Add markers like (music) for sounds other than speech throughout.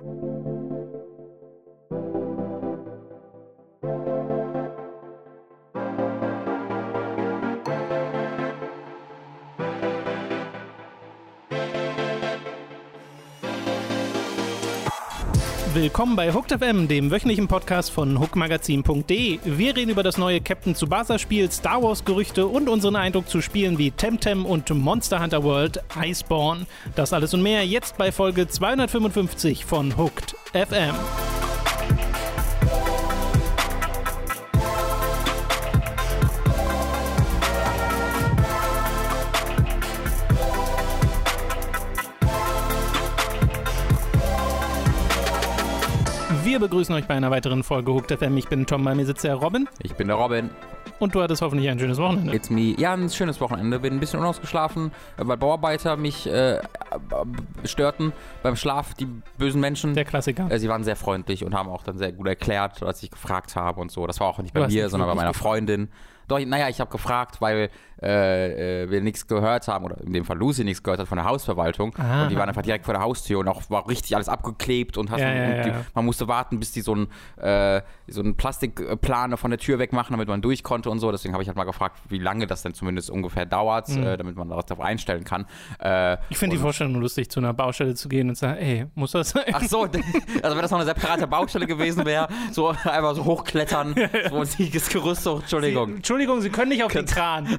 Thank you Willkommen bei Hooked FM, dem wöchentlichen Podcast von hookmagazin.de. Wir reden über das neue Captain Tsubasa Spiel, Star Wars Gerüchte und unseren Eindruck zu Spielen wie Temtem und Monster Hunter World Iceborne. Das alles und mehr jetzt bei Folge 255 von Hooked FM. Begrüßen euch bei einer weiteren Folge Hooked FM. Ich bin Tom, bei mir sitzt der Robin. Ich bin der Robin. Und du hattest hoffentlich ein schönes Wochenende. It's me. Ja, ein schönes Wochenende. Bin ein bisschen unausgeschlafen, weil Bauarbeiter mich äh, störten beim Schlaf, die bösen Menschen. Der Klassiker. Äh, sie waren sehr freundlich und haben auch dann sehr gut erklärt, was ich gefragt habe und so. Das war auch nicht bei mir, sondern bei meiner Freundin. Doch, naja, ich habe gefragt, weil äh, äh, wir nichts gehört haben, oder in dem Fall Lucy nichts gehört hat von der Hausverwaltung. Aha. Und die waren einfach direkt vor der Haustür und auch war richtig alles abgeklebt und, ja, ja, und die, ja. man musste warten, bis die so einen äh, so einen Plastikplane von der Tür wegmachen, damit man durch konnte und so. Deswegen habe ich halt mal gefragt, wie lange das denn zumindest ungefähr dauert, Mhm. äh, damit man darauf einstellen kann. Äh, Ich finde die Vorstellung lustig, zu einer Baustelle zu gehen und zu sagen, ey, muss das sein? Ach so, (laughs) also wenn das noch eine separate Baustelle gewesen wäre, so einfach so hochklettern, (laughs) so ein dickes Gerüst, so, Entschuldigung. Entschuldigung, Sie können nicht auf den Kran.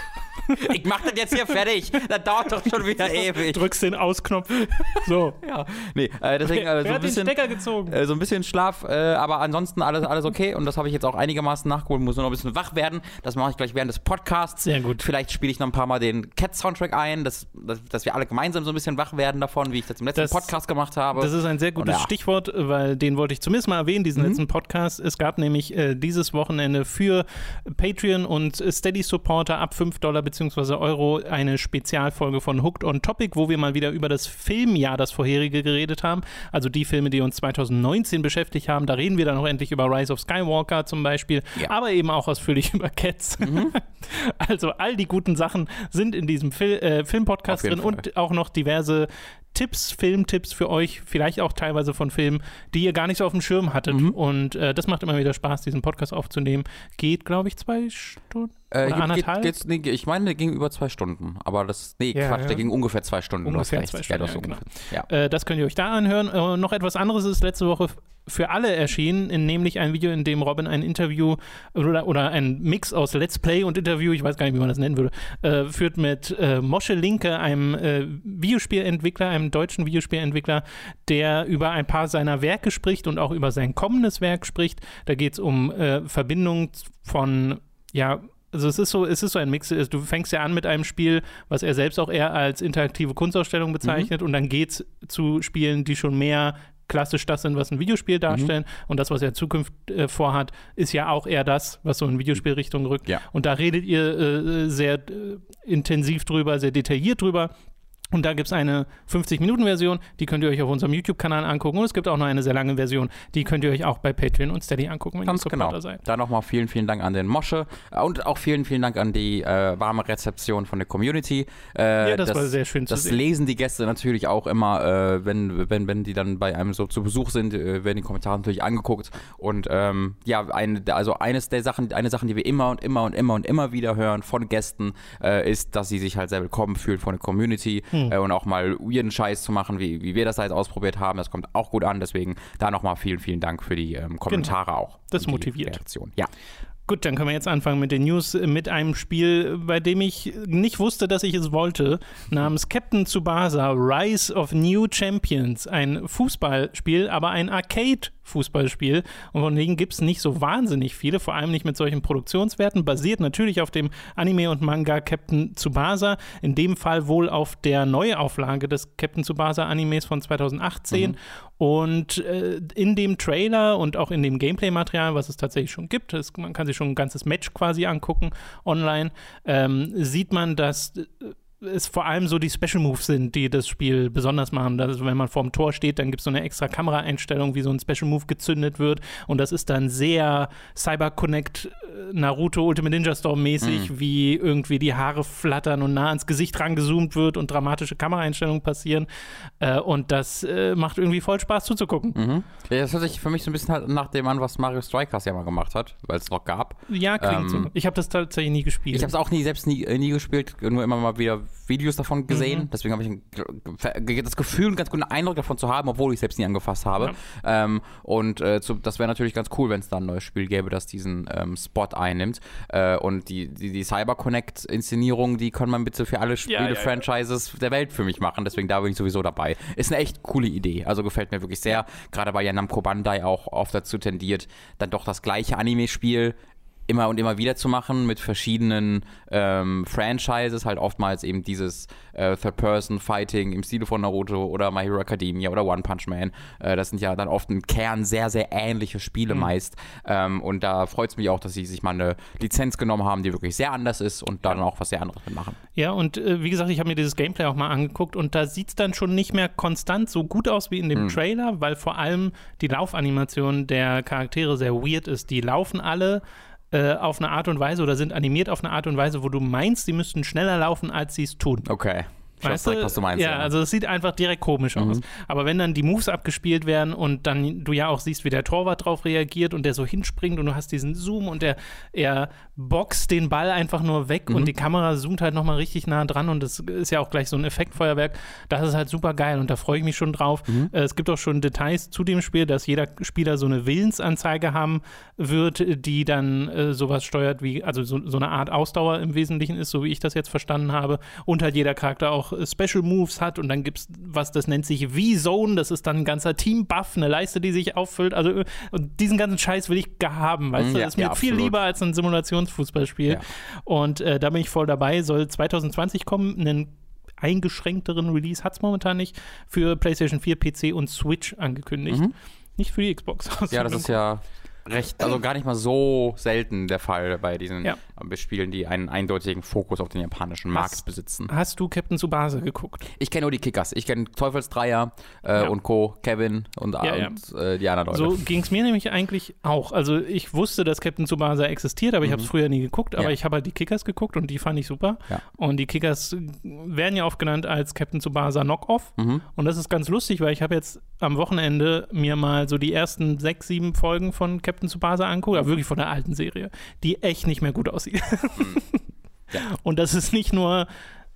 (laughs) Ich mach das jetzt hier fertig. Das dauert doch schon wieder (laughs) ewig. Drückst den Ausknopf. So. (laughs) Ja, nee, äh, deswegen äh, so ein bisschen. Stecker gezogen? Äh, so ein bisschen Schlaf, äh, aber ansonsten alles, alles okay und das habe ich jetzt auch einigermaßen nachgeholt, muss nur noch ein bisschen wach werden. Das mache ich gleich während des Podcasts. Sehr gut. Vielleicht spiele ich noch ein paar Mal den Cat-Soundtrack ein, dass, dass, dass wir alle gemeinsam so ein bisschen wach werden davon, wie ich das im letzten Das- Podcast gemacht habe. Das ist ein sehr gutes ja. Stichwort, weil den wollte ich zumindest mal erwähnen, diesen letzten Podcast. Es gab nämlich äh, dieses Wochenende für Patreon und Steady-Supporter ab 5 Dollar bzw. Euro eine Spezialfolge von Hooked on Topic, wo wir mal wieder über das Filmjahr, das vorherige, geredet haben. Also die Filme, die uns 2019 beschäftigt haben. Da reden wir dann auch endlich über Rise of Skywalker zum Beispiel, Ja. aber eben auch ausführlich (laughs) über Cats. Mhm. Also all die guten Sachen sind in diesem Fil äh, Filmpodcast drin und auch noch diverse Tipps, Filmtipps für euch, vielleicht auch teilweise von Filmen, die ihr gar nicht so auf dem Schirm hattet. Mhm. Und äh, das macht immer wieder Spaß, diesen Podcast aufzunehmen. Geht, glaube ich, zwei Stunden Äh, geht, anderthalb. geht's, nee, ich meine, der ging über zwei Stunden. Aber das. Nee, Ja, Quatsch, ja. der ging ungefähr zwei Stunden. Ungefähr zwei Stunden, das ja, genau. ungefähr. Äh, das könnt ihr euch da anhören. Äh, noch etwas anderes ist letzte Woche für alle erschienen, in, nämlich ein Video, in dem Robin ein Interview oder, oder ein Mix aus Let's Play und Interview, ich weiß gar nicht, wie man das nennen würde, äh, führt mit äh, Mosche Linke, einem äh, Videospielentwickler, einem deutschen Videospielentwickler, der über ein paar seiner Werke spricht und auch über sein kommendes Werk spricht. Da geht es um äh, Verbindung von, ja, also es ist so, es ist so ein Mix. Du fängst ja an mit einem Spiel, was er selbst auch eher als interaktive Kunstausstellung bezeichnet, und dann geht's zu Spielen, die schon mehr klassisch das sind, was ein Videospiel darstellen. Und das, was er in Zukunft äh, vorhat, ist ja auch eher das, was so in Videospielrichtung rückt. Ja. Und da redet ihr äh, sehr äh, intensiv drüber, sehr detailliert drüber. Und da gibt es eine 50-Minuten-Version, die könnt ihr euch auf unserem YouTube-Kanal angucken. Und es gibt auch noch eine sehr lange Version, die könnt ihr euch auch bei Patreon und Steady angucken, wenn Ganz ihr genau. Supporter seid. Da nochmal vielen, vielen Dank an den Mosche äh, und auch vielen, vielen Dank an die äh, warme Rezeption von der Community. Äh, Ja, das war sehr schön zu Das sehen. lesen die Gäste natürlich auch immer, äh, wenn, wenn, wenn die dann bei einem so zu Besuch sind, äh, werden die Kommentare natürlich angeguckt. Und ähm, ja, eine, also eines der Sachen, eine Sache, die wir immer und immer und immer und immer wieder hören von Gästen, äh, ist, dass sie sich halt sehr willkommen fühlen von der Community Hm. Äh, und auch mal weirden Scheiß zu machen, wie, wie wir das da jetzt ausprobiert haben. Das kommt auch gut an. Deswegen da nochmal vielen, vielen Dank für die ähm, Kommentare auch. Genau. Das und die motiviert. Reaktion. Ja. Gut, dann können wir jetzt anfangen mit den News mit einem Spiel, bei dem ich nicht wusste, dass ich es wollte, namens Captain Tsubasa Rise of New Champions. Ein Fußballspiel, aber ein Arcade-Fußballspiel. Und von denen gibt es nicht so wahnsinnig viele, vor allem nicht mit solchen Produktionswerten. Basiert natürlich auf dem Anime und Manga Captain Tsubasa. In dem Fall wohl auf der Neuauflage des Captain Tsubasa Animes von 2018. Und äh, in dem Trailer und auch in dem Gameplay-Material, was es tatsächlich schon gibt, es, man kann sich schon ein ganzes Match quasi angucken online, ähm, sieht man, dass äh, es vor allem so die Special Moves sind, die das Spiel besonders machen. Also wenn man vorm Tor steht, dann gibt es so eine extra Kameraeinstellung, wie so ein Special Move gezündet wird. Und das ist dann sehr Cyber Connect äh, Naruto Ultimate Ninja Storm mäßig, mhm. wie irgendwie die Haare flattern und nah ans Gesicht rangezoomt wird und dramatische Kameraeinstellungen passieren. Äh, und das äh, macht irgendwie voll Spaß zuzugucken. Mhm. Ja, das hört sich für mich so ein bisschen halt nach dem an, was Mario Strikers ja mal gemacht hat, weil es noch gab. Ja, klingt ähm, so. Ich habe das tatsächlich nie gespielt. Ich habe es auch nie, selbst nie, nie gespielt, nur immer mal wieder Videos davon gesehen. Mhm. Deswegen habe ich das Gefühl, einen ganz guten Eindruck davon zu haben, obwohl ich es selbst nie angefasst habe. Ja. Ähm, und äh, zu, das wäre natürlich ganz cool, wenn es da ein neues Spiel gäbe, das diesen ähm, Spot einnimmt. Äh, und die, die, die CyberConnect-Inszenierung, die kann man bitte für alle Spiele-Franchises ja, ja, der Welt für mich machen. Deswegen da bin ich sowieso dabei. Ist eine echt coole Idee. Also gefällt mir wirklich sehr. Gerade weil ja Namco Bandai auch oft dazu tendiert, dann doch das gleiche Anime-Spiel immer und immer wieder zu machen mit verschiedenen ähm, Franchises, halt oftmals eben dieses äh, Third-Person-Fighting im Stile von Naruto oder My Hero Academia oder One Punch Man. Äh, das sind ja dann oft im Kern sehr, sehr ähnliche Spiele mhm. meist. Ähm, und da freut es mich auch, dass sie sich mal eine Lizenz genommen haben, die wirklich sehr anders ist und dann auch was sehr anderes mitmachen. Ja, und äh, wie gesagt, ich habe mir dieses Gameplay auch mal angeguckt und da sieht es dann schon nicht mehr konstant so gut aus wie in dem mhm. Trailer, weil vor allem die Laufanimation der Charaktere sehr weird ist. Die laufen alle äh, auf eine Art und Weise oder sind animiert auf eine Art und Weise, wo du meinst, sie müssten schneller laufen, als sie es tun. Okay. Ich weißt weiß direkt, was du meinst. Ja, ja, also es sieht einfach direkt komisch mhm. aus. Aber wenn dann die Moves abgespielt werden und dann du ja auch siehst, wie der Torwart drauf reagiert und der so hinspringt und du hast diesen Zoom und der er boxt den Ball einfach nur weg mhm. und die Kamera zoomt halt nochmal richtig nah dran und das ist ja auch gleich so ein Effektfeuerwerk. Das ist halt super geil und da freue ich mich schon drauf. Mhm. Äh, es gibt auch schon Details zu dem Spiel, dass jeder Spieler so eine Willensanzeige haben wird, die dann äh, sowas steuert wie, also so, so eine Art Ausdauer im Wesentlichen ist, so wie ich das jetzt verstanden habe. Und halt jeder Charakter auch Special Moves hat und dann gibt es was, das nennt sich V-Zone, das ist dann ein ganzer Team-Buff, eine Leiste, die sich auffüllt. Also und diesen ganzen Scheiß will ich haben, weißt du? Ja, das ist mir ja, viel lieber als ein Simulationsfußballspiel. Ja. Und äh, da bin ich voll dabei. Soll 2020 kommen, einen eingeschränkteren Release hat es momentan nicht, für PlayStation 4, PC und Switch angekündigt. Mhm. Nicht für die Xbox. (laughs) Ja, das ist ja recht, also gar nicht mal so selten der Fall bei diesen ja. Spielen, die einen eindeutigen Fokus auf den japanischen Markt hast, besitzen. Hast du Captain Tsubasa geguckt? Ich kenne nur die Kickers. Ich kenne Teufelsdreier äh, ja. und Co., Kevin und, ja, und äh, die anderen Leute. So ging es mir nämlich eigentlich auch. Also ich wusste, dass Captain Tsubasa existiert, aber mhm. ich habe es früher nie geguckt. Aber ich habe halt die Kickers geguckt und die fand ich super. Und die Kickers werden ja oft genannt als Captain Tsubasa Knockoff. Mhm. Und das ist ganz lustig, weil ich habe jetzt am Wochenende mir mal so die ersten sechs, sieben Folgen von Captain Tsubasa angucke, aber wirklich von der alten Serie, die echt nicht mehr gut aussieht. (laughs) Ja. Und das ist nicht nur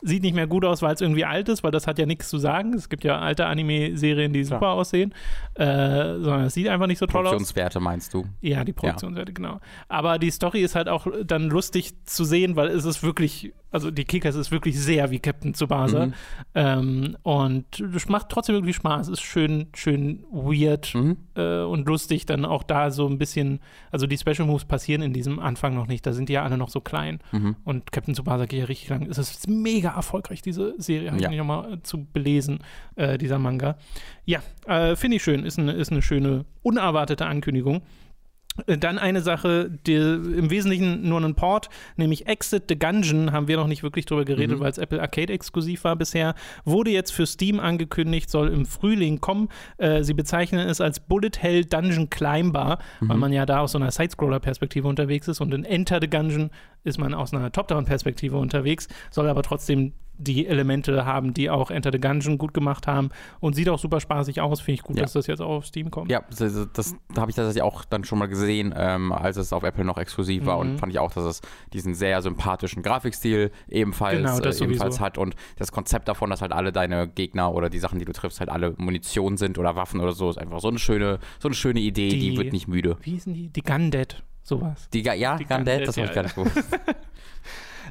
sieht nicht mehr gut aus, weil es irgendwie alt ist, weil das hat ja nichts zu sagen. Es gibt ja alte Anime-Serien, die super ja. aussehen, äh, sondern es sieht einfach nicht so toll aus. Produktionswerte meinst du? Ja, die Produktionswerte, ja. genau. Aber die Story ist halt auch dann lustig zu sehen, weil es ist wirklich, also die Kickers ist wirklich sehr wie Captain Tsubasa. Mhm. Ähm, und es macht trotzdem irgendwie Spaß. Es ist schön, schön weird mhm. äh, und lustig, dann auch da so ein bisschen, also die Special Moves passieren in diesem Anfang noch nicht. Da sind die ja alle noch so klein. Mhm. Und Captain Tsubasa geht ja richtig lang. Es ist mega erfolgreich, diese Serie, habe ja. ich nochmal äh, zu belesen, äh, dieser Manga. Ja, äh, finde ich schön, ist eine, ist eine schöne, unerwartete Ankündigung. Dann eine Sache, die im Wesentlichen nur ein Port, nämlich Exit the Gungeon, haben wir noch nicht wirklich drüber geredet, mhm. weil es Apple Arcade exklusiv war bisher, wurde jetzt für Steam angekündigt, soll im Frühling kommen. Äh, sie bezeichnen es als Bullet Hell Dungeon Climbbar, mhm. weil man ja da aus so einer Sidescroller-Perspektive unterwegs ist und in Enter the Gungeon ist man aus einer Top-Down-Perspektive unterwegs, soll aber trotzdem die Elemente haben, die auch Enter the Gungeon gut gemacht haben und sieht auch super spaßig aus. Finde ich gut, ja. dass das jetzt auch auf Steam kommt. Ja, das, das habe ich tatsächlich auch dann schon mal gesehen, ähm, als es auf Apple noch exklusiv mhm. war und fand ich auch, dass es diesen sehr sympathischen Grafikstil ebenfalls, genau, äh, ebenfalls hat und das Konzept davon, dass halt alle deine Gegner oder die Sachen, die du triffst, halt alle Munition sind oder Waffen oder so, ist einfach so eine schöne, so eine schöne Idee, die, die wird nicht müde. Wie hießen die? Die Gundead, sowas. Die, ja, die Gundead, Gun das habe ich gar nicht gewusst. (laughs)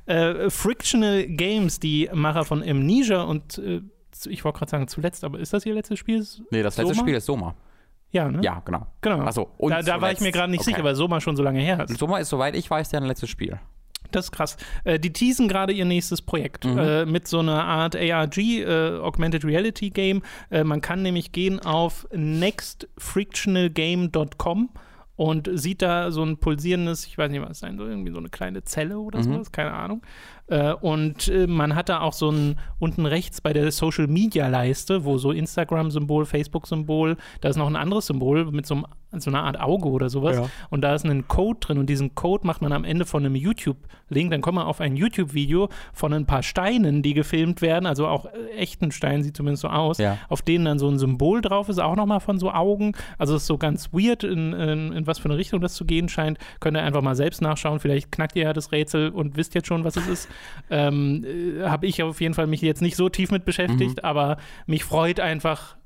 Äh, Frictional Games, die Macher von Amnesia und äh, ich wollte gerade sagen zuletzt, aber ist das ihr letztes Spiel? Nee, das letzte Soma? Spiel ist Soma. Ja, ne? Ja, genau. Genau. Achso, und da, da war ich mir gerade nicht okay. sicher, weil Soma schon so lange her ist. Soma ist, soweit ich weiß, deren letztes Spiel. Das ist krass. Äh, die teasen gerade ihr nächstes Projekt mhm. äh, mit so einer Art ARG, äh, Augmented Reality Game. Äh, man kann nämlich gehen auf nextfrictionalgame.com und sieht da so ein pulsierendes, ich weiß nicht, was es sein soll, irgendwie so eine kleine Zelle oder mhm. sowas, keine Ahnung. Äh, und äh, man hat da auch so ein unten rechts bei der Social Media Leiste, wo so Instagram-Symbol, Facebook-Symbol, da ist noch ein anderes Symbol mit so einem so eine Art Auge oder sowas. Ja. Und da ist ein Code drin und diesen Code macht man am Ende von einem YouTube-Link. Dann kommt man auf ein YouTube-Video von ein paar Steinen, die gefilmt werden, also auch äh, echten Steinen, sieht zumindest so aus, ja. auf denen dann so ein Symbol drauf ist, auch nochmal von so Augen. Also es ist so ganz weird, in, in, in, was für eine Richtung das zu gehen scheint. Könnt ihr einfach mal selbst nachschauen. Vielleicht knackt ihr ja das Rätsel und wisst jetzt schon, was es ist. Ähm, äh, Habe ich auf jeden Fall mich jetzt nicht so tief mit beschäftigt, mhm. aber mich freut einfach,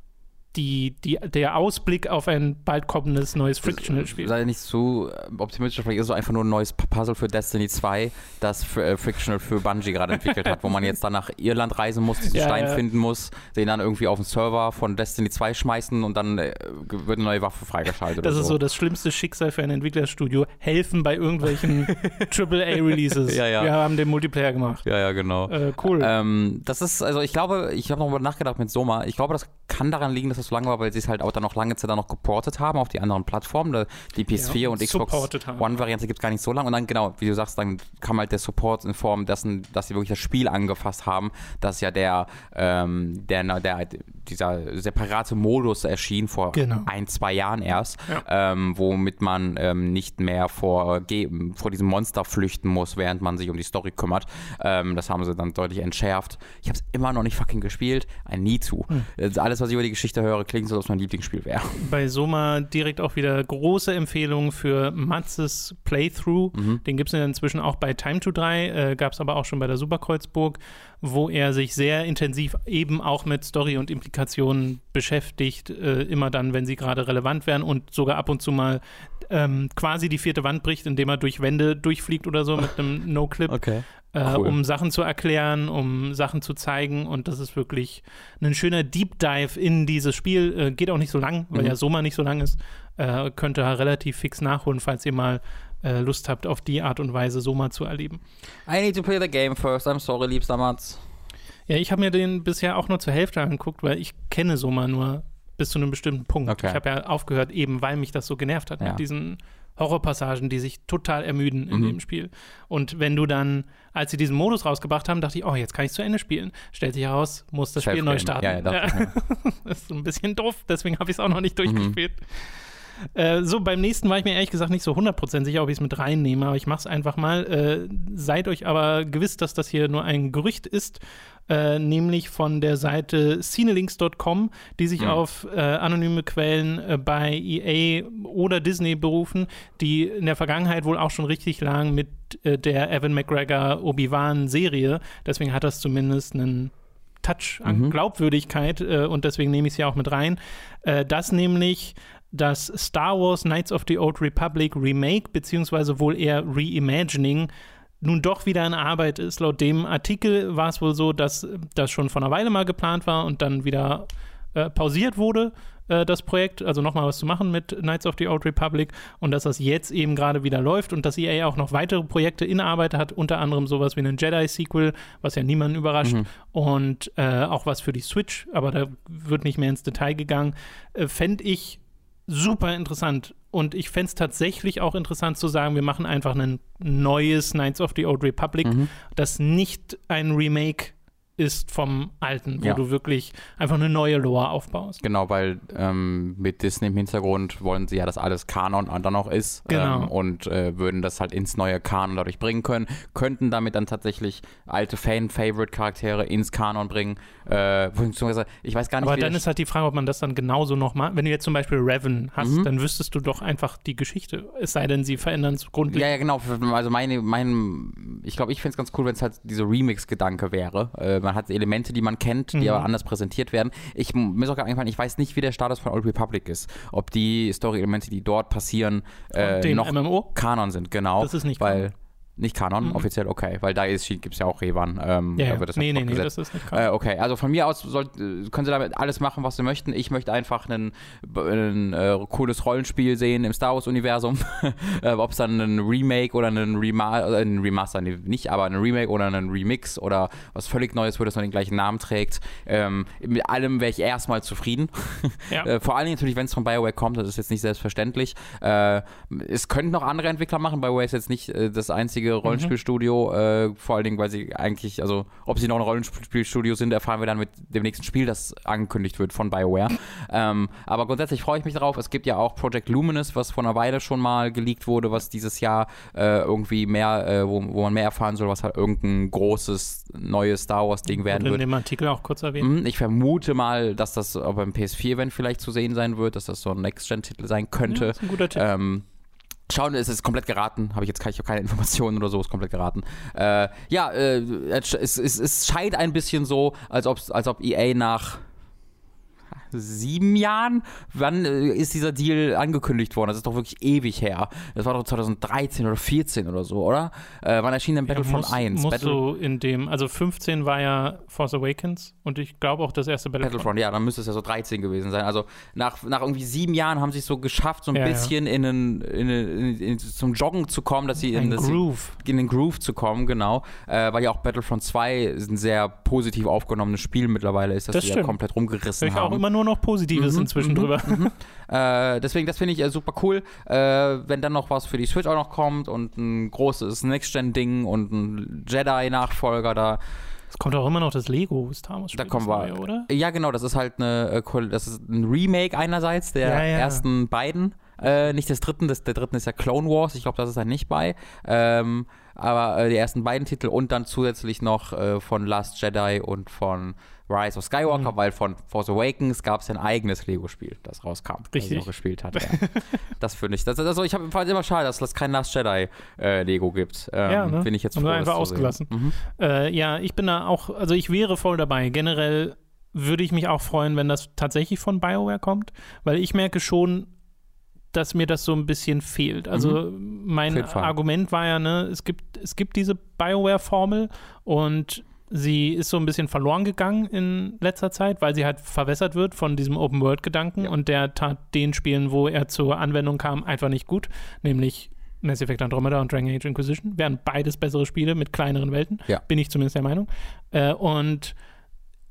die, die, der Ausblick auf ein bald kommendes neues Frictional-Spiel. Sei nicht zu optimistisch, vielleicht ist es einfach nur ein neues Puzzle für Destiny 2, das für, äh, Frictional für Bungie gerade entwickelt hat, wo man jetzt dann nach Irland reisen muss, diesen ja, Stein ja. finden muss, den dann irgendwie auf den Server von Destiny 2 schmeißen und dann äh, wird eine neue Waffe freigeschaltet. Das ist so. so das schlimmste Schicksal für ein Entwicklerstudio. Helfen bei irgendwelchen (laughs) AAA-Releases. Ja, ja. Wir haben den Multiplayer gemacht. Ja, ja, genau. Äh, cool. Ähm, das ist, also ich glaube, ich habe nochmal nachgedacht mit Soma, ich glaube, das kann daran liegen, dass das so lange war, weil sie es halt auch dann noch lange Zeit dann noch geportet haben auf die anderen Plattformen. Die PS4 ja, und Xbox One-Variante gibt es gar nicht so lange. Und dann, genau, wie du sagst, dann kam halt der Support in Form dessen, dass sie wirklich das Spiel angefasst haben, dass ja der, ähm, der, der, dieser separate Modus erschien vor genau. ein, zwei Jahren erst, ja. ähm, womit man ähm, nicht mehr vor, vor diesem Monster flüchten muss, während man sich um die Story kümmert. Ähm, das haben sie dann deutlich entschärft. Ich habe es immer noch nicht fucking gespielt. I need to. Hm. Alles, was ich über die Geschichte höre, klingt so, als mein Lieblingsspiel wäre. (laughs) Bei Soma direkt auch wieder große Empfehlung für Matzes Playthrough. Mhm. Den gibt es inzwischen auch bei Time to 3, äh, gab es aber auch schon bei der Superkreuzburg, wo er sich sehr intensiv eben auch mit Story und Implikationen beschäftigt, äh, immer dann, wenn sie gerade relevant wären und sogar ab und zu mal ähm, quasi die vierte Wand bricht, indem er durch Wände durchfliegt oder so mit einem (laughs) No-Clip. Okay. Äh, cool. um Sachen zu erklären, um Sachen zu zeigen. Und das ist wirklich ein schöner Deep Dive in dieses Spiel. Äh, geht auch nicht so lang, weil mhm. ja Soma nicht so lang ist. Äh, könnt ihr relativ fix nachholen, falls ihr mal äh, Lust habt, auf die Art und Weise Soma zu erleben. I need to play the game first. I'm sorry, liebster Mats. Ja, ich habe mir den bisher auch nur zur Hälfte angeguckt, weil ich kenne Soma nur bis zu einem bestimmten Punkt. Okay. Ich habe ja aufgehört, eben weil mich das so genervt hat ja. mit diesen Horrorpassagen, die sich total ermüden in mhm. dem Spiel. Und wenn du dann, als sie diesen Modus rausgebracht haben, dachte ich, oh, jetzt kann ich zu Ende spielen. Stellt sich heraus, muss das Spiel neu starten. Ja, ja, das, (laughs) ja. das ist so ein bisschen doof, deswegen habe ich es auch noch nicht durchgespielt. Mhm. Äh, so, beim nächsten war ich mir ehrlich gesagt nicht so 100% sicher, ob ich es mit reinnehme, aber ich mache es einfach mal. Äh, seid euch aber gewiss, dass das hier nur ein Gerücht ist äh, nämlich von der Seite cinelinks.com, die sich mhm. auf äh, anonyme Quellen äh, bei EA oder Disney berufen, die in der Vergangenheit wohl auch schon richtig lang mit äh, der Evan McGregor Obi-Wan-Serie, deswegen hat das zumindest einen Touch an mhm. Glaubwürdigkeit äh, und deswegen nehme ich es ja auch mit rein. das nämlich das Star Wars Knights of the Old Republic Remake, beziehungsweise wohl eher Reimagining, nun doch wieder in Arbeit ist. Laut dem Artikel war es wohl so, dass das schon vor einer Weile mal geplant war und dann wieder äh, pausiert wurde, äh, das Projekt, also nochmal was zu machen mit Knights of the Old Republic und dass das jetzt eben gerade wieder läuft und dass EA auch noch weitere Projekte in Arbeit hat, unter anderem sowas wie einen Jedi-Sequel, was ja niemanden überrascht mhm. und äh, auch was für die Switch, aber da wird nicht mehr ins Detail gegangen, äh, fände ich super interessant. Und ich fände es tatsächlich auch interessant zu sagen, wir machen einfach ein neues Knights of the Old Republic, mhm. das nicht ein Remake ist vom alten, wo ja. du wirklich einfach eine neue Lore aufbaust. Genau, weil ähm, mit Disney im Hintergrund wollen sie ja, dass alles Kanon dann noch ist genau. ähm, und äh, würden das halt ins neue Kanon dadurch bringen können, könnten damit dann tatsächlich alte Fan-Favorite-Charaktere ins Kanon bringen. Äh, beziehungsweise, ich weiß gar nicht, Aber dann ist halt die Frage, ob man das dann genauso noch macht. Wenn du jetzt zum Beispiel Revan hast, mhm. dann wüsstest du doch einfach die Geschichte, es sei denn, sie verändern es grundlegend. Ja, ja, genau. Also meine, mein, ich glaube, ich fände es ganz cool, wenn es halt dieser Remix-Gedanke wäre. Äh, man hat Elemente, die man kennt, die mhm. aber anders präsentiert werden. Ich mir ist auch gerade eingefallen, ich weiß nicht, wie der Status von Old Republic ist. Ob die Story-Elemente, die dort passieren, äh, noch MMO? Kanon sind, genau. Das ist nicht weil, Kanon. Nicht Kanon, mhm. offiziell, okay, weil da gibt es ja auch Revan. Ähm, ja, wird das nee, nee, nee, das ist nicht Kanon. Äh, okay, also von mir aus soll, können sie damit alles machen, was sie möchten. Ich möchte einfach ein, äh, cooles Rollenspiel sehen im Star Wars-Universum. (laughs) äh, Ob es dann ein Remake oder ein, Rema äh, ein Remaster, nee, nicht, aber ein Remake oder ein Remix oder was völlig Neues, wo das noch den gleichen Namen trägt. Ähm, mit allem wäre ich erstmal zufrieden. (laughs) Ja. Äh, vor allem natürlich, wenn es von BioWare kommt, das ist jetzt nicht selbstverständlich. Äh, es könnten noch andere Entwickler machen. BioWare ist jetzt nicht das einzige richtige Mhm. Rollenspielstudio. Äh, vor allen Dingen, weil sie eigentlich, also ob sie noch ein Rollenspielstudio sind, erfahren wir dann mit dem nächsten Spiel, das angekündigt wird von BioWare. (laughs) ähm, aber grundsätzlich freue ich mich darauf. Es gibt ja auch Project Luminous, was vor einer Weile schon mal geleakt wurde, was dieses Jahr äh, irgendwie mehr, äh, wo, wo man mehr erfahren soll, was halt irgendein großes neues Star Wars Ding werden in wird. dem Artikel auch kurz erwähnt. Mhm, Ich vermute mal, dass das auch beim PS4-Event vielleicht zu sehen sein wird, dass das so ein Next-Gen-Titel sein könnte. Ja, ist ein guter Tipp. Ähm, Schauen, es ist komplett geraten. Habe ich jetzt ich keine Informationen oder so, ist komplett geraten. Äh, ja, äh, es, es, es scheint ein bisschen so, als als ob EA nach sieben Jahren, wann äh, ist dieser Deal angekündigt worden? Das ist doch wirklich ewig her. Das war doch 2013 oder 14 oder so, oder? Äh, wann erschien denn Battlefront muss, 1? Muss Battle so in dem, also 15 war ja Force Awakens und ich glaube auch das erste Battlefront. Battlefront, ja, dann müsste es ja so 13 gewesen sein. Also nach, nach irgendwie sieben Jahren haben sie es so geschafft, so ein Ja, ja. bisschen in, einen, in, in, in, zum Joggen zu kommen, dass sie in, Groove. in den Groove zu kommen, genau. Äh, weil ja auch Battlefront 2 ein sehr positiv aufgenommenes Spiel mittlerweile ist, dass Das sie ja stimmt. komplett Höre rumgerissen ich auch haben. immer nur noch Positives Mhm, inzwischen mhm, drüber. (laughs) Äh, deswegen, das finde ich äh, super cool. Äh, wenn dann noch was für die Switch auch noch kommt und ein großes Next-Gen-Ding und ein Jedi-Nachfolger da. Es kommt auch immer noch das Lego Star Wars Spiel. Da kommen wir. oder? Ja, genau, das ist halt eine, äh, das ist ein Remake einerseits der Ja, ja. ersten beiden. Äh, nicht des dritten, das, der dritten ist ja Clone Wars, ich glaube, das ist da nicht bei. Ähm, aber äh, die ersten beiden Titel und dann zusätzlich noch äh, von Last Jedi und von Rise of Skywalker, Mhm. weil von Force Awakens gab es ein eigenes Lego-Spiel, das rauskam, das ich Richtig. auch gespielt hatte. Ja. (laughs) das finde ich. Das, also ich fand es immer schade, dass es kein Last Jedi äh, Lego gibt. Ähm, Ja, ne? Bin ich jetzt froh, das einfach ausgelassen. Mhm. Äh, ja, ich bin da auch, also ich wäre voll dabei. Generell würde ich mich auch freuen, wenn das tatsächlich von BioWare kommt, weil ich merke schon, dass mir das so ein bisschen fehlt. Also Mhm. Mein Fall. Argument war ja, ne, es gibt, es gibt diese BioWare-Formel und sie ist so ein bisschen verloren gegangen in letzter Zeit, weil sie halt verwässert wird von diesem Open-World-Gedanken Ja. und der tat den Spielen, wo er zur Anwendung kam, einfach nicht gut, nämlich Mass Effect Andromeda und Dragon Age Inquisition. Wären beides bessere Spiele mit kleineren Welten, Ja. bin ich zumindest der Meinung. Äh, und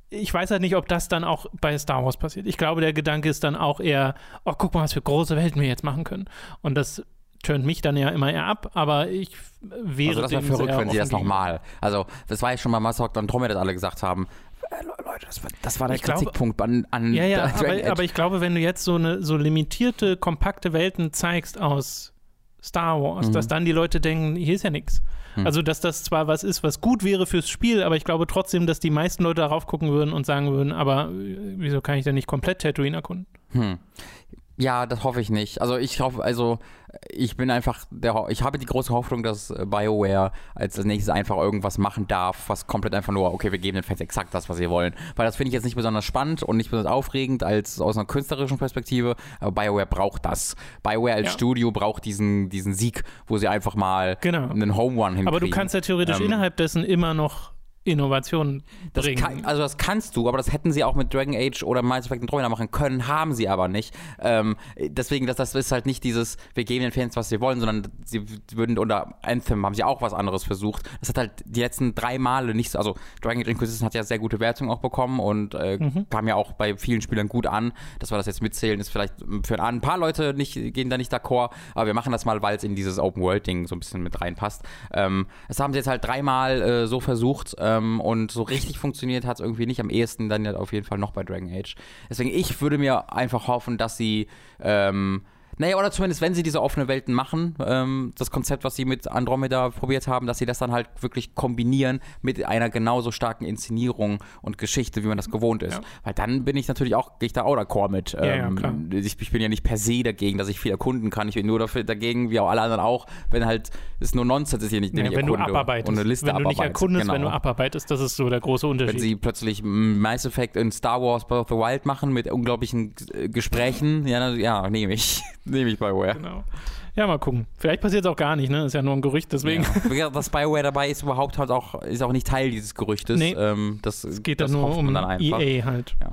ich weiß halt nicht, ob das dann auch bei Star Wars passiert. Ich glaube, der Gedanke ist dann auch eher, oh, guck mal, was für große Welten wir jetzt machen können. Und das turnt mich dann ja immer eher ab, aber ich wäre Also das wäre verrückt, wenn sie das nochmal. Also das war ja schon mal Mass Effect Andromeda, dass alle gesagt haben, äh, Le- Leute, das war, das war der Ich Kritikpunkt an, an Ja, ja, aber, aber ich glaube, wenn du jetzt so eine so limitierte, kompakte Welten zeigst aus Star Wars, Mhm. dass dann die Leute denken, hier ist ja nichts. Mhm. Also, dass das zwar was ist, was gut wäre fürs Spiel, aber ich glaube trotzdem, dass die meisten Leute darauf gucken würden und sagen würden, aber äh, wieso kann ich denn nicht komplett Tatooine erkunden? Hm. Ja, das hoffe ich nicht. Also ich hoffe, also ich bin einfach, der, ich habe die große Hoffnung, dass äh, BioWare als nächstes einfach irgendwas machen darf, was komplett einfach nur, okay, wir geben den Fans exakt das, was sie wollen. Weil das finde ich jetzt nicht besonders spannend und nicht besonders aufregend als aus einer künstlerischen Perspektive, aber BioWare braucht das. BioWare als Ja. Studio braucht diesen, diesen Sieg, wo sie einfach mal Genau. einen Home Run hinkriegen. Aber du kannst ja theoretisch Ähm, innerhalb dessen immer noch Innovationen bringen. kann, also das kannst du, aber das hätten sie auch mit Dragon Age oder Mass Effect Andromeda machen können, haben sie aber nicht. Ähm, deswegen, das, das ist halt nicht dieses, wir geben den Fans, was sie wollen, sondern sie würden, oder Anthem haben sie auch was anderes versucht. Das hat halt die letzten drei Male nicht so, also Dragon Age Inquisition hat ja sehr gute Wertungen auch bekommen und äh, Mhm. kam ja auch bei vielen Spielern gut an. Dass wir das jetzt mitzählen, ist vielleicht für ein paar Leute nicht, gehen da nicht d'accord, aber wir machen das mal, weil es in dieses Open-World-Ding so ein bisschen mit reinpasst. Ähm, das haben sie jetzt halt dreimal äh, so versucht ähm, und so richtig funktioniert hat es irgendwie nicht. Am ehesten dann ja auf jeden Fall noch bei Dragon Age. Deswegen, ich würde mir einfach hoffen, dass sie ähm, naja, oder zumindest, wenn sie diese offene Welten machen, ähm, das Konzept, was sie mit Andromeda probiert haben, dass sie das dann halt wirklich kombinieren mit einer genauso starken Inszenierung und Geschichte, wie man das gewohnt ist. Ja. Weil dann bin ich natürlich auch, gehe ich da auch d'accord mit. Ja, ja, Ähm, klar. ich, ich bin ja nicht per se dagegen, dass ich viel erkunden kann. Ich bin nur dafür, dagegen, wie auch alle anderen auch, wenn halt es nur Nonsens ist, den ich, den ja, ich wenn du erkunde abarbeitest. und eine Liste wenn du nicht erkundest, genau. wenn du abarbeitest, das ist so der große Unterschied. Wenn sie plötzlich Mass Effect in Star Wars Breath of the Wild machen mit unglaublichen äh, Gesprächen, ja, ja nehme ich. (laughs) nehme ich BioWare. Genau. Ja, mal gucken. Vielleicht passiert es auch gar nicht, ne? Ist ja nur ein Gerücht, deswegen. Ja. Dass BioWare dabei ist, überhaupt halt auch, ist auch nicht Teil dieses Gerüchtes. Nee. Ähm, das Es geht das dann nur um dann einfach. EA halt. Ja.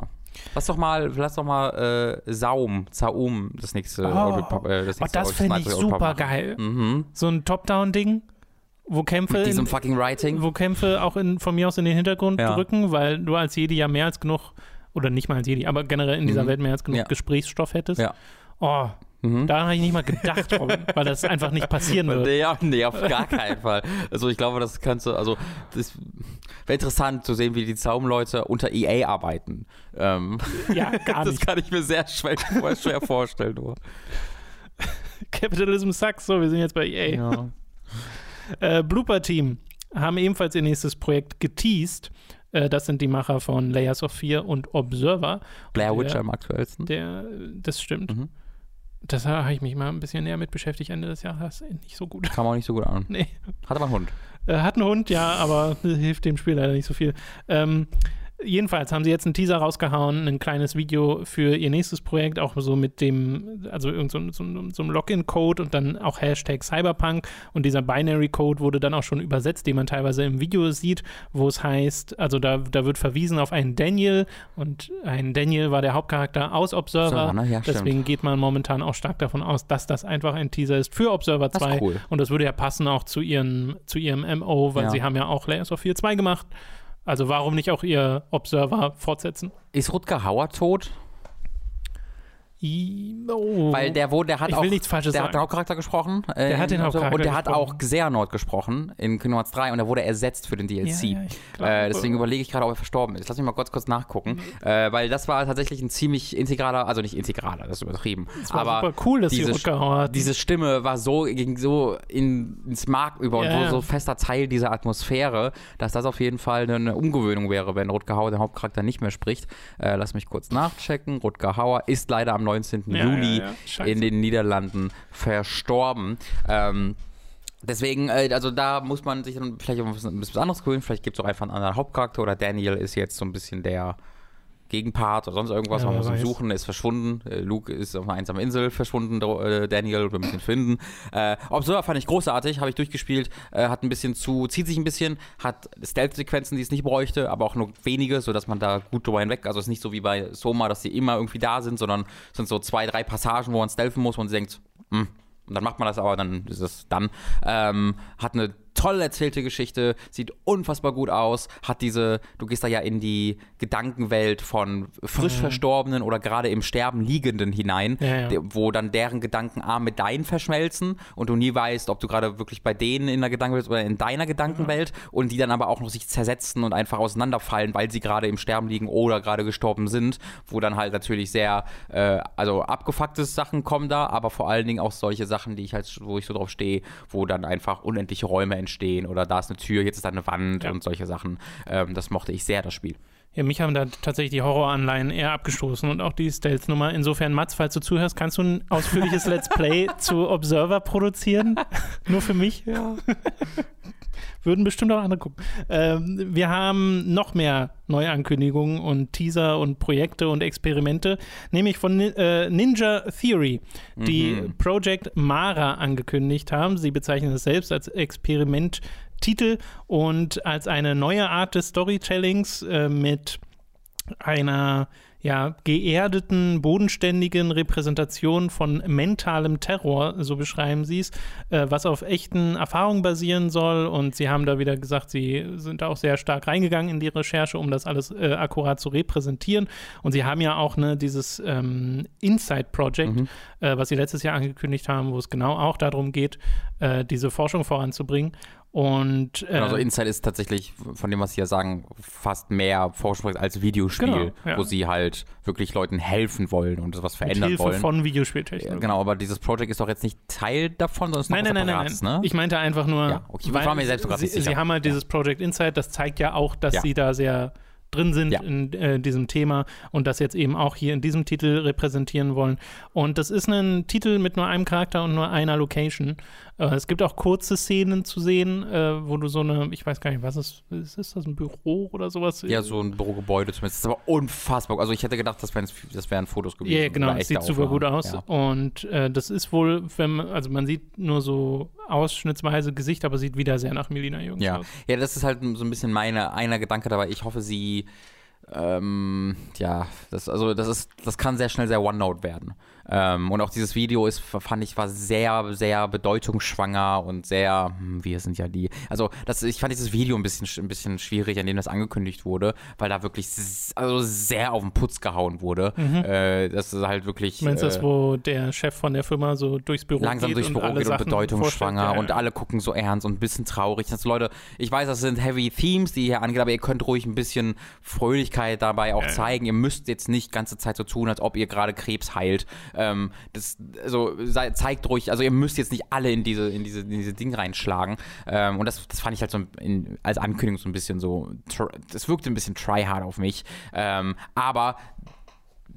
Lass doch mal, lass doch mal äh, Saum, Zaum, das nächste. Oh. Old äh, das Oh, nächste das fände ich super geil. Mhm. So ein Top-Down-Ding, wo Kämpfe, Mit diesem in, fucking Writing. wo Kämpfe auch in, von mir aus in den Hintergrund Ja. drücken, weil du als Jedi ja mehr als genug, oder nicht mal als Jedi, aber generell in dieser Mhm. Welt mehr als genug Ja. Gesprächsstoff hättest. Ja. Oh, Mhm. Daran habe ich nicht mal gedacht, weil das einfach nicht passieren wird. Nee, nee, auf gar keinen Fall. Also ich glaube, das kannst du, also das wäre interessant zu sehen, wie die Zaumleute unter EA arbeiten. Ähm, ja, (laughs) gar nicht. Das kann ich mir sehr schwer, schwer vorstellen. Nur. Capitalism sucks, so, wir sind jetzt bei EA. Ja. (laughs) äh, Blooper Team haben ebenfalls ihr nächstes Projekt geteased. Äh, das sind die Macher von Layers of Fear und Observer. Blair Witch am aktuellsten. Der, das stimmt. Mhm. Das habe ich mich mal ein bisschen näher mit beschäftigt Ende des Jahres. Nicht so gut. Kam auch nicht so gut an. Nee. Hat aber einen Hund. Äh, hat einen Hund, ja, aber (laughs) hilft dem Spiel leider nicht so viel. Ähm, jedenfalls haben sie jetzt einen Teaser rausgehauen, ein kleines Video für ihr nächstes Projekt, auch so mit dem, also irgend so, so, so einem Login-Code und dann auch Hashtag Cyberpunk. Und dieser Binary-Code wurde dann auch schon übersetzt, den man teilweise im Video sieht, wo es heißt, also da, da wird verwiesen auf einen Daniel und ein Daniel war der Hauptcharakter aus Observer. So, ne? ja, Deswegen stimmt. geht man momentan auch stark davon aus, dass das einfach ein Teaser ist für Observer 2. Cool. Und das würde ja passen auch zu, ihren, zu ihrem MO, weil ja. sie haben ja auch Layers of 4 2 gemacht. Also warum nicht auch ihr Observer fortsetzen? Ist Rutger Hauer tot? Oh. Weil der wurde, der hat ich auch, der sagen. hat den Hauptcharakter gesprochen. Äh, der hat den Hauptcharakter Und der hat auch Xehanort gesprochen in Kingdom Hearts 3 und er wurde ersetzt für den DLC. Ja, ja, äh, deswegen überlege ich gerade, ob er verstorben ist. Lass mich mal kurz kurz nachgucken. Mhm. Äh, weil das war tatsächlich ein ziemlich integraler, also nicht integraler, das ist übertrieben. Das war aber super cool, dass diese, diese Stimme war so, ging so in, ins Mark über und yeah. so, so fester Teil dieser Atmosphäre, dass das auf jeden Fall eine, Umgewöhnung wäre, wenn Rutger Hauer, der Hauptcharakter, nicht mehr spricht. Äh, lass mich kurz nachchecken. Rutger Hauer ist leider am 19. Juli ja, in den Niederlanden verstorben. Ähm, Deswegen, äh, also da muss man sich dann vielleicht ein bisschen anderes gewöhnen. Vielleicht gibt es auch einfach einen anderen Hauptcharakter oder Daniel ist jetzt so ein bisschen der Gegenpart oder sonst irgendwas. Ja, man muss ihn suchen, ist verschwunden. Äh, Luke ist auf einer einsamen Insel verschwunden, äh, Daniel, wir müssen ihn finden. Äh, Observer fand ich großartig, habe ich durchgespielt, äh, hat ein bisschen zu, zieht sich ein bisschen, hat Stealth-Sequenzen, die es nicht bräuchte, aber auch nur wenige, sodass man da gut drüber hinweg, also es ist nicht so wie bei Soma, dass sie immer irgendwie da sind, sondern es sind so zwei, drei Passagen, wo man stealthen muss und man denkt, hm, und dann macht man das aber, dann ist es dann. Ähm, hat eine toll erzählte Geschichte, sieht unfassbar gut aus, hat diese, du gehst da ja in die Gedankenwelt von frisch mhm. Verstorbenen oder gerade im Sterben Liegenden hinein, ja, ja. wo dann deren Gedanken A mit deinen verschmelzen und du nie weißt, ob du gerade wirklich bei denen in der Gedankenwelt oder in deiner Gedankenwelt mhm. und die dann aber auch noch sich zersetzen und einfach auseinanderfallen, weil sie gerade im Sterben liegen oder gerade gestorben sind, wo dann halt natürlich sehr, äh, also abgefuckte Sachen kommen da, aber vor allen Dingen auch solche Sachen, die ich halt, wo ich so drauf stehe, wo dann einfach unendliche Räume entstehen oder da ist eine Tür, jetzt ist da eine Wand ja. und solche Sachen. Ähm, das mochte ich sehr, das Spiel. Ja, mich haben da tatsächlich die Horroranleihen eher abgestoßen und auch die Stealth-Nummer. Insofern, Mats, falls du zuhörst, kannst du ein ausführliches Let's Play (laughs) zu Observer produzieren? (laughs) Nur für mich? Ja. (laughs) Würden bestimmt auch andere gucken. Ähm, wir haben noch mehr Neuankündigungen und Teaser und Projekte und Experimente, nämlich von äh, Ninja Theory, die mhm. Project Mara angekündigt haben. Sie bezeichnen es selbst als Experiment Titel und als eine neue Art des Storytellings äh, mit einer ja, geerdeten, bodenständigen Repräsentation von mentalem Terror, so beschreiben sie es, äh, was auf echten Erfahrungen basieren soll. Und sie haben da wieder gesagt, sie sind da auch sehr stark reingegangen in die Recherche, um das alles äh, akkurat zu repräsentieren. Und sie haben ja auch ne, dieses ähm, Insight Project, mhm. äh, was sie letztes Jahr angekündigt haben, wo es genau auch darum geht, äh, diese Forschung voranzubringen. Und, äh, also Inside ist tatsächlich, von dem, was Sie ja sagen, fast mehr Forschung als Videospiel, genau, ja. wo sie halt wirklich Leuten helfen wollen und was verändern Mit Hilfe wollen. von Videospieltechnik. Genau, aber dieses Projekt ist doch jetzt nicht Teil davon, sondern es ist nein, nein, nein, nein, nein. Ne? Ich meinte einfach nur, ja, okay, weil war mir selbst sie, sie haben halt ja. dieses Project Insight, das zeigt ja auch, dass ja. sie da sehr drin sind ja. in äh, diesem Thema und das jetzt eben auch hier in diesem Titel repräsentieren wollen. Und das ist ein Titel mit nur einem Charakter und nur einer Location. Äh, es gibt auch kurze Szenen zu sehen, äh, wo du so eine, ich weiß gar nicht, was ist, ist, ist das ein Büro oder sowas? Ja, so ein Bürogebäude zumindest. Das ist aber unfassbar. Also ich hätte gedacht, das wären, das wären Fotos gewesen. Ja, genau, das sieht super gut aus. Ja. Und äh, das ist wohl, wenn man, also man sieht nur so ausschnittsweise Gesicht, aber sieht wieder sehr nach Melina Jungs ja. aus. Ja, das ist halt so ein bisschen meine, einer Gedanke dabei. Ich hoffe, sie ähm, ja, das, also das ist, das kann sehr schnell sehr One-Note werden. Ähm, und auch dieses Video ist, fand ich, war sehr, sehr bedeutungsschwanger und sehr, hm, wir sind ja die. Also, das, ich fand dieses Video ein bisschen, ein bisschen schwierig, an dem das angekündigt wurde, weil da wirklich also sehr auf den Putz gehauen wurde. Mhm. Äh, das ist halt wirklich. Meinst du äh, das, wo der Chef von der Firma so durchs Büro langsam geht durchs Büro und geht und bedeutungsschwanger ja, und alle gucken so ernst und ein bisschen traurig. Das, Leute, ich weiß, das sind heavy Themes, die hier angehen, aber ihr könnt ruhig ein bisschen Fröhlichkeit dabei auch ja. zeigen. Ihr müsst jetzt nicht ganze Zeit so tun, als ob ihr gerade Krebs heilt. Ähm, das, also zeigt ruhig, also ihr müsst jetzt nicht alle in diese, in diese, in diese Ding reinschlagen. Ähm, und das, das fand ich halt so in, als Ankündigung so ein bisschen so, das wirkte ein bisschen tryhard auf mich. Ähm, aber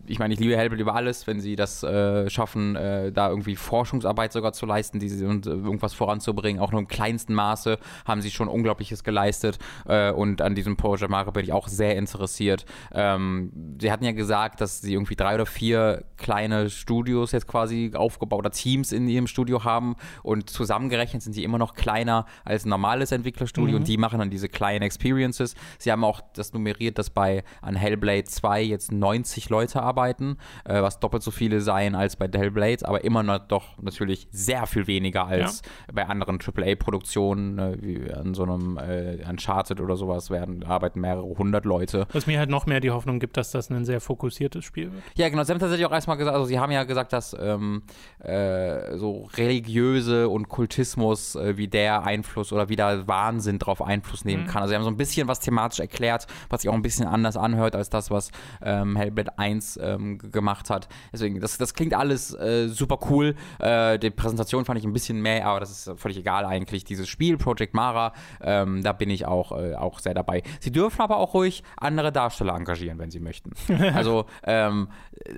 ich meine, ich liebe Hellblade über alles, wenn sie das äh, schaffen, äh, da irgendwie Forschungsarbeit sogar zu leisten, die sie, und äh, irgendwas voranzubringen. Auch nur im kleinsten Maße haben sie schon Unglaubliches geleistet. Äh, und an diesem Project Mario bin ich auch sehr interessiert. Ähm, sie hatten ja gesagt, dass sie irgendwie drei oder vier kleine Studios jetzt quasi aufgebaut oder Teams in ihrem Studio haben. Und zusammengerechnet sind sie immer noch kleiner als ein normales Entwicklerstudio. Mhm. Und die machen dann diese kleinen Experiences. Sie haben auch das nummeriert, dass bei an Hellblade 2 jetzt 90 Leute arbeiten arbeiten, äh, was doppelt so viele seien als bei Hellblade, aber immer noch doch natürlich sehr viel weniger als ja. bei anderen AAA-Produktionen, äh, wie an so einem äh, Uncharted oder sowas, werden arbeiten mehrere hundert Leute. Was mir halt noch mehr die Hoffnung gibt, dass das ein sehr fokussiertes Spiel wird. Ja, genau. Sie haben tatsächlich auch erstmal gesagt, also sie haben ja gesagt, dass ähm, äh, so religiöse und Kultismus äh, wie der Einfluss oder wie der Wahnsinn darauf Einfluss nehmen mhm. kann. Also sie haben so ein bisschen was thematisch erklärt, was sich auch ein bisschen anders anhört als das, was ähm, Hellblade 1 ähm, gemacht hat. Deswegen, das, das klingt alles äh, super cool. Äh, die Präsentation fand ich ein bisschen mehr, aber das ist völlig egal eigentlich. Dieses Spiel, Project Mara, ähm, da bin ich auch, äh, auch sehr dabei. Sie dürfen aber auch ruhig andere Darsteller engagieren, wenn sie möchten. (laughs) also, ähm,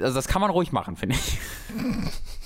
also das kann man ruhig machen, finde ich. (laughs)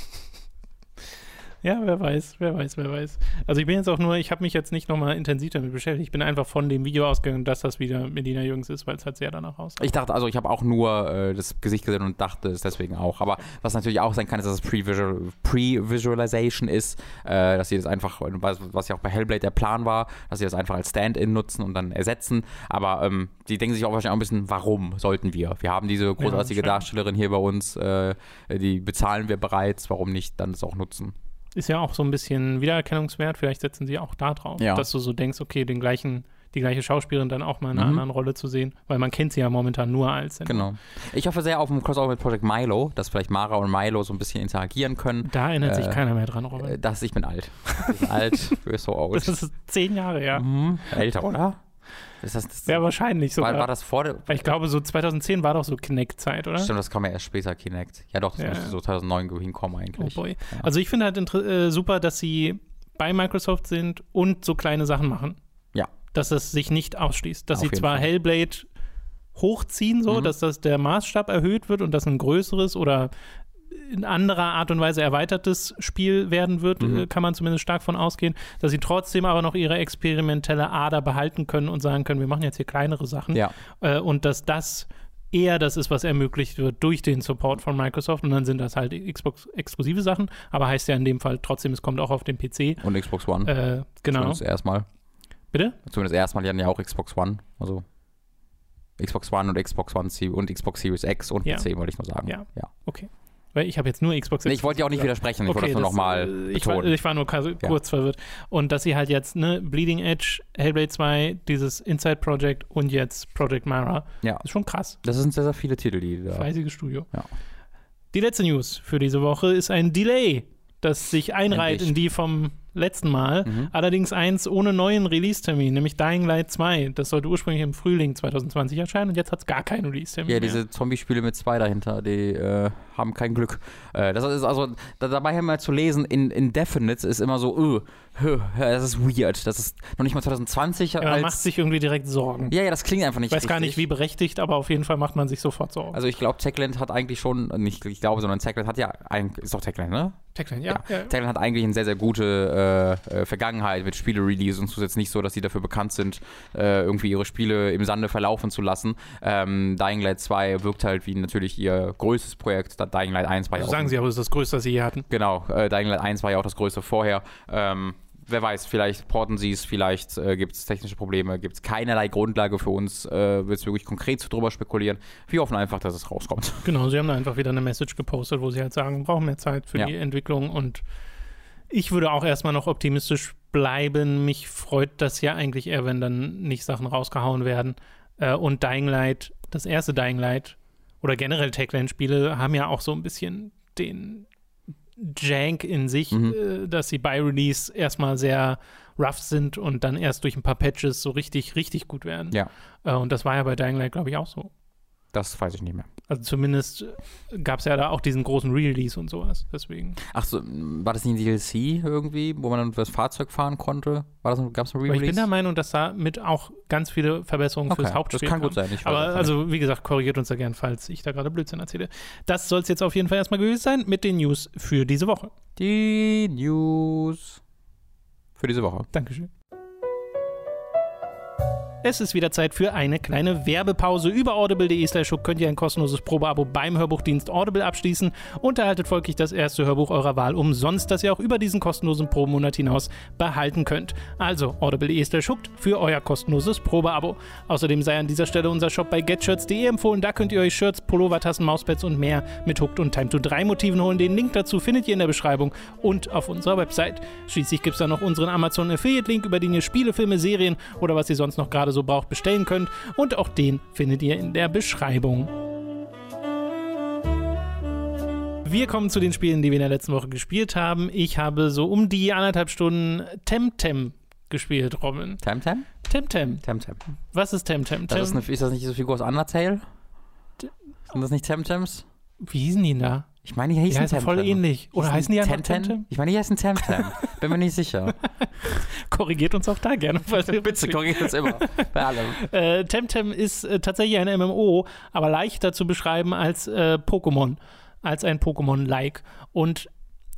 Ja, wer weiß, wer weiß, wer weiß. Also ich bin jetzt auch nur, ich habe mich jetzt nicht nochmal intensiv damit beschäftigt. Ich bin einfach von dem Video ausgegangen, dass das wieder Medina Jürgens ist, weil es halt sehr danach aussah. Ich dachte, also ich habe auch nur äh, das Gesicht gesehen und dachte es deswegen auch. Aber was natürlich auch sein kann, ist, dass es Pre-Visualization ist, äh, dass sie das einfach, was, was ja auch bei Hellblade der Plan war, dass sie das einfach als Stand-in nutzen und dann ersetzen. Aber ähm, die denken sich auch wahrscheinlich auch ein bisschen, warum sollten wir? Wir haben diese großartige ja, Darstellerin hier bei uns, äh, die bezahlen wir bereits, warum nicht dann das auch nutzen? Ist ja auch so ein bisschen Wiedererkennungswert. Vielleicht setzen sie auch da drauf, ja. dass du so denkst, okay, den gleichen, die gleiche Schauspielerin dann auch mal in einer mhm. anderen Rolle zu sehen, weil man kennt sie ja momentan nur als. Sender. Genau. Ich hoffe sehr auf ein Crossover mit Project Milo, dass vielleicht Mara und Milo so ein bisschen interagieren können. Da erinnert äh, sich keiner mehr dran, Robin. Äh, das, ich bin alt. (laughs) Ich bin alt, du so old. Das ist zehn Jahre, ja. Mhm. Älter, oder? Ist das, das ja, wahrscheinlich sogar. War, war das vor der, Ich glaube, so 2010 war doch so Kinect-Zeit, oder? Stimmt, das kam ja erst später, Kinect. Ja, doch, das ja. müsste so 2009 hinkommen eigentlich. Oh boy. Ja. Also ich finde halt äh, super, dass sie bei Microsoft sind und so kleine Sachen machen. Ja. Dass es sich nicht ausschließt. Dass Auf sie zwar Fall. Hellblade hochziehen, so, mhm. dass das der Maßstab erhöht wird und das ein größeres oder in anderer Art und Weise erweitertes Spiel werden wird, mhm. Äh, kann man zumindest stark von ausgehen, dass sie trotzdem aber noch ihre experimentelle Ader behalten können und sagen können, wir machen jetzt hier kleinere Sachen. Ja. Äh, und dass das eher das ist, was ermöglicht wird durch den Support von Microsoft. Und dann sind das halt Xbox-exklusive Sachen, aber heißt ja in dem Fall trotzdem, es kommt auch auf den PC. Und Xbox One. Äh, genau. Zumindest erstmal. Bitte? Zumindest erstmal, die hatten ja auch Xbox One. Also Xbox One und Xbox One und Xbox Series X und ja. PC, wollte ich nur sagen. Ja. ja. Okay. Weil ich habe jetzt nur Xbox. Nee, ich wollte ja auch nicht widersprechen, ich okay, wollte das nur nochmal betonen. Ich war, ich war nur kurz ja. verwirrt. Und dass sie halt jetzt, ne, Bleeding Edge, Hellblade 2, dieses Inside Project und jetzt Project Mara. Ja. Ist schon krass. Das sind sehr, sehr viele Titel, die da. Fleißiges Studio. Ja. Die letzte News für diese Woche ist ein Delay, das sich einreiht Endlich. in die vom letzten Mal. Mhm. Allerdings eins ohne neuen Release-Termin, nämlich Dying Light 2. Das sollte ursprünglich im Frühling 2020 erscheinen und jetzt hat es gar keinen Release-Termin. Ja, diese Zombie-Spiele mit zwei dahinter, die äh, haben kein Glück. Äh, das ist also, da, dabei haben wir zu lesen, in Indefinite ist immer so, uh, das ist weird. Das ist noch nicht mal 2020. Ja, man macht sich irgendwie direkt Sorgen. Ja, ja, das klingt einfach nicht Ich weiß richtig. gar nicht, wie berechtigt, aber auf jeden Fall macht man sich sofort Sorgen. Also ich glaube, Techland hat eigentlich schon, nicht ich glaube, sondern Techland hat ja, ein, ist doch Techland, ne? Techland, ja. ja. ja. Techland hat eigentlich eine sehr, sehr gute äh, äh, Vergangenheit mit Spiele-Release und es ist jetzt nicht so, dass sie dafür bekannt sind, äh, irgendwie ihre Spiele im Sande verlaufen zu lassen. Ähm, Dying Light 2 wirkt halt wie natürlich ihr größtes Projekt. Dying Light 1 war ja also auch. Sagen Sie aber, es ist das größte, was Sie hier hatten. Genau, äh, Dying Light 1 war ja auch das größte vorher. Ähm, wer weiß, vielleicht porten sie es, vielleicht äh, gibt es technische Probleme, gibt es keinerlei Grundlage für uns, äh, wird es wirklich konkret drüber spekulieren. Wir hoffen einfach, dass es rauskommt. (laughs) Genau, sie haben da einfach wieder eine Message gepostet, wo sie halt sagen, wir brauchen mehr Zeit für Ja. die Entwicklung und ich würde auch erstmal noch optimistisch bleiben. Mich freut das ja eigentlich eher, wenn dann nicht Sachen rausgehauen werden. Äh, und Dying Light, das erste Dying Light oder generell Techland-Spiele haben ja auch so ein bisschen den Jank in sich, Mhm. äh, dass sie bei Release erstmal sehr rough sind und dann erst durch ein paar Patches so richtig, richtig gut werden. Ja. Äh, und das war ja bei Dying Light, glaube ich, auch so. Das weiß ich nicht mehr. Also zumindest gab es ja da auch diesen großen Release und sowas. Deswegen. Ach so, war das nicht ein DLC irgendwie, wo man dann das Fahrzeug fahren konnte? War das, gab es ein Aber Re-Release? ich bin der Meinung, dass da mit auch ganz viele Verbesserungen okay, fürs Hauptspiel Das kann gut sein. Ich weiß Aber also, wie gesagt, korrigiert uns da gern, falls ich da gerade Blödsinn erzähle. Das soll es jetzt auf jeden Fall erstmal gewesen sein mit den News für diese Woche. Die News für diese Woche. Dankeschön. Es ist wieder Zeit für eine kleine Werbepause. Über audible.de slash hook könnt ihr ein kostenloses Probeabo beim Hörbuchdienst Audible abschließen und erhaltet folglich das erste Hörbuch eurer Wahl umsonst, das ihr auch über diesen kostenlosen Probemonat hinaus behalten könnt. Also audible.de slash hooked für euer kostenloses Probeabo. Außerdem sei an dieser Stelle unser Shop bei getshirts.de empfohlen. Da könnt ihr euch Shirts, Pullover, Tassen, Mauspads und mehr mit Hooked und Time to 3 Motiven holen. Den Link dazu findet ihr in der Beschreibung und auf unserer Website. Schließlich gibt es da noch unseren Amazon Affiliate Link, über den ihr Spiele, Filme, Serien oder was ihr sonst noch gerade so braucht bestellen könnt. Und auch den findet ihr in der Beschreibung. Wir kommen zu den Spielen, die wir in der letzten Woche gespielt haben. Ich habe so um die anderthalb Stunden Temtem gespielt, Robin. Temtem? Temtem. Temtem. Was ist Temtem? Das ist, Tem eine, ist das nicht so Figur aus Undertale? Sind das nicht Temtems? Wie hießen die denn da? Ich meine, die heißen voll Temtem. ähnlich. Oder heißen die einfach Temtem? Temtem? Ich meine, die heißen Temtem. (laughs) Bin mir nicht sicher. Korrigiert uns auch da gerne. Bitte korrigiert das immer. Bei allem. (laughs) Äh, Temtem ist äh, tatsächlich ein MMO, aber leichter zu beschreiben als äh, Pokémon, als ein Pokémon-like. Und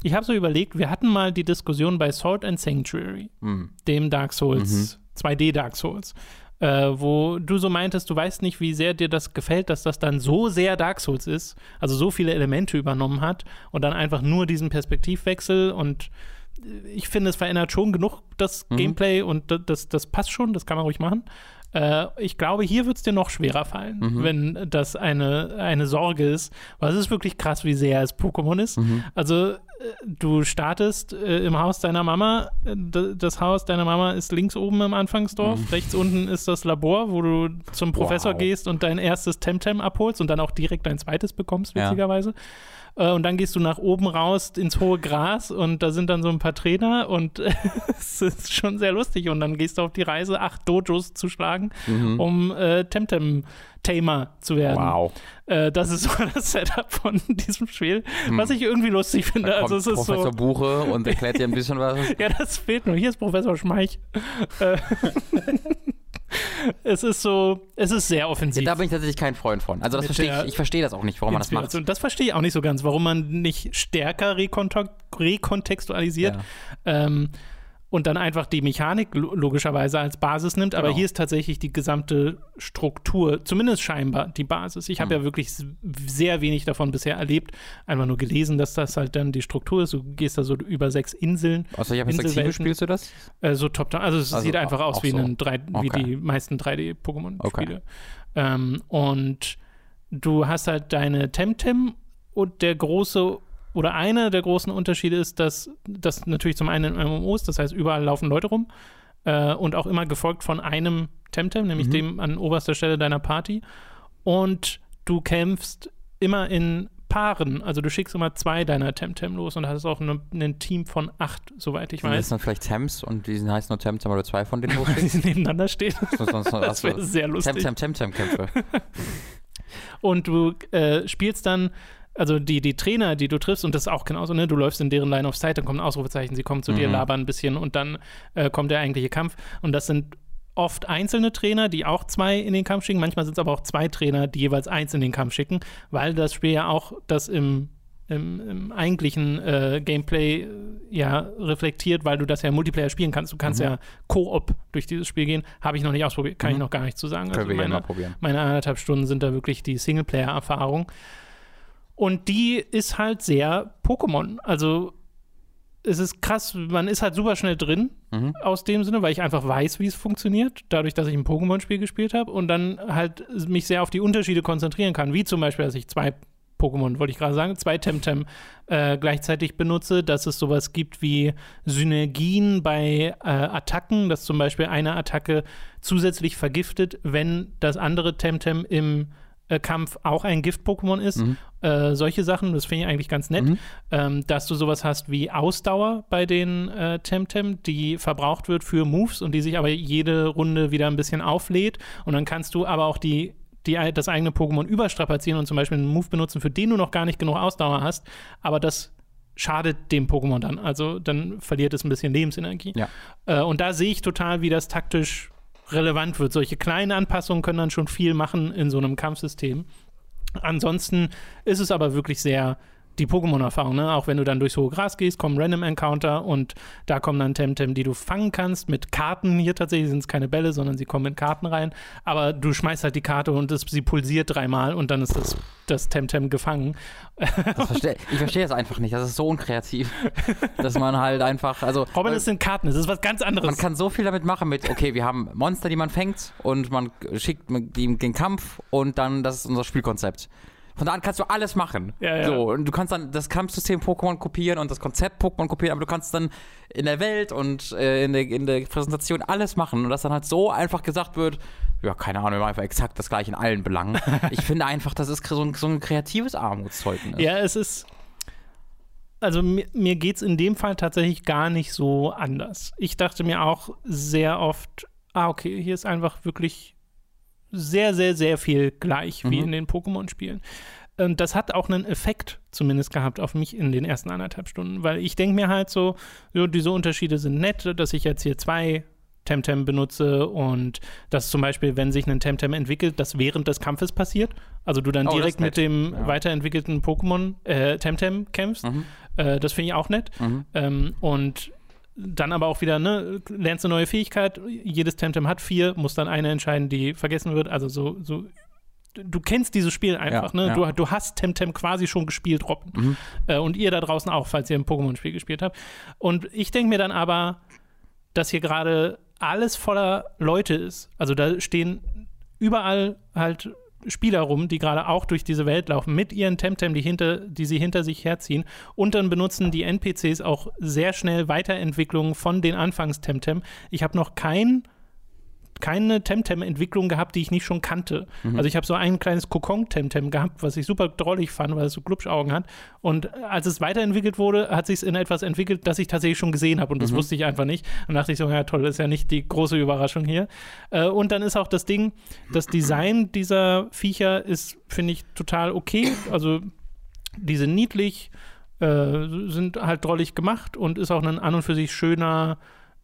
ich habe so überlegt, wir hatten mal die Diskussion bei Sword and Sanctuary, Hm. dem Dark Souls, 2D Dark Souls, äh, wo du so meintest, du weißt nicht, wie sehr dir das gefällt, dass das dann so sehr Dark Souls ist, also so viele Elemente übernommen hat und dann einfach nur diesen Perspektivwechsel und äh, ich finde, es verändert schon genug das Mhm. Gameplay und das, das, das passt schon, das kann man ruhig machen. Äh, ich glaube, hier wird es dir noch schwerer fallen, Mhm. wenn das eine, eine Sorge ist. Weil es ist wirklich krass, wie sehr es Pokémon ist. Mhm. Also, du startest äh, im Haus deiner Mama. Das Haus deiner Mama ist links oben im Anfangsdorf. Rechts unten ist das Labor, wo du zum Professor Wow. gehst und dein erstes Temtem abholst und dann auch direkt dein zweites bekommst, Ja. Äh, Und dann gehst du nach oben raus ins hohe Gras und da sind dann so ein paar Trainer und (laughs) es ist schon sehr lustig. Und dann gehst du auf die Reise, acht Dojos zu schlagen, um äh, Temtem-Tamer zu werden. Mhm. Wow. Äh, das ist (laughs) so das Setup von diesem Spiel, was ich irgendwie lustig finde. Da Also kommt es ist Professor so. Buche und erklärt dir ein bisschen (laughs) was. Ja, das fehlt nur. Hier ist Professor Schmeich. (laughs) Es ist so, es ist sehr offensiv. Da bin ich tatsächlich kein Freund von. Also das verstehe ich, ich verstehe das auch nicht, warum man das macht. Inspiration. Das verstehe ich auch nicht so ganz, warum man nicht stärker rekontextualisiert ähm, und dann einfach die Mechanik lo- logischerweise als Basis nimmt. Aber Genau. hier ist tatsächlich die gesamte Struktur, zumindest scheinbar die Basis. Ich habe Hm. ja wirklich sehr wenig davon bisher erlebt. Einfach nur gelesen, dass das halt dann die Struktur ist. Du gehst da so über sechs Inseln, Aus welcher Perspektive Inselwelten. spielst du das? äh, so top-down. Also es Also sieht einfach aus wie, so. ein 3, wie Okay. die meisten 3D-Pokémon-Spiele. Okay. Ähm, und du hast halt deine Temtem und der große oder einer der großen Unterschiede ist, dass das natürlich zum einen in MMOs, das heißt überall laufen Leute rum äh, und auch immer gefolgt von einem Temtem, nämlich Mhm. dem an oberster Stelle deiner Party. Und du kämpfst immer in Paaren, also du schickst immer zwei deiner Temtem los und hast auch eine, ein Team von acht, soweit ich Sind das weiß, dann vielleicht Temps und die heißen nur Temtem oder zwei von denen (laughs) die losschickst? nebeneinander stehen. Sonst- sonst- Das wäre also- sehr lustig. Temtem, Temtem Kämpfe. (laughs) Und du äh, spielst dann, also die, die Trainer, die du triffst, und das ist auch genauso, ne? Du läufst in deren Line of Sight, dann kommt ein Ausrufezeichen, sie kommen zu dir, Mhm. labern ein bisschen und dann äh, kommt der eigentliche Kampf. Und das sind oft einzelne Trainer, die auch zwei in den Kampf schicken. Manchmal sind es aber auch zwei Trainer, die jeweils eins in den Kampf schicken, weil das Spiel ja auch das im im, im eigentlichen äh, Gameplay äh, ja reflektiert, weil du das ja im Multiplayer spielen kannst. Du kannst Mhm. ja Koop durch dieses Spiel gehen. Habe ich noch nicht ausprobiert, kann ich Mhm. noch gar nicht zu sagen. Können wir ja meine, mal probieren. meine anderthalb Stunden sind da wirklich die Singleplayer-Erfahrung. Und die ist halt sehr Pokémon. Also es ist krass, man ist halt super schnell drin Mhm. aus dem Sinne, weil ich einfach weiß, wie es funktioniert, dadurch, dass ich ein Pokémon-Spiel gespielt habe und dann halt mich sehr auf die Unterschiede konzentrieren kann, wie zum Beispiel, dass ich zwei Pokémon, wollte ich gerade sagen, zwei Temtem äh, gleichzeitig benutze, dass es sowas gibt wie Synergien bei äh, Attacken, dass zum Beispiel eine Attacke zusätzlich vergiftet, wenn das andere Temtem im Kampf auch ein Gift-Pokémon ist. Mhm. Äh, solche Sachen, das finde ich eigentlich ganz nett, Mhm. ähm, dass du sowas hast wie Ausdauer bei den äh, Temtem, die verbraucht wird für Moves und die sich aber jede Runde wieder ein bisschen auflädt. Und dann kannst du aber auch die, die, das eigene Pokémon überstrapazieren und zum Beispiel einen Move benutzen, für den du noch gar nicht genug Ausdauer hast, aber das schadet dem Pokémon dann. Also dann verliert es ein bisschen Lebensenergie. Ja. Äh, und da sehe ich total, wie das taktisch relevant wird. Solche kleinen Anpassungen können dann schon viel machen in so einem Kampfsystem. Ansonsten ist es aber wirklich sehr die Pokémon-Erfahrung, ne? Auch wenn du dann durchs hohe Gras gehst, kommen Random Encounter und da kommen dann Temtem, die du fangen kannst mit Karten. Hier tatsächlich sind es keine Bälle, sondern sie kommen mit Karten rein. Aber du schmeißt halt die Karte und es, sie pulsiert dreimal und dann ist das, das Temtem gefangen. Das versteh, ich verstehe das einfach nicht. Das ist so unkreativ, dass man halt einfach, also Robin, es sind Karten, es ist was ganz anderes. man kann so viel damit machen mit, okay, wir haben Monster, die man fängt und man schickt mit dem den Kampf und dann, das ist unser Spielkonzept. Von da an kannst du alles machen. Ja, ja. So, und du kannst dann das Kampfsystem Pokémon kopieren und das Konzept Pokémon kopieren, aber du kannst dann in der Welt und äh, in, der, in der Präsentation alles machen und dass dann halt so einfach gesagt wird, ja, keine Ahnung, wir machen einfach exakt das gleiche in allen Belangen. (laughs) ich finde einfach, das ist so ein, so ein kreatives Armutszeugnis. Ja, es ist. Also mir, mir geht es in dem Fall tatsächlich gar nicht so anders. Ich dachte mir auch sehr oft, ah, okay, hier ist einfach wirklich sehr, sehr, sehr viel gleich wie Mhm. in den Pokémon-Spielen. Und das hat auch einen Effekt zumindest gehabt auf mich in den ersten anderthalb Stunden, weil ich denke mir halt so, so, diese Unterschiede sind nett, dass ich jetzt hier zwei Temtem benutze und dass zum Beispiel, wenn sich ein Temtem entwickelt, das während des Kampfes passiert, also du dann Oh, direkt mit dem Ja. weiterentwickelten Pokémon äh, Temtem kämpfst, Mhm. äh, das finde ich auch nett. Mhm. Ähm, und dann aber auch wieder, ne, lernst eine neue Fähigkeit, jedes Temtem hat vier, muss dann eine entscheiden, die vergessen wird. Also so, so du kennst dieses Spiel einfach, Ja, ne? ja. Du, du hast Temtem quasi schon gespielt, Robin. Mhm. Äh, und ihr da draußen auch, falls ihr ein Pokémon-Spiel gespielt habt. Und ich denke mir dann aber, dass hier gerade alles voller Leute ist. Also da stehen überall halt Spieler rum, die gerade auch durch diese Welt laufen, mit ihren Temtem, die, hinter, die sie hinter sich herziehen. Und dann benutzen die NPCs auch sehr schnell Weiterentwicklungen von den Anfangs-Temtem. Ich habe noch kein keine Temtem-Entwicklung gehabt, die ich nicht schon kannte. Mhm. Also ich habe so ein kleines Kokon-Temtem gehabt, was ich super drollig fand, weil es so Glubschaugen hat. Und als es weiterentwickelt wurde, hat sich es in etwas entwickelt, das ich tatsächlich schon gesehen habe. Und das Mhm. wusste ich einfach nicht. Und dachte ich so, ja toll, das ist ja nicht die große Überraschung hier. Äh, und dann ist auch das Ding, das Design dieser Viecher ist, finde ich, total okay. Also die sind niedlich, äh, sind halt drollig gemacht und ist auch ein an und für sich schöner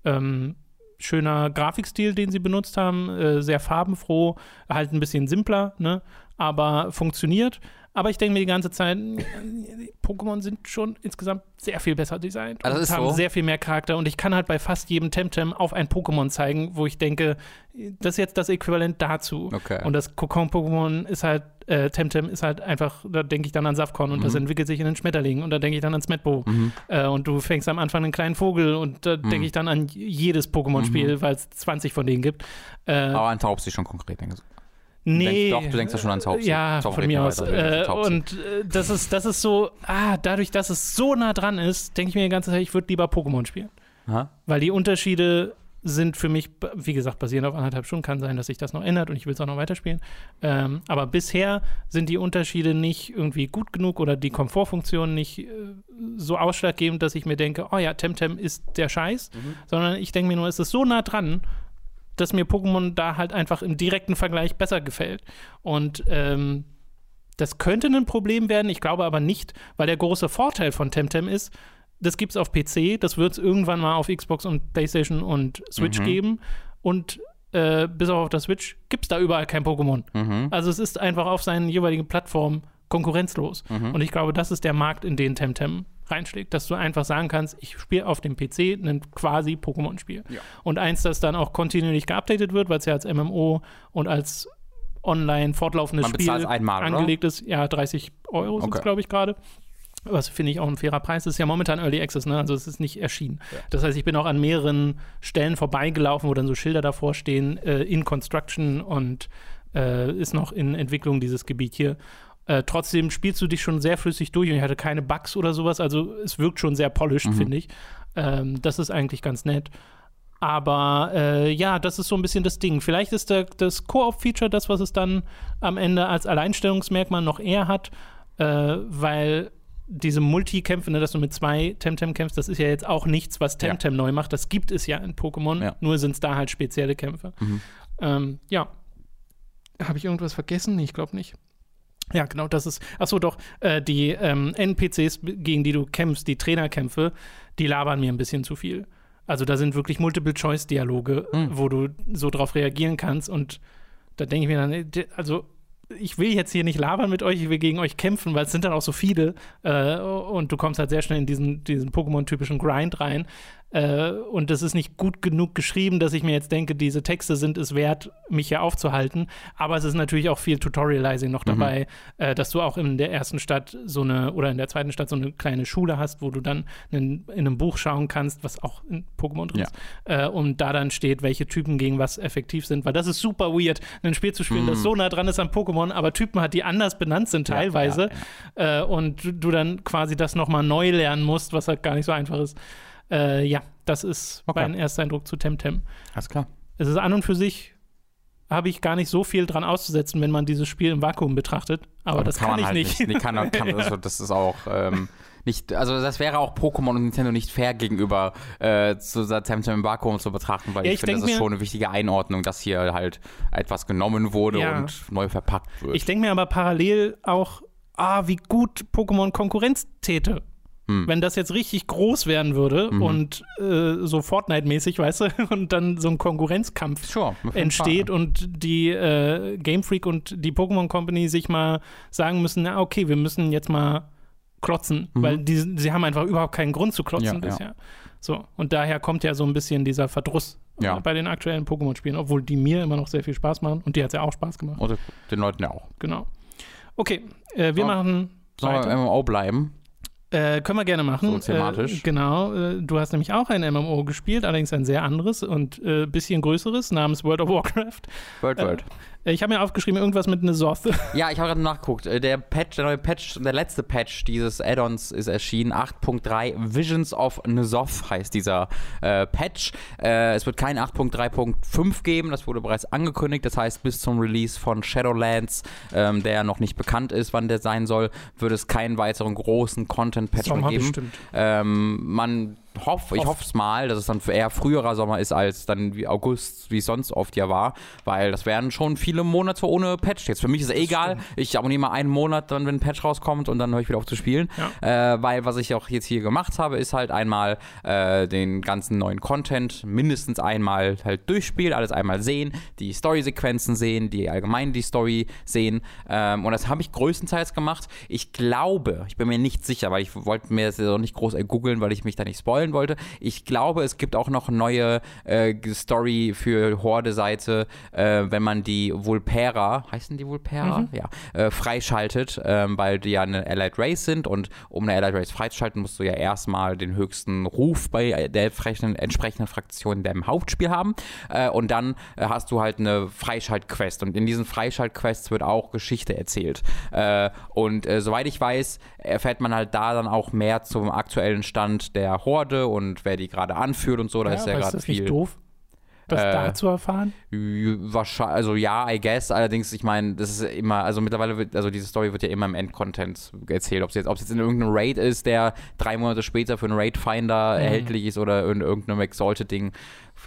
ähm, schöner Grafikstil, den sie benutzt haben, äh, sehr farbenfroh, halt ein bisschen simpler, ne? aber funktioniert. Aber ich denke mir die ganze Zeit, Pokémon sind schon insgesamt sehr viel besser designt das und haben so. sehr viel mehr Charakter. Und ich kann halt bei fast jedem Temtem auf ein Pokémon zeigen, wo ich denke, das ist jetzt das Äquivalent dazu. Okay. Und das Kokon-Pokémon ist halt, äh, Temtem ist halt einfach, da denke ich dann an Safkon und das Mhm. entwickelt sich in den Schmetterling und da denke ich dann an Smetbo. Mhm. Äh, und du fängst am Anfang einen kleinen Vogel und da denke Mhm. ich dann an jedes Pokémon-Spiel, weil es 20 von denen gibt. Äh, Aber an Taubsi schon konkret. Denkst du. Nee. denkst- doch, du denkst ja schon an Taubsi. Ja, Doch, von mir mal aus. Äh, und äh, das, ist, das ist so, ah, dadurch, dass es so nah dran ist, denke ich mir die ganze Zeit, ich würde lieber Pokémon spielen. Aha. Weil die Unterschiede sind für mich, wie gesagt, basierend auf anderthalb Stunden. Kann sein, dass sich das noch ändert und ich will es auch noch weiterspielen. Ähm, aber bisher sind die Unterschiede nicht irgendwie gut genug oder die Komfortfunktionen nicht äh, so ausschlaggebend, dass ich mir denke, oh ja, Temtem ist der Scheiß, sondern ich denke mir nur, es ist so nah dran, dass mir Pokémon da halt einfach im direkten Vergleich besser gefällt. Und ähm, das könnte ein Problem werden, ich glaube aber nicht, weil der große Vorteil von Temtem ist, das gibt es auf PC, das wird es irgendwann mal auf Xbox und PlayStation und Switch Mhm. geben. Und äh, bis auf der Switch gibt es da überall kein Pokémon. Mhm. Also es ist einfach auf seinen jeweiligen Plattformen konkurrenzlos. Mhm. Und ich glaube, das ist der Markt, in den Temtem reinschlägt, dass du einfach sagen kannst, ich spiele auf dem PC ein quasi Pokémon-Spiel. Ja. Und eins, das dann auch kontinuierlich geupdatet wird, weil es ja als MMO und als online fortlaufendes Man Spiel einmal, oder? angelegt ist. Ja, 30 Euro sind es, Okay. glaube ich, gerade. Was finde ich auch ein fairer Preis ist. ja momentan Early Access, ne? Also es ist nicht erschienen. Ja. Das heißt, ich bin auch an mehreren Stellen vorbeigelaufen, wo dann so Schilder davor stehen, äh, in Construction und äh, ist noch in Entwicklung dieses Gebiet hier. Äh, trotzdem spielst du dich schon sehr flüssig durch und ich hatte keine Bugs oder sowas. Also es wirkt schon sehr polished, mhm. finde ich. Ähm, das ist eigentlich ganz nett. Aber äh, ja, das ist so ein bisschen das Ding. Vielleicht ist der, das Koop-Feature das, was es dann am Ende als Alleinstellungsmerkmal noch eher hat, äh, weil diese Multikämpfe, ne, dass du mit zwei Temtem kämpfst, das ist ja jetzt auch nichts, was Temtem ja. neu macht. Das gibt es ja in Pokémon, ja. nur sind es da halt spezielle Kämpfe. Mhm. Ähm, ja. Habe ich irgendwas vergessen? Nee, ich glaube nicht. Ja, genau, das ist. Achso, doch, äh, die ähm, NPCs, gegen die du kämpfst, die Trainerkämpfe, die labern mir ein bisschen zu viel. Also da sind wirklich Multiple-Choice-Dialoge, mhm. wo du so drauf reagieren kannst und da denke ich mir dann, also ich will jetzt hier nicht labern mit euch, ich will gegen euch kämpfen, weil es sind dann auch so viele äh, und du kommst halt sehr schnell in diesen, diesen Pokémon-typischen Grind rein. Äh, und das ist nicht gut genug geschrieben, dass ich mir jetzt denke, diese Texte sind es wert, mich hier aufzuhalten. Aber es ist natürlich auch viel Tutorializing noch mhm. dabei, mhm. äh, dass du auch in der ersten Stadt so eine oder in der zweiten Stadt so eine kleine Schule hast, wo du dann in, in einem Buch schauen kannst, was auch in Pokémon drin ist, ja. äh, und da dann steht, welche Typen gegen was effektiv sind. Weil das ist super weird, ein Spiel zu spielen, mhm. das so nah dran ist an Pokémon, aber Typen hat, die anders benannt sind teilweise. Ja, ja, äh, und du dann quasi das nochmal neu lernen musst, was halt gar nicht so einfach ist. Äh, ja, das ist okay. mein erster Eindruck zu Temtem. Alles klar. Es ist an und für sich habe ich gar nicht so viel dran auszusetzen, wenn man dieses Spiel im Vakuum betrachtet. Aber, Aber das kann, kann ich halt nicht. nicht. Nee, kann, kann, also das ist auch ähm, nicht, also das wäre auch Pokémon und Nintendo nicht fair gegenüber äh, zu Temtem im Vakuum zu betrachten, weil ja, ich, ich finde, das ist schon eine wichtige Einordnung, dass hier halt etwas genommen wurde ja. und neu verpackt wird. Ich denke mir aber parallel auch, ah, wie gut Pokémon Konkurrenz täte. Hm. Wenn das jetzt richtig groß werden würde mhm. und äh, so Fortnite-mäßig, weißt du, (laughs) und dann so ein Konkurrenzkampf sure, entsteht Fall. und die äh, Game Freak und die Pokémon Company sich mal sagen müssen, na okay, wir müssen jetzt mal klotzen, mhm. weil die, sie haben einfach überhaupt keinen Grund zu klotzen ja, bisher. Ja. So, und daher kommt ja so ein bisschen dieser Verdruss ja. bei den aktuellen Pokémon-Spielen, obwohl die mir immer noch sehr viel Spaß machen und die hat es ja auch Spaß gemacht. Oder den Leuten ja auch. Genau. Okay, äh, wir so, machen. Sollen wir im MMO bleiben? Äh, können wir gerne machen. So thematisch. Äh, genau. Äh, du hast nämlich auch ein MMO gespielt, allerdings ein sehr anderes und ein äh, bisschen größeres namens World of Warcraft. World World. Äh, ich habe mir aufgeschrieben, irgendwas mit Nezoth. (laughs) Ja, ich habe gerade nachgeguckt. Äh, der Patch, der neue Patch, der letzte Patch dieses Add-ons ist erschienen. 8.3 Visions of Nezoth heißt dieser äh, Patch. Äh, es wird kein 8.3.5 geben, das wurde bereits angekündigt. Das heißt, bis zum Release von Shadowlands, ähm, der noch nicht bekannt ist, wann der sein soll, wird es keinen weiteren großen Content-Patch geben. Ähm, man hoffe, ich hoffe es mal, dass es dann eher früherer Sommer ist als dann wie August, wie es sonst oft ja war, weil das wären schon viele Monate ohne Patch. Jetzt für mich ist es egal, stimmt. ich abonniere mal einen Monat, dann wenn ein Patch rauskommt und dann höre ich wieder auf zu spielen, ja. äh, weil was ich auch jetzt hier gemacht habe, ist halt einmal äh, den ganzen neuen Content mindestens einmal halt durchspielen, alles einmal sehen, die Story-Sequenzen sehen, die allgemein die Story sehen ähm, und das habe ich größtenteils gemacht. Ich glaube, ich bin mir nicht sicher, weil ich wollte mir das auch nicht groß googeln, weil ich mich da nicht spoilern spoilen wollte. Ich glaube, es gibt auch noch neue äh, Story für Horde-Seite, äh, wenn man die Vulpera, heißen die Vulpera? Mhm. Ja, äh, freischaltet, ähm, weil die ja eine Allied Race sind und um eine Allied Race freizuschalten, musst du ja erstmal den höchsten Ruf bei der entsprechenden Fraktion in deinem Hauptspiel haben. Äh, und dann äh, hast du halt eine Freischalt-Quest und in diesen Freischalt-Quests wird auch Geschichte erzählt. Äh, und soweit ich weiß, erfährt man halt da dann auch mehr zum aktuellen Stand der Horde Horde und wer die gerade anführt und so. Da ja, ist ja gerade viel. Nicht doof? Das äh, da zu erfahren? Wahrscheinlich, also ja, I guess. Allerdings, ich meine, das ist immer, also mittlerweile wird, also diese Story wird ja immer im Endcontent erzählt. Ob es jetzt, jetzt in irgendeinem Raid ist, der drei Monate später für einen Raid-Finder mhm. erhältlich ist oder in irgendeinem Exalted-Ding,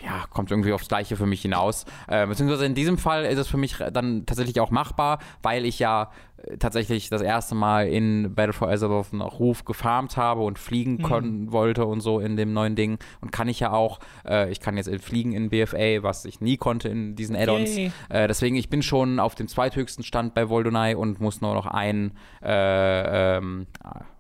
ja, kommt irgendwie aufs Gleiche für mich hinaus. Äh, beziehungsweise in diesem Fall ist es für mich dann tatsächlich auch machbar, weil ich ja tatsächlich das erste Mal in Battle for Azeroth nach Ruf gefarmt habe und fliegen mhm. wollte und so in dem neuen Ding. Und kann ich ja auch. Äh, ich kann jetzt fliegen in BFA, was ich nie konnte in diesen Add-ons. Äh, deswegen, ich bin schon auf dem zweithöchsten Stand bei Voldonai und muss nur noch einen äh, ähm,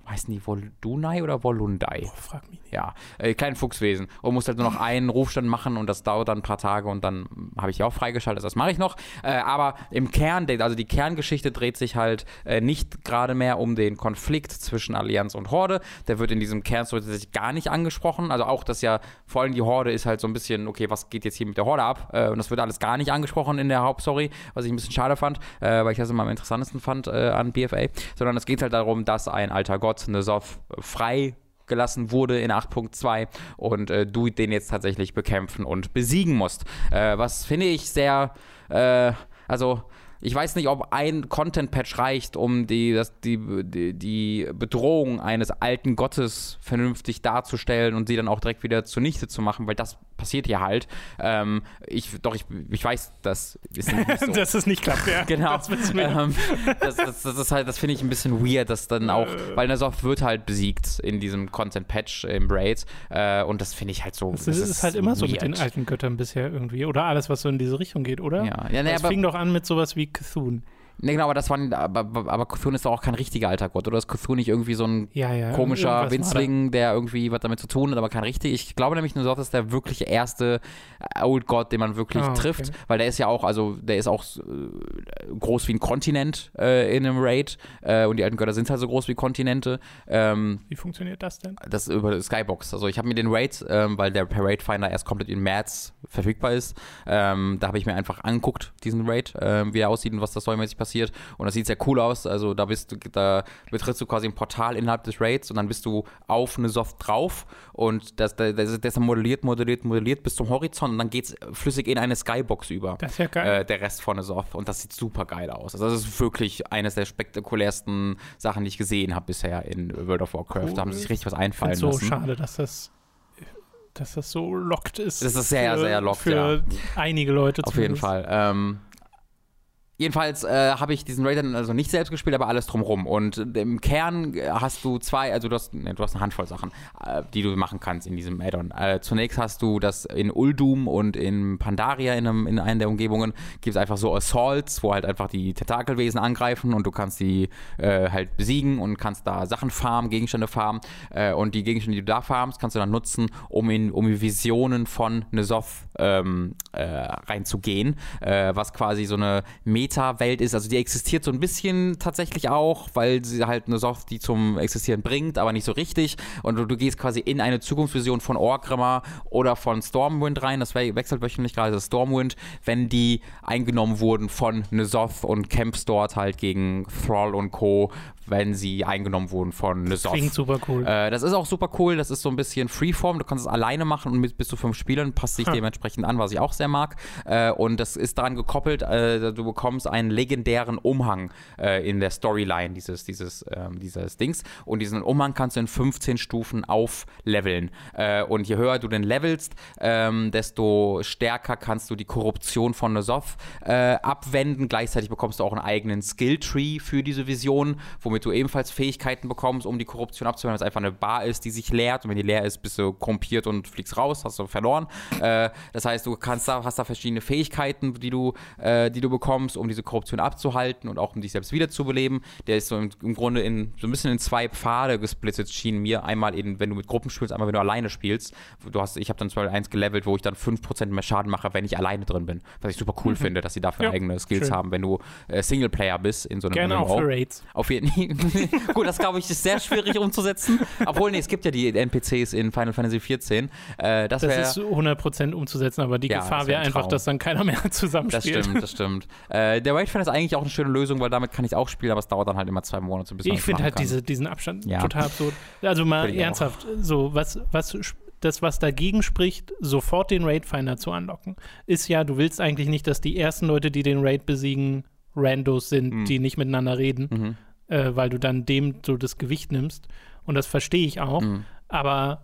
heißen die Volunai oder Volundai? Oh, frag mich nicht. Ja, äh, kleinen Fuchswesen. Und musst halt nur noch einen Rufstand machen und das dauert dann ein paar Tage und dann habe ich die auch freigeschaltet, das mache ich noch. Äh, aber im Kern, also die Kerngeschichte dreht sich halt äh, nicht gerade mehr um den Konflikt zwischen Allianz und Horde. Der wird in diesem Kern so gar nicht angesprochen. Also auch, dass ja vor allem die Horde ist halt so ein bisschen, okay, was geht jetzt hier mit der Horde ab? Äh, und das wird alles gar nicht angesprochen in der Hauptstory, was ich ein bisschen schade fand, äh, weil ich das immer am interessantesten fand äh, an BFA. Sondern es geht halt darum, dass ein alter Gott, Nezoth, frei gelassen wurde in 8.2 und äh, du den jetzt tatsächlich bekämpfen und besiegen musst. Äh, was finde ich sehr, äh, also ich weiß nicht, ob ein Content-Patch reicht, um die, das, die, die, die, Bedrohung eines alten Gottes vernünftig darzustellen und sie dann auch direkt wieder zunichte zu machen, weil das passiert ja halt. Ähm, ich, doch, ich, ich weiß, dass ist nicht (laughs) so. dass es nicht klappt, ja. (laughs) genau. Das, ähm, das, das, das, ist halt, das finde ich ein bisschen weird, dass dann auch, äh. weil Nasoft wird halt besiegt in diesem Content-Patch im Braid äh, und das finde ich halt so. Das, ist, ist halt immer weird. so mit den alten Göttern bisher irgendwie oder alles, was so in diese Richtung geht, oder? Ja, ja nee, das fing doch an mit sowas wie Cthulhu. Ne, genau, aber das waren, aber, aber Cthulhu ist doch auch kein richtiger alter Gott, oder ist Cthulhu nicht irgendwie so ein ja, ja, komischer Winzling, der irgendwie was damit zu tun hat, aber kein richtig? Ich glaube nämlich nur, das ist der wirkliche erste Old God, den man wirklich ah, trifft, okay. weil der ist ja auch, also der ist auch äh, groß wie ein Kontinent äh, in einem Raid äh, und die alten Götter sind halt so groß wie Kontinente. Ähm, wie funktioniert das denn? Das über Skybox. Also ich habe mir den Raid, ähm, weil der Raid Finder erst komplett in März verfügbar ist, ähm, da habe ich mir einfach angeguckt, diesen Raid, ähm, wie er aussieht und was da storymäßig passiert passiert. Und das sieht sehr cool aus. Also da bist du, da betrittst du quasi ein Portal innerhalb des Raids und dann bist du auf eine Soft drauf und das, das, das ist modelliert, modelliert, modelliert bis zum Horizont und dann geht es flüssig in eine Skybox über. Das ist ja geil. Äh, der Rest von der Soft. Und das sieht super geil aus. Also das ist wirklich eines der spektakulärsten Sachen, die ich gesehen habe bisher in World of Warcraft. Cool. Da haben sie sich richtig was einfallen so lassen. So schade, dass das dass das so lockt ist. Das ist sehr, für, sehr lockt, für ja. einige Leute Auf jeden Fall. Ähm, Jedenfalls äh, habe ich diesen Raid dann also nicht selbst gespielt, aber alles drumrum. Und im Kern hast du zwei, also du hast, ne, du hast eine Handvoll Sachen, äh, die du machen kannst in diesem Addon. Äh, zunächst hast du das in Uldum und in Pandaria in, einem, in einer der Umgebungen gibt es einfach so Assaults, wo halt einfach die Tentakelwesen angreifen und du kannst die äh, halt besiegen und kannst da Sachen farmen, Gegenstände farmen. Äh, und die Gegenstände, die du da farmst, kannst du dann nutzen, um in um Visionen von Nezoth ähm, äh, reinzugehen, was quasi so eine Meta Meta-Welt ist. Also die existiert so ein bisschen tatsächlich auch, weil sie halt eine Soft die zum Existieren bringt, aber nicht so richtig. Und du, du gehst quasi in eine Zukunftsvision von Orgrimmar oder von Stormwind rein. Das wechselt wöchentlich gerade das Stormwind, wenn die eingenommen wurden von Nezoth und kämpfst dort halt gegen Thrall und Co., wenn sie eingenommen wurden von Nezoth. Klingt super cool. Äh, das ist auch super cool. Das ist so ein bisschen Freeform. Du kannst es alleine machen und mit bis zu fünf Spielern passt sich ha. dementsprechend an, was ich auch sehr mag. Äh, und das ist daran gekoppelt, äh, du bekommst einen legendären Umhang äh, in der Storyline dieses, dieses, ähm, dieses Dings. Und diesen Umhang kannst du in 15 Stufen aufleveln. Äh, und je höher du den levelst, ähm, desto stärker kannst du die Korruption von Nezoth äh, abwenden. Gleichzeitig bekommst du auch einen eigenen Skilltree für diese Vision, womit womit du ebenfalls Fähigkeiten bekommst, um die Korruption abzuwehren, weil es einfach eine Bar ist, die sich leert und wenn die leer ist, bist du korrumpiert und fliegst raus, hast du verloren. Äh, das heißt, du kannst da, hast da verschiedene Fähigkeiten, die du, äh, die du bekommst, um diese Korruption abzuhalten und auch um dich selbst wiederzubeleben. Der ist so im, im, Grunde in, so ein bisschen in zwei Pfade gesplittet, schien mir. Einmal eben, wenn du mit Gruppen spielst, einmal wenn du alleine spielst. Du hast, ich habe dann zum Beispiel eins gelevelt, wo ich dann 5% mehr Schaden mache, wenn ich alleine drin bin. Was ich super cool mhm. finde, dass sie dafür ja, eigene Skills schön. haben, wenn du äh, Singleplayer bist in so einem Gerne für Raids. Auf jeden Fall. (laughs) (laughs) Gut, das glaube ich ist sehr schwierig umzusetzen. Obwohl, nee, es gibt ja die NPCs in Final Fantasy XIV. Äh, das, das ist 100% umzusetzen, aber die ja, Gefahr wäre einfach, dass dann keiner mehr (laughs) zusammenspielt. Das stimmt, das stimmt. Äh, der Raid Fan ist eigentlich auch eine schöne Lösung, weil damit kann ich auch spielen, aber es dauert dann halt immer zwei Monate, bis Ich finde halt diese, diesen Abstand ja. total absurd. Also mal ernsthaft, auch. so was, was das, was dagegen spricht, sofort den Raid Finder zu unlocken, ist ja, du willst eigentlich nicht, dass die ersten Leute, die den Raid besiegen, Randos sind, mhm. die nicht miteinander reden, mhm äh, weil du dann dem so das Gewicht nimmst. Und das verstehe ich auch. Mhm. Aber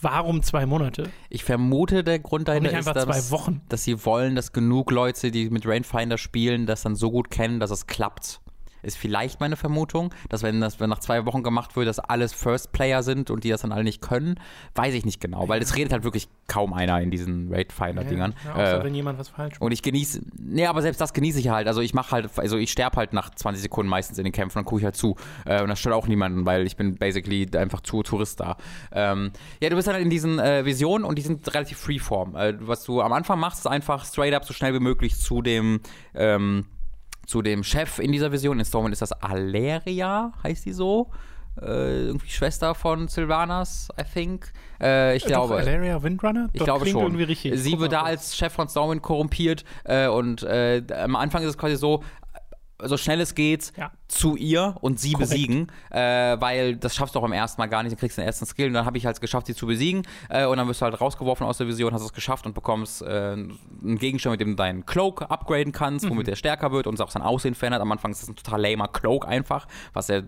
warum zwei Monate? Ich vermute, der Grund dahinter ist, dass, dass, sie wollen, dass genug Leute, die mit Rainfinder spielen, das dann so gut kennen, dass es klappt. Ist vielleicht meine Vermutung, dass wenn das wenn nach zwei Wochen gemacht wird, dass alles First Player sind und die das dann alle nicht können, weiß ich nicht genau, weil es redet halt wirklich kaum einer in diesen Raid Finder Dingern. Ja, außer äh, wenn jemand was falsch macht. Und ich genieße, nee, aber selbst das genieße ich halt. Also ich mache halt, also ich sterbe halt nach 20 Sekunden meistens in den Kämpfen, dann gucke ich halt zu. Äh, und das stört auch niemanden, weil ich bin basically einfach zu Tourist da. Ähm, ja, du bist halt in diesen äh, Visionen und die sind relativ freeform. Äh, was du am Anfang machst, ist einfach straight up so schnell wie möglich zu dem ähm, zu dem Chef in dieser Vision. In Stormwind ist das Aleria, heißt die so. Äh, irgendwie Schwester von Sylvanas, I think. Äh, ich äh, glaube. Valeria Windrunner? Ich Doch, glaube schon. Sie wird da als Chef von Stormwind korrumpiert äh, und äh, am Anfang ist es quasi so, so schnell es geht, ja. Zu ihr und sie Korrekt. besiegen, äh, weil das schaffst du auch beim ersten Mal gar nicht, dann kriegst du den ersten Skill und dann habe ich halt geschafft, sie zu besiegen äh, und dann wirst du halt rausgeworfen aus der Vision, hast es geschafft und bekommst äh, einen Gegenstand, mit dem du deinen Cloak upgraden kannst, womit mhm. der stärker wird und auch sein Aussehen verändert. Am Anfang ist das ein total lamer Cloak einfach, was er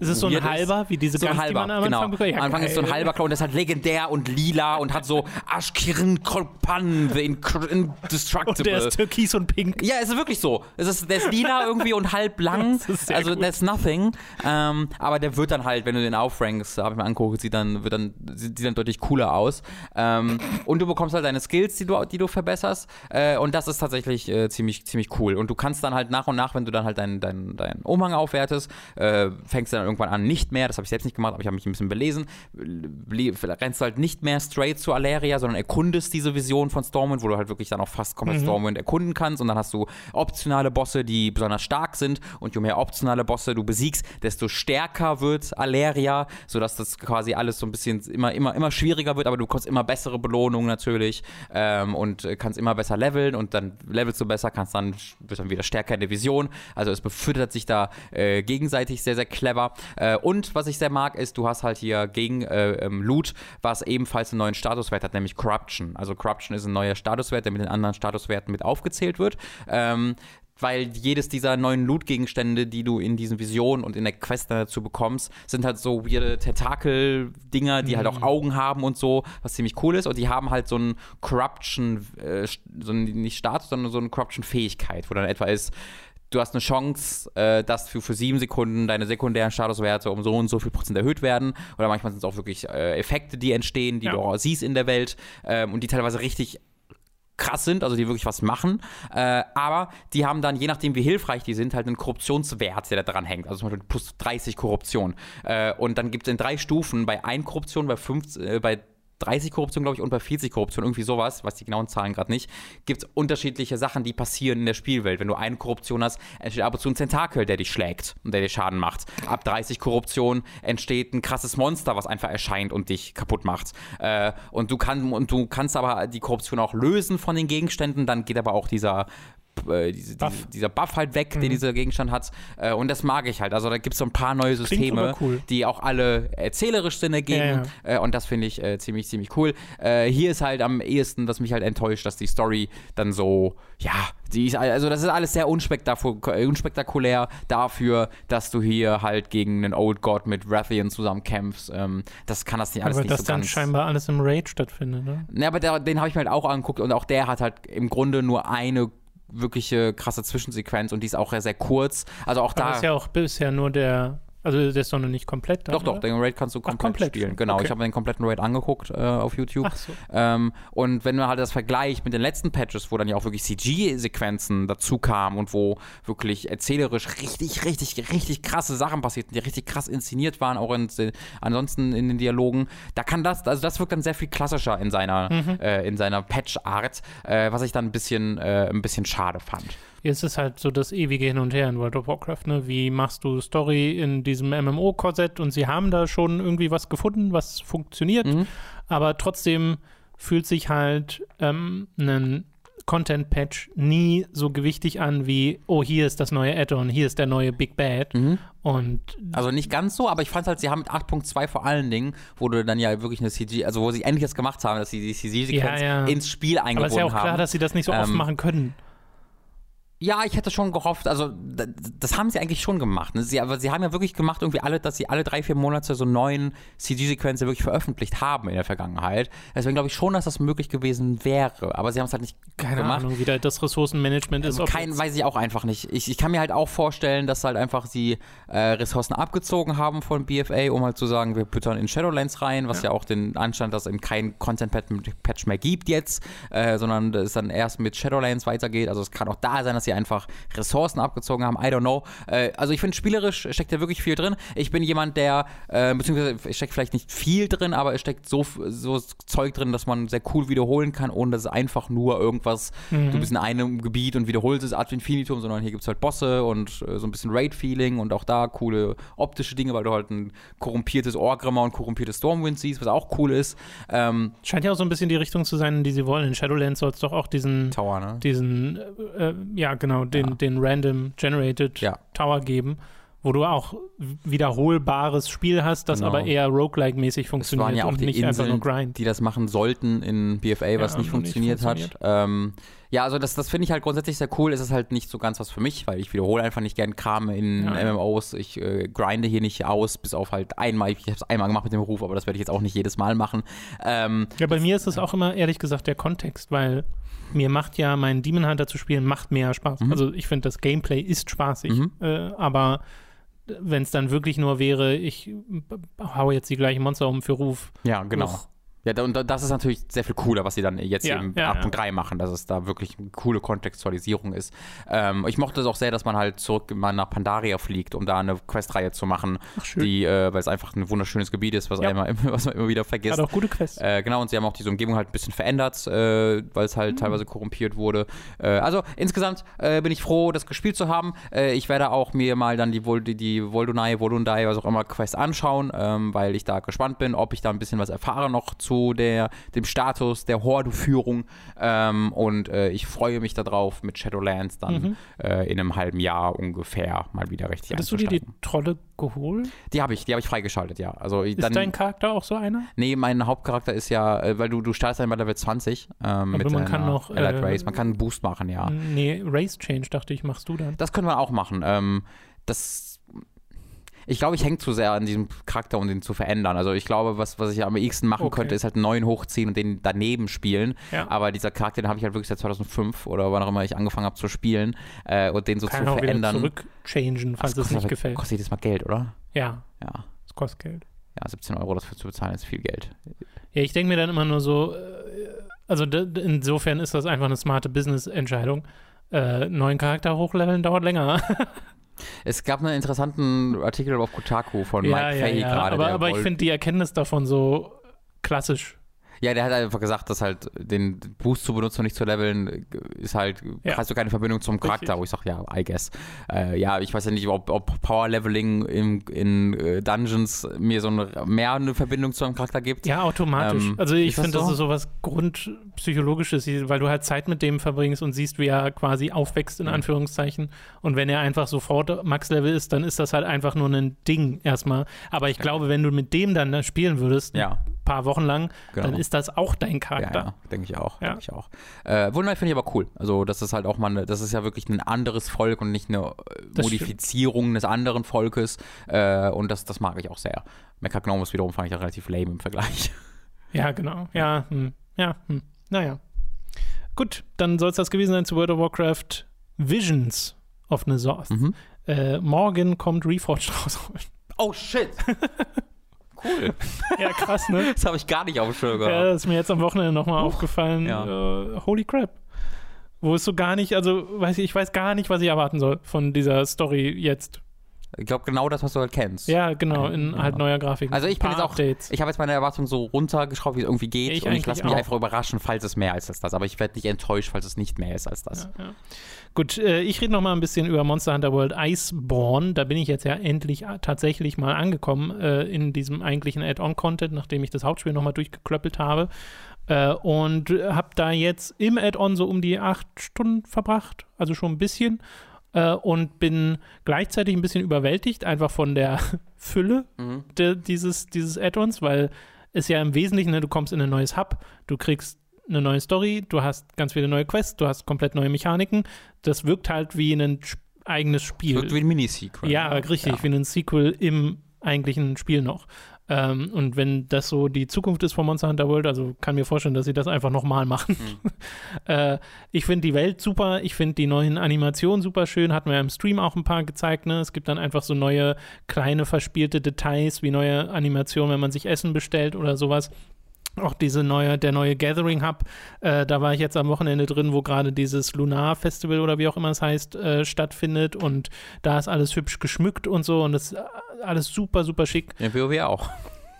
ist es so ein halber, wie diese so Guns, halber, am genau. Anfang ja, Am Anfang ist so ein halber Cloak und der ist halt legendär und lila und hat so Ashkirin Kolpan, the Indestructible. Und der ist türkis und pink. Ja, es ist wirklich so. Es ist, der ist lila irgendwie und halb lang. (laughs) also gut. that's nothing. Ähm, aber der wird dann halt, wenn du den aufrankst, habe ich mir angeguckt, sieht dann, wird dann, sieht dann deutlich cooler aus. Ähm, und du bekommst halt deine Skills, die du, die du verbesserst. Äh, und das ist tatsächlich äh, ziemlich, ziemlich cool. Und du kannst dann halt nach und nach, wenn du dann halt deinen dein, dein Umhang aufwertest, äh, fängst du dann irgendwann an, nicht mehr, das habe ich selbst nicht gemacht, aber ich habe mich ein bisschen belesen, rennst du halt nicht mehr straight zu Aleria, sondern erkundest diese Vision von Stormwind, wo du halt wirklich dann auch fast komplett mhm. Stormwind erkunden kannst. Und dann hast du optionale Bosse, die besonders stark sind und je mehr optionale Bosse du besiegst, desto stärker wird Aleria, sodass das quasi alles so ein bisschen immer, immer, immer schwieriger wird, aber du bekommst immer bessere Belohnungen natürlich ähm, und kannst immer besser leveln und dann levelst du besser, kannst dann, wird dann wieder stärker in der Vision. Also es befüttert sich da äh, gegenseitig sehr, sehr clever. Äh, und was ich sehr mag, ist, du hast halt hier gegen äh, ähm, Loot, was ebenfalls einen neuen Statuswert hat, nämlich Corruption. Also Corruption ist ein neuer Statuswert, der mit den anderen Statuswerten mit aufgezählt wird. Ähm, weil jedes dieser neuen Loot-Gegenstände, die du in diesen Visionen und in der Quest dazu bekommst, sind halt so weirde Tentakel-Dinger, die mhm. halt auch mhm. Augen haben und so, was ziemlich cool ist. Und die haben halt so einen Corruption, äh, so einen, nicht Status, sondern so eine Corruption-Fähigkeit, wo dann etwa ist, du hast eine Chance, äh, dass für, für sieben Sekunden deine sekundären Statuswerte um so und so viel Prozent erhöht werden. Oder manchmal sind es auch wirklich äh, Effekte, die entstehen, die ja. du auch siehst in der Welt ähm, und die teilweise richtig krass sind, also die wirklich was machen. Äh, aber die haben dann, je nachdem wie hilfreich die sind, halt einen Korruptionswert, der da dran hängt. Also zum Beispiel plus 30 Korruption. Äh, und dann gibt es in drei Stufen, bei 1 Korruption, bei 5, äh, bei 30 Korruption, glaube ich, und bei 40 Korruption, irgendwie sowas, weiß die genauen Zahlen gerade nicht, gibt es unterschiedliche Sachen, die passieren in der Spielwelt. Wenn du eine Korruption hast, entsteht ab und zu ein Tentakel, der dich schlägt und der dir Schaden macht. Ab 30 Korruption entsteht ein krasses Monster, was einfach erscheint und dich kaputt macht. Äh, und, du kann, und du kannst aber die Korruption auch lösen von den Gegenständen, dann geht aber auch dieser äh, diese, Buff. Diese, dieser Buff halt weg, mhm. den dieser Gegenstand hat. Äh, und das mag ich halt. Also da gibt es so ein paar neue Systeme, cool. die auch alle erzählerisch Sinn ergeben. Ja, ja. Äh, und das finde ich äh, ziemlich, ziemlich cool. Hier ist halt am ehesten, was mich halt enttäuscht, dass die Story dann so, ja, die ist, also das ist alles sehr unspektakulär dafür, dass du hier halt gegen einen Old God mit Rathian zusammen kämpfst. Ähm, das kann das nicht alles aber nicht das so dann ganz. scheinbar alles im Raid stattfindet, ne? Ne, aber der, den habe ich mir halt auch angeguckt und auch der hat halt im Grunde nur eine wirkliche krasse Zwischensequenz und die ist auch sehr, sehr kurz. Also auch Aber da. ist ja auch bisher nur der also der ist doch noch nicht komplett da, Doch, doch, den Raid kannst du komplett, Ach, komplett spielen. Genau, okay. ich habe mir den kompletten Raid angeguckt äh, auf YouTube. Ach so. Ähm, und wenn man halt das vergleicht mit den letzten Patches, wo dann ja auch wirklich CG-Sequenzen dazu kamen und wo wirklich erzählerisch richtig, richtig, richtig krasse Sachen passierten, die richtig krass inszeniert waren, auch in, ansonsten in den Dialogen, da kann das, also das wirkt dann sehr viel klassischer in seiner, mhm. äh, in seiner Patch-Art, äh, was ich dann ein bisschen, äh, ein bisschen schade fand. Jetzt ist halt so das ewige Hin und Her in World of Warcraft, ne? Wie machst du Story in diesem MMO-Korsett und sie haben da schon irgendwie was gefunden, was funktioniert, mhm. aber trotzdem fühlt sich halt ähm, ein Content-Patch nie so gewichtig an wie, oh, hier ist das neue Add-on, hier ist der neue Big Bad. Mhm. Und also nicht ganz so, aber ich fand halt, sie haben mit 8.2 vor allen Dingen, wo du dann ja wirklich eine CG, also wo sie endlich das gemacht haben, dass sie die CG-Sequenz ja, ja. ins Spiel eingebunden haben. Aber es ist ja auch klar, haben. dass sie das nicht so oft ähm, machen können. Ja, ich hätte schon gehofft, also das haben sie eigentlich schon gemacht. Ne? Sie, aber sie haben ja wirklich gemacht, irgendwie alle, dass sie alle drei, vier Monate so neuen CG-Sequenzen wirklich veröffentlicht haben in der Vergangenheit. Deswegen glaube ich schon, dass das möglich gewesen wäre. Aber sie haben es halt nicht Keine gemacht. Ahnung, wie da das Ressourcenmanagement ist. ob Kein, weiß ich auch einfach nicht. Ich, ich kann mir halt auch vorstellen, dass halt einfach sie äh, Ressourcen abgezogen haben von BFA, um halt zu sagen, wir püttern in Shadowlands rein, was ja, auch den Anstand, dass es kein Content-Patch mehr gibt jetzt, äh, sondern es dann erst mit Shadowlands weitergeht. Also es kann auch da sein, dass sie einfach Ressourcen abgezogen haben. I don't know. Äh, also ich finde, spielerisch steckt da wirklich viel drin. Ich bin jemand, der, äh, beziehungsweise es steckt vielleicht nicht viel drin, aber es steckt so, so Zeug drin, dass man sehr cool wiederholen kann, ohne dass es einfach nur irgendwas, du bist in einem Gebiet und wiederholst es ad infinitum, sondern hier gibt es halt Bosse und äh, so ein bisschen Raid-Feeling und auch da coole optische Dinge, weil du halt ein korrumpiertes Orgrimmar und korrumpiertes Stormwind siehst, was auch cool ist. Ähm, Scheint ja auch so ein bisschen die Richtung zu sein, in die sie wollen. In Shadowlands soll es doch auch diesen, Tower, ne? diesen äh, ja genau, den, Ja. den Random Generated Ja. Tower geben, wo du auch wiederholbares Spiel hast, das Genau. aber eher roguelike-mäßig Es funktioniert waren ja auch und die nicht einfach nur Inseln, Grind. die das machen sollten in BFA, was Ja, nicht und nicht funktioniert, funktioniert. hat. Ähm, ja, also das, das finde ich halt grundsätzlich sehr cool. Es ist halt nicht so ganz was für mich, weil ich wiederhole einfach nicht gern Kram in Ja. MMOs. Ich äh, grinde hier nicht aus, bis auf halt einmal. Ich habe es einmal gemacht mit dem Ruf, aber das werde ich jetzt auch nicht jedes Mal machen. Ähm, Ja, bei mir ist es auch immer ehrlich gesagt der Kontext, weil mir macht ja mein Demon Hunter zu spielen, macht mehr Spaß. Mhm. Also ich finde, das Gameplay ist spaßig, Mhm. äh, aber wenn es dann wirklich nur wäre, ich haue jetzt die gleichen Monster um für Ruf. ja, genau. Ja, und da- das ist natürlich sehr viel cooler, was sie dann jetzt Ja, im ja, 8.3 machen, dass es da wirklich eine coole Kontextualisierung ist. Ähm, ich mochte es auch sehr, dass man halt zurück mal nach Pandaria fliegt, um da eine Questreihe zu machen, Ach, die, äh, weil es einfach ein wunderschönes Gebiet ist, was, Ja. einmal, (laughs) was man immer wieder vergisst. Hat auch gute Quests. Äh, genau, und sie haben auch diese Umgebung halt ein bisschen verändert, äh, weil es Mhm. halt teilweise korrumpiert wurde. Äh, also insgesamt äh, bin ich froh, das gespielt zu haben. Äh, ich werde auch mir mal dann die, Vol die, die Voldunai, Volundai, was auch immer, Quest anschauen, ähm, weil ich da gespannt bin, ob ich da ein bisschen was erfahre noch zu der, dem Status der Horde-Führung. Ähm, und äh, ich freue mich darauf, mit Shadowlands dann Mhm. äh, in einem halben Jahr ungefähr mal wieder richtig Hattest du dir die. Trolle geholt? Die habe ich, die habe ich freigeschaltet, ja. Also Ist dann, dein Charakter auch so einer? Nee, mein Hauptcharakter ist ja, äh, weil du, du startest dann bei Level 20 ähm, mit man kann noch, Allied äh, Race. Man kann einen Boost machen, ja. Nee, Race Change dachte ich, machst du dann. Das können wir auch machen. Ähm, das. Ich glaube, ich hänge zu sehr an diesem Charakter, um den zu verändern. Also ich glaube, was, was ich am ehesten machen Okay. könnte, ist halt einen neuen hochziehen und den daneben spielen. Ja. Aber dieser Charakter, den habe ich halt wirklich seit 2005 oder wann auch immer ich angefangen habe zu spielen und äh, den so Kann zu auch wieder verändern. zurückchangen, falls Das es nicht gefällt. Kostet jedes Mal Geld, oder? Ja, Ja. es kostet Geld. Ja, 17 Euro dafür zu bezahlen ist viel Geld. Ja, ich denke mir dann immer nur so, äh, also insofern ist das einfach eine smarte Business-Entscheidung. Äh, neuen Charakter hochleveln dauert länger. (laughs) Es gab einen interessanten Artikel auf Kotaku von ja, Mike ja, Fahey ja. gerade. Aber, aber ich finde die Erkenntnis davon so klassisch. Ja, der hat einfach gesagt, dass halt den Boost zu benutzen und nicht zu leveln, ist halt, Ja. hast du keine Verbindung zum Charakter, Richtig. wo ich sage, ja, I guess. Äh, ja, ich weiß ja nicht, ob, ob Power Leveling im, in äh, Dungeons mir so eine, mehr eine Verbindung zu einem Charakter gibt. Ja, automatisch. Ähm, also ich ist das finde, das so? ist so was Grundpsychologisches, weil du halt Zeit mit dem verbringst und siehst, wie er quasi aufwächst, in Mhm. Anführungszeichen. Und wenn er einfach sofort Max-Level ist, dann ist das halt einfach nur ein Ding erstmal. Aber ich glaube, wenn du mit dem dann da spielen würdest, Ja. ein paar Wochen lang, Genau. dann ist das auch dein Ja, Charakter. ja, denke ich auch. Ja. Denke ich auch. Äh, Wunderbar finde ich aber cool. Also, das ist halt auch mal, eine, das ist ja wirklich ein anderes Volk und nicht eine äh, Das Modifizierung des anderen Volkes. Äh, und das, das mag ich auch sehr. Mechagnomus wiederum fand ich ja relativ lame im Vergleich. (laughs) Ja, genau. Ja, hm. ja, hm. naja. Gut, dann soll es das gewesen sein zu World of Warcraft Visions of Nazoth. Mhm. Äh, morgen kommt Reforged raus. Oh shit! (laughs) cool. (laughs) ja, krass, ne? Das habe ich gar nicht auf dem Schirm Ja, gehabt. das ist mir jetzt am Wochenende nochmal aufgefallen. Ja. Äh, holy crap. Wo es so gar nicht, also weiß ich, ich weiß gar nicht, was ich erwarten soll von dieser Story jetzt. Ich glaube, genau das, was du halt kennst. Ja, genau, in Ja. halt neuer Grafik. Also ich bin jetzt auch, Updates. ich habe jetzt meine Erwartungen so runtergeschraubt, wie es irgendwie geht. Ich und ich lasse mich auch. einfach überraschen, falls es mehr ist als das. Aber ich werde nicht enttäuscht, falls es nicht mehr ist als das. Ja, ja. Gut, äh, ich rede noch mal ein bisschen über Monster Hunter World Iceborne. Da bin ich jetzt ja endlich äh, tatsächlich mal angekommen äh, in diesem eigentlichen Add-on-Content, nachdem ich das Hauptspiel noch mal durchgeklöppelt habe. Äh, und habe da jetzt im Add-on so um die acht Stunden verbracht, also schon ein bisschen. Äh, und bin gleichzeitig ein bisschen überwältigt, einfach von der (laughs) Fülle Mhm. de, dieses, dieses Add-ons, weil es ja im Wesentlichen, ne, du kommst in ein neues Hub, du kriegst eine neue Story, du hast ganz viele neue Quests, du hast komplett neue Mechaniken. Das wirkt halt wie ein eigenes Spiel. Das wirkt wie ein Mini-Sequel. Ja, richtig, ja. wie ein Sequel im eigentlichen Spiel noch. Ähm, und wenn das so die Zukunft ist von Monster Hunter World, also kann mir vorstellen, dass sie das einfach nochmal machen. Mhm. (laughs) äh, ich finde die Welt super, ich finde die neuen Animationen super schön, hatten wir im Stream auch ein paar gezeigt. Ne? Es gibt dann einfach so neue kleine verspielte Details wie neue Animationen, wenn man sich Essen bestellt oder sowas auch diese neue, der neue Gathering Hub, äh, da war ich jetzt am Wochenende drin, wo gerade dieses Lunar Festival oder wie auch immer es heißt, äh, stattfindet und da ist alles hübsch geschmückt und so und das ist alles super, super schick. Ja, WoW auch.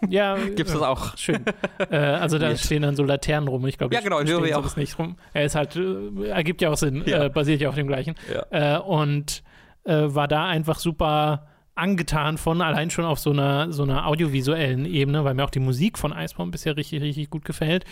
Ja, (laughs) gibt es das auch. Schön. äh, also da stehen dann so Laternen rum. Ich glaube, ja, genau, in WoW auch. nicht rum. Er ist halt, äh, ergibt ja auch Sinn, ja. Äh, basiert ja auf dem gleichen. Ja. Äh, und war da einfach super angetan von, allein schon auf so einer, so einer audiovisuellen Ebene, weil mir auch die Musik von Iceborne bisher richtig, richtig gut gefällt.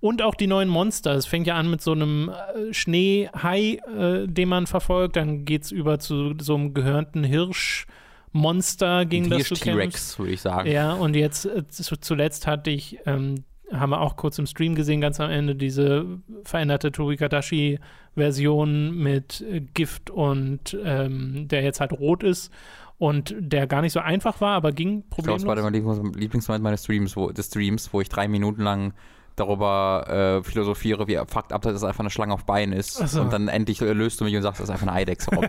Und auch die neuen Monster. Es fängt ja an mit so einem äh, Schneehai, äh, den man verfolgt. Dann geht es über zu so einem gehörnten Hirsch. Monster gegen das du T-Rex, würde ich sagen. Ja, und jetzt äh, zuletzt hatte ich, ähm, haben wir auch kurz im Stream gesehen, ganz am Ende, diese veränderte Torikadashi-Version mit äh, Gift und ähm, der jetzt halt rot ist und der gar nicht so einfach war, aber ging problemlos. Ich glaube, das war der Lieblingsmoment meines Streams, wo, des Streams, wo ich drei Minuten lang darüber äh, philosophiere, wie fucked up, dass es einfach eine Schlange auf Beinen ist. So. Und dann endlich löst du mich und sagst, das ist einfach eine Eidechse. (laughs) und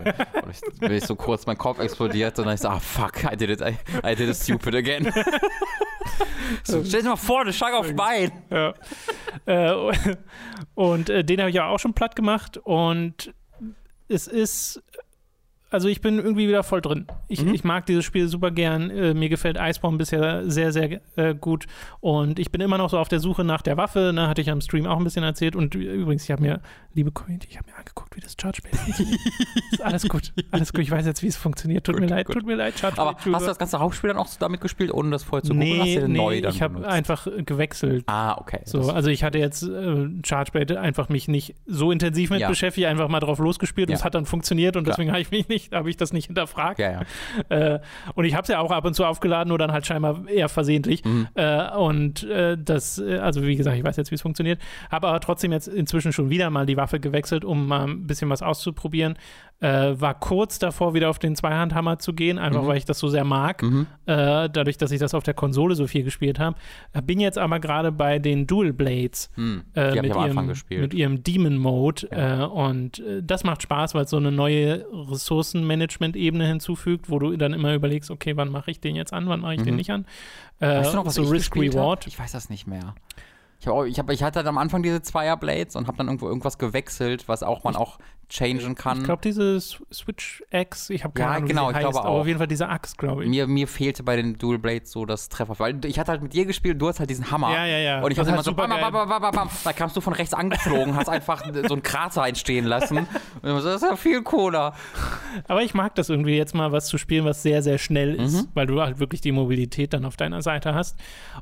ich, bin ich so kurz, mein Kopf explodiert und dann ich so, ah fuck, I did it, I, I did it stupid again. (laughs) so, stell dir mal vor, eine Schlange auf Beinen. Ja. äh, (laughs) und äh, den habe ich ja auch schon platt gemacht und es ist also ich bin irgendwie wieder voll drin. Ich, mhm. ich mag dieses Spiel super gern. Äh, mir gefällt Iceborne bisher sehr, sehr äh, gut. Und ich bin immer noch so auf der Suche nach der Waffe. Ne, hatte ich am Stream auch ein bisschen erzählt. Und übrigens, ich habe mir, liebe Community, ich habe mir angeguckt, wie das funktioniert. (laughs) ist alles gut. Alles gut. Ich weiß jetzt, wie es funktioniert. Tut gut, mir leid, gut. tut mir leid, Charge Aber hast du das ganze Hauptspiel dann auch damit gespielt, ohne das vorher zu gucken? Nee, hast du nee, neu dann ich habe einfach gewechselt. Ah, okay. So, also ich hatte jetzt äh, Charge-Bait einfach mich nicht so intensiv mit ja. beschäftigt, einfach mal drauf losgespielt ja. und es hat dann funktioniert und Klar. deswegen habe ich mich nicht, habe ich das nicht hinterfragt. Ja, ja. (laughs) Äh, und ich habe es ja auch ab und zu aufgeladen, nur dann halt scheinbar eher versehentlich. Mhm. Äh, und äh, das, äh, also wie gesagt, ich weiß jetzt, wie es funktioniert, habe aber trotzdem jetzt inzwischen schon wieder mal die Waffe gewechselt, um mal ein bisschen was auszuprobieren. Äh, war kurz davor, wieder auf den Zweihandhammer zu gehen, einfach mhm. weil ich das so sehr mag, mhm. äh, dadurch, dass ich das auf der Konsole so viel gespielt habe. Bin jetzt aber gerade bei den Dual Blades mhm. äh, mit, ihrem, mit, ihrem, Demon Mode ja. Äh, und äh, das macht Spaß, weil es so eine neue Ressourcenmanagement-Ebene hinzufügt, wo du dann immer überlegst, okay, wann mache ich den jetzt an, wann mache ich den mhm. nicht an. weißt du noch, was so Risk-Reward. Ich weiß das nicht mehr. Ich, hab, ich, hab, ich hatte am Anfang diese Zweierblades und habe dann irgendwo irgendwas gewechselt, was auch man auch changen kann. Ich glaube, diese Switch Axe, ich habe keine ja, Ahnung, genau, ich heißt, glaube auch. aber auf jeden Fall diese Axe, glaube ich. Mir, mir fehlte bei den Dual Blades so das Treffer, weil ich hatte halt mit dir gespielt, du hast halt diesen Hammer. Ja, ja, ja. Und ich habe immer so, bam, bam, bam, bam, bam, da kamst du von rechts angeflogen, hast einfach (laughs) so einen Krater entstehen lassen. Und so, das ist ja viel cooler. Aber ich mag das irgendwie jetzt mal was zu spielen, was sehr, sehr schnell ist, mhm. weil du halt wirklich die Mobilität dann auf deiner Seite hast.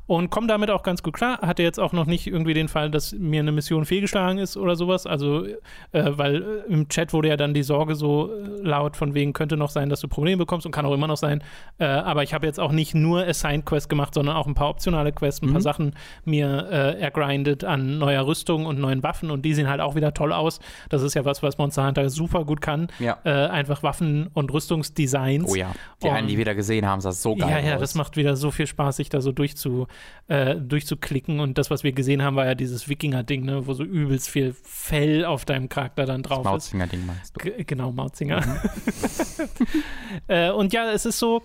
Und komm damit auch ganz gut klar. Hatte jetzt auch noch nicht irgendwie den Fall, dass mir eine Mission fehlgeschlagen ist oder sowas. Also, äh, weil im Chat wurde ja dann die Sorge so äh, laut, von wegen könnte noch sein, dass du Probleme bekommst und kann auch immer noch sein. Äh, aber ich habe jetzt auch nicht nur Assigned Quest gemacht, sondern auch ein paar optionale Quests, ein mhm. paar Sachen mir äh, ergrindet an neuer Rüstung und neuen Waffen und die sehen halt auch wieder toll aus. Das ist ja was, was Monster Hunter super gut kann. Ja. Äh, einfach Waffen und Rüstungsdesigns. Oh ja, die und, einen, die wieder gesehen haben, sah so geil Ja, ja, aus. das macht wieder so viel Spaß, sich da so durchzu, äh, durchzuklicken und das, was wir gesehen haben, war ja dieses Wikinger-Ding, ne, wo so übelst viel Fell auf deinem Charakter dann drauf ist. Ding meinst du? genau, Mautzinger. Mhm. (laughs) äh, und ja, es ist so,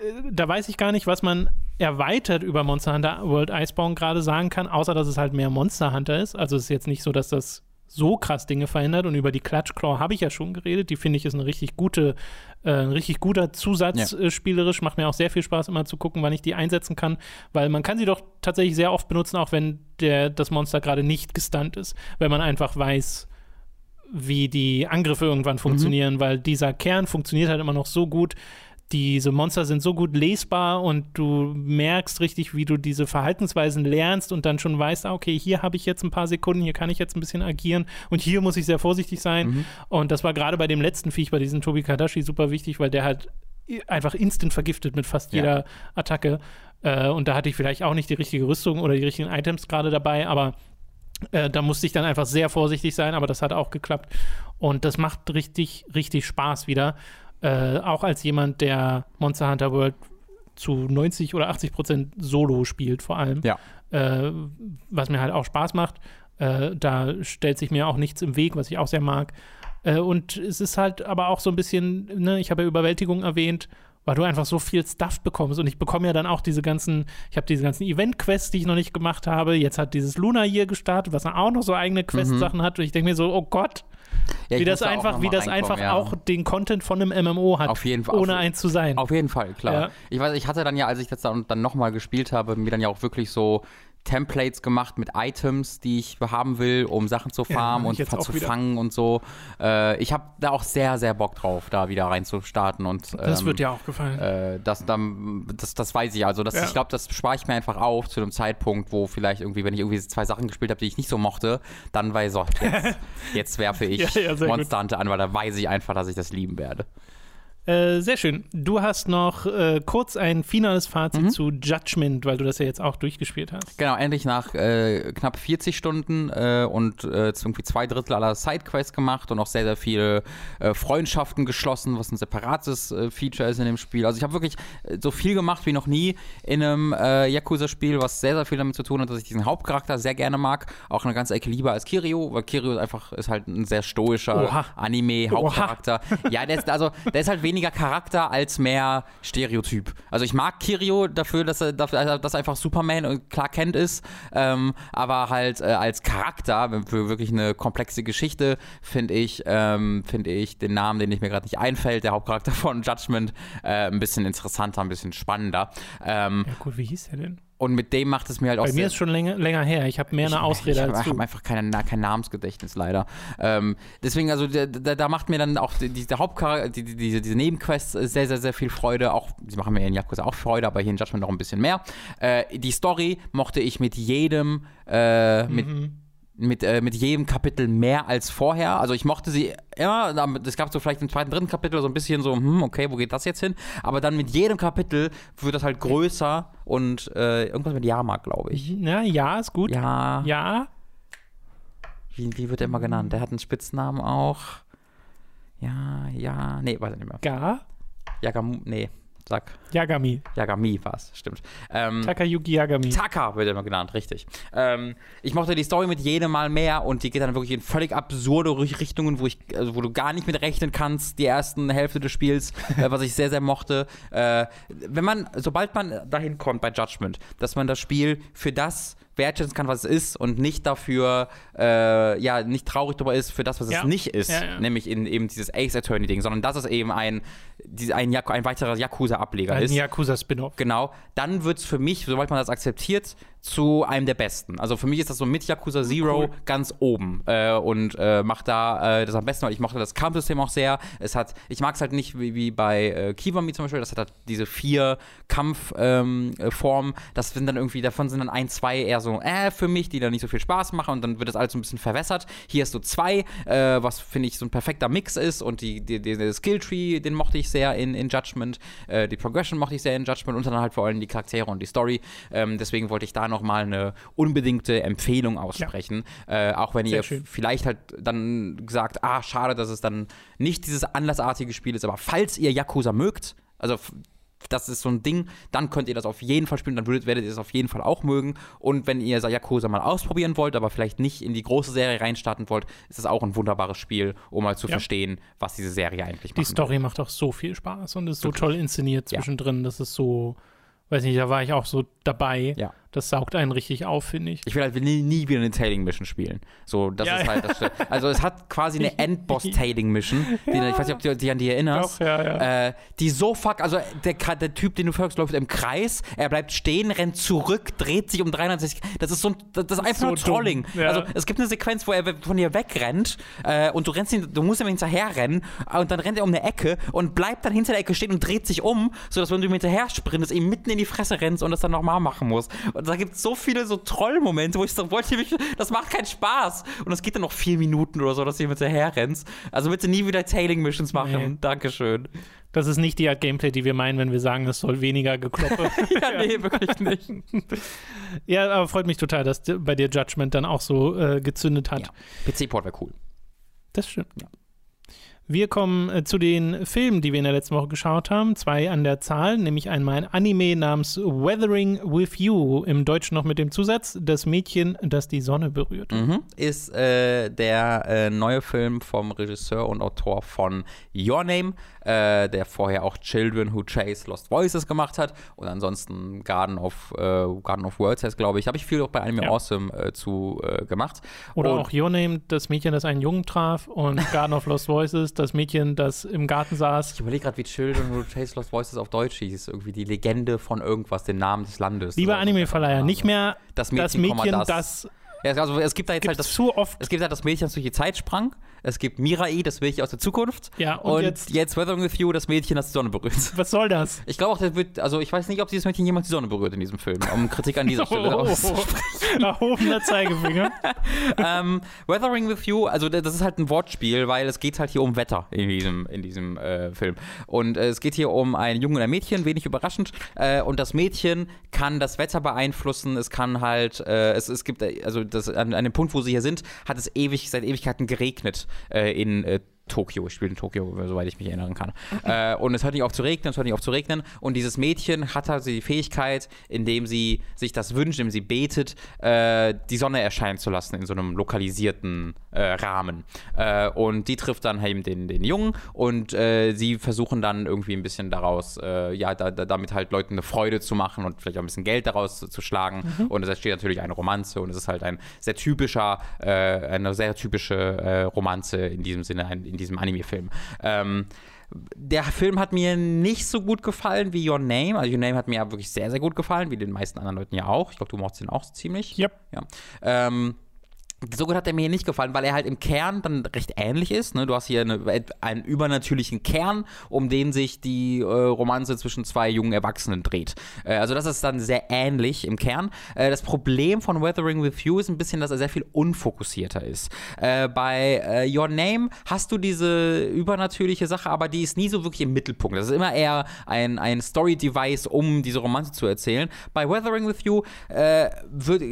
äh, da weiß ich gar nicht, was man erweitert über Monster Hunter World Iceborne gerade sagen kann, außer dass es halt mehr Monster Hunter ist. Also es ist jetzt nicht so, dass das so krass Dinge verändert und über die Klatschclaw habe ich ja schon geredet. Die finde ich ist eine richtig gute, äh, ein richtig guter Zusatz ja. äh, spielerisch. Macht mir auch sehr viel Spaß immer zu gucken, wann ich die einsetzen kann, weil man kann sie doch tatsächlich sehr oft benutzen, auch wenn der, das Monster gerade nicht gestunt ist, wenn man einfach weiß, wie die Angriffe irgendwann mhm. funktionieren, mhm. weil dieser Kern funktioniert halt immer noch so gut. Diese Monster sind so gut lesbar und du merkst richtig, wie du diese Verhaltensweisen lernst und dann schon weißt, ah, okay, hier habe ich jetzt ein paar Sekunden, hier kann ich jetzt ein bisschen agieren und hier muss ich sehr vorsichtig sein. Mhm. Und das war gerade bei dem letzten Viech, bei diesem Tobi Kadashi, super wichtig, weil der halt einfach instant vergiftet mit fast jeder ja. Attacke. Äh, und da hatte ich vielleicht auch nicht die richtige Rüstung oder die richtigen Items gerade dabei, aber Äh, da musste ich dann einfach sehr vorsichtig sein, aber das hat auch geklappt. Und das macht richtig, richtig Spaß wieder. Äh, auch als jemand, der Monster Hunter World zu 90 oder 80 Prozent solo spielt, vor allem. Ja. Äh, was mir halt auch Spaß macht. Äh, da stellt sich mir auch nichts im Weg, was ich auch sehr mag. Äh, und es ist halt aber auch so ein bisschen, ne, ich habe ja Überwältigung erwähnt, weil du einfach so viel Stuff bekommst. Und ich bekomme ja dann auch diese ganzen, ich habe diese ganzen Event-Quests, die ich noch nicht gemacht habe. Jetzt hat dieses Luna hier gestartet, was auch noch so eigene Quest-Sachen mhm. hat. Und ich denke mir so, oh Gott, ja, wie das einfach, wie das einfach ja. auch den Content von einem MMO hat, auf jeden Fall, ohne auf, eins zu sein. Auf jeden Fall, klar. Ja. Ich weiß, ich hatte dann ja, als ich das dann, dann nochmal gespielt habe, mir dann ja auch wirklich so Templates gemacht mit Items, die ich haben will, um Sachen zu farmen ja, und zu fangen und so. Äh, ich habe da auch sehr, sehr Bock drauf, da wieder reinzustarten. Und, ähm, das wird dir auch gefallen. Äh, das, dann, das, das weiß ich. Also das, ja. ich glaube, das spare ich mir einfach auf zu einem Zeitpunkt, wo vielleicht irgendwie, wenn ich irgendwie zwei Sachen gespielt habe, die ich nicht so mochte, dann weiß ich, so, jetzt, (laughs) jetzt werfe ich ja, Monster Hunter an, weil da weiß ich einfach, dass ich das lieben werde. Äh, sehr schön. Du hast noch äh, kurz ein finales Fazit mhm. zu Judgment, weil du das ja jetzt auch durchgespielt hast. Genau, endlich nach äh, knapp 40 Stunden äh, und äh, irgendwie zwei Drittel aller Sidequests gemacht und auch sehr, sehr viele Freundschaften geschlossen, was ein separates Feature ist in dem Spiel. Also ich habe wirklich so viel gemacht wie noch nie in einem Yakuza-Spiel, was sehr, sehr viel damit zu tun hat, dass ich diesen Hauptcharakter sehr gerne mag. Auch eine ganze Ecke lieber als Kirio, weil Kirio ist einfach ist halt ein sehr stoischer Anime-Hauptcharakter. Ja, der ist also der ist halt wenig (laughs) weniger Charakter als mehr Stereotyp. Also ich mag Kirio dafür, dass er, dass er einfach Superman und Clark Kent ist, ähm, aber halt äh, als Charakter für wirklich eine komplexe Geschichte finde ich, ähm, finde ich den Namen, den ich mir gerade nicht einfällt, der Hauptcharakter von Judgment, äh, ein bisschen interessanter, ein bisschen spannender. Ähm, ja gut, wie hieß der denn? Und mit dem macht es mir halt auch. Bei mir ist schon länger, länger her. Ich habe mehr ich, eine Ausrede ich, als Ich habe einfach keine, kein Namensgedächtnis leider. Ähm, deswegen, also da, da, macht mir dann auch die, diese Hauptcharakter, die, diese, diese Nebenquests sehr, sehr, sehr viel Freude. Auch, sie machen mir in Yakuza auch Freude, aber hier in Judgment noch ein bisschen mehr. Äh, die Story mochte ich mit jedem, äh, mhm. Mit äh, mit jedem Kapitel mehr als vorher. Also ich mochte sie immer, es gab so vielleicht im zweiten, dritten Kapitel so ein bisschen so, hm, okay, wo geht das jetzt hin? Aber dann mit jedem Kapitel wird das halt größer und äh, irgendwas mit Jahrmarkt, glaube ich. Ja, ja, ist gut. Ja. Ja. Wie, wie wird er immer genannt? Der hat einen Spitznamen auch. Ja, ja, nee, weiß ich nicht mehr. Gar? Yagam, nee. Sag. Yagami. Yagami war es, stimmt. Ähm, Takayuki Yagami. Taka wird immer genannt, richtig. Ähm, ich mochte die Story mit jedem Mal mehr und die geht dann wirklich in völlig absurde Richtungen, wo, ich, also wo du gar nicht mit rechnen kannst, die ersten Hälfte des Spiels, äh, was ich sehr, sehr mochte. Äh, wenn man, sobald man dahin kommt bei Judgment, dass man das Spiel für das wertschätzen kann, was es ist und nicht dafür, äh, ja, nicht traurig darüber ist für das, was ja. es nicht ist, ja, ja. nämlich in eben dieses Ace Attorney-Ding, sondern dass es eben ein, ein, ein weiterer Yakuza-Ableger ist. Ein Yakuza-Spin-Off. Genau. Dann wird es für mich, sobald man das akzeptiert, zu einem der besten. Also für mich ist das so mit Yakuza Zero cool. ganz oben äh, und äh, macht da äh, das am besten, weil ich mochte das Kampfsystem auch sehr. Es hat, ich mag es halt nicht wie, wie bei äh, Kiwami zum Beispiel, das hat halt diese vier Kampfformen. Ähm, das sind dann irgendwie, davon sind dann ein, zwei eher so, äh, für mich, die dann nicht so viel Spaß machen und dann wird das alles so ein bisschen verwässert. Hier hast du zwei, äh, was finde ich so ein perfekter Mix ist und die, die, die, der Skilltree, den mochte ich sehr in, in Judgment. Äh, die Progression mochte ich sehr in Judgment und dann halt vor allem die Charaktere und die Story. Ähm, deswegen wollte ich da nochmal eine unbedingte Empfehlung aussprechen. Ja. Äh, auch wenn Sehr ihr schön. vielleicht halt dann gesagt, ah, schade, dass es dann nicht dieses anlassartige Spiel ist, aber falls ihr Yakuza mögt, also das ist so ein Ding, dann könnt ihr das auf jeden Fall spielen, dann würdet, werdet ihr es auf jeden Fall auch mögen. Und wenn ihr Yakuza mal ausprobieren wollt, aber vielleicht nicht in die große Serie reinstarten wollt, ist es auch ein wunderbares Spiel, um mal zu ja. verstehen, was diese Serie eigentlich macht. Die Story will. macht auch so viel Spaß und ist so Wirklich? toll inszeniert zwischendrin, ja. das ist so, weiß nicht, da war ich auch so dabei. Ja. Das saugt einen richtig auf, finde ich. Ich will halt nie, nie wieder eine Tailing Mission spielen. So, das ja, ist halt das. Also es hat quasi eine (laughs) Endboss-Tailing Mission, ja. ich weiß nicht, ob du dich an die erinnerst. Doch, ja, ja. Äh, die so fuck, also der, der Typ, den du folgst, läuft im Kreis, er bleibt stehen, rennt zurück, dreht sich um 360. Das ist so ein, das ist einfach so nur Trolling. Ja. Also es gibt eine Sequenz, wo er von dir wegrennt äh, und du rennst ihn, du musst ihm hinterher rennen und dann rennt er um eine Ecke und bleibt dann hinter der Ecke stehen und dreht sich um, sodass wenn du ihm hinterher sprintest, ihm mitten in die Fresse rennst und das dann nochmal machen musst. Und da gibt es so viele so Trollmomente, wo ich so wollte, das macht keinen Spaß. Und das geht dann noch vier Minuten oder so, dass du hier mit hinterher rennst. Also bitte nie wieder Tailing Missions machen. Nee. Dankeschön. Das ist nicht die Art Gameplay, die wir meinen, wenn wir sagen, es soll weniger gekloppe. (laughs) ja, (laughs) nee, wirklich nicht. ja, aber freut mich total, dass bei dir Judgment dann auch so äh, gezündet hat. Ja. PC-Port wäre cool. Das stimmt. Ja. Wir kommen äh, zu den Filmen, die wir in der letzten Woche geschaut haben. Zwei an der Zahl, nämlich einmal ein Anime namens Weathering with You, im Deutschen noch mit dem Zusatz Das Mädchen, das die Sonne berührt. Mhm. Ist äh, der äh, neue Film vom Regisseur und Autor von Your Name, äh, der vorher auch Children Who Chase Lost Voices gemacht hat und ansonsten Garden of, äh, Garden of Words heißt, glaube ich. Habe ich viel auch bei Anime ja. Awesome äh, zu gemacht. Oder und auch Your Name, das Mädchen, das einen Jungen traf und (laughs) Garden of Lost Voices, das Mädchen, das im Garten saß. Ich überlege gerade, wie Children Who Chase Lost Voices auf Deutsch hieß. Irgendwie die Legende von irgendwas, den Namen des Landes. Lieber Anime-Verleiher, nicht mehr das Mädchen, das, Mädchen, das, das ja, also es gibt da jetzt halt das zu oft. Es gibt halt das Mädchen, das durch die Zeit sprang. Es gibt Mirai, das Mädchen aus der Zukunft. Ja, und, und jetzt, jetzt Weathering with You, das Mädchen, das die Sonne berührt. Was soll das? Ich glaube auch, das wird, also ich weiß nicht, ob dieses Mädchen jemals die Sonne berührt in diesem Film, um Kritik an dieser Stelle (laughs) oh, auszusprechen. Erhobener Zeigefinger. (laughs) ähm, Weathering with You, also das ist halt ein Wortspiel, weil es geht halt hier um Wetter in diesem, in diesem äh, Film. Und äh, es geht hier um einen Jungen und ein Mädchen, wenig überraschend. Äh, und das Mädchen kann das Wetter beeinflussen. Es kann halt, äh, es, es gibt, also das, an, an dem Punkt, wo sie hier sind, hat es ewig, seit Ewigkeiten geregnet äh, in äh, Tokio. Ich spiele in Tokio, soweit ich mich erinnern kann. Okay. Äh, und es hört nicht auf zu regnen, es hört nicht auf zu regnen. Und dieses Mädchen hat also die Fähigkeit, indem sie sich das wünscht, indem sie betet, äh, die Sonne erscheinen zu lassen in so einem lokalisierten äh, Rahmen. Äh, und die trifft dann eben den, den Jungen und äh, sie versuchen dann irgendwie ein bisschen daraus, äh, ja, da, da, damit halt Leuten eine Freude zu machen und vielleicht auch ein bisschen Geld daraus zu, zu schlagen. Mhm. Und es entsteht natürlich eine Romanze und es ist halt ein sehr typischer, eine sehr typische Romanze in diesem Sinne, ein, in diesem Anime-Film. Ähm, der Film hat mir nicht so gut gefallen wie Your Name. Also Your Name hat mir ja wirklich sehr, sehr gut gefallen, wie den meisten anderen Leuten ja auch. Ich glaube, du mochtest ihn auch ziemlich. Yep. Ja. Ähm, so gut hat er mir hier nicht gefallen, weil er halt im Kern dann recht ähnlich ist. Ne? Du hast hier eine, einen übernatürlichen Kern, um den sich die äh, Romanze zwischen zwei jungen Erwachsenen dreht. Äh, also das ist dann sehr ähnlich im Kern. Äh, das Problem von Weathering with You ist ein bisschen, dass er sehr viel unfokussierter ist. Äh, bei äh, Your Name hast du diese übernatürliche Sache, aber die ist nie so wirklich im Mittelpunkt. Das ist immer eher ein, ein Story-Device, um diese Romanze zu erzählen. Bei Weathering with You äh,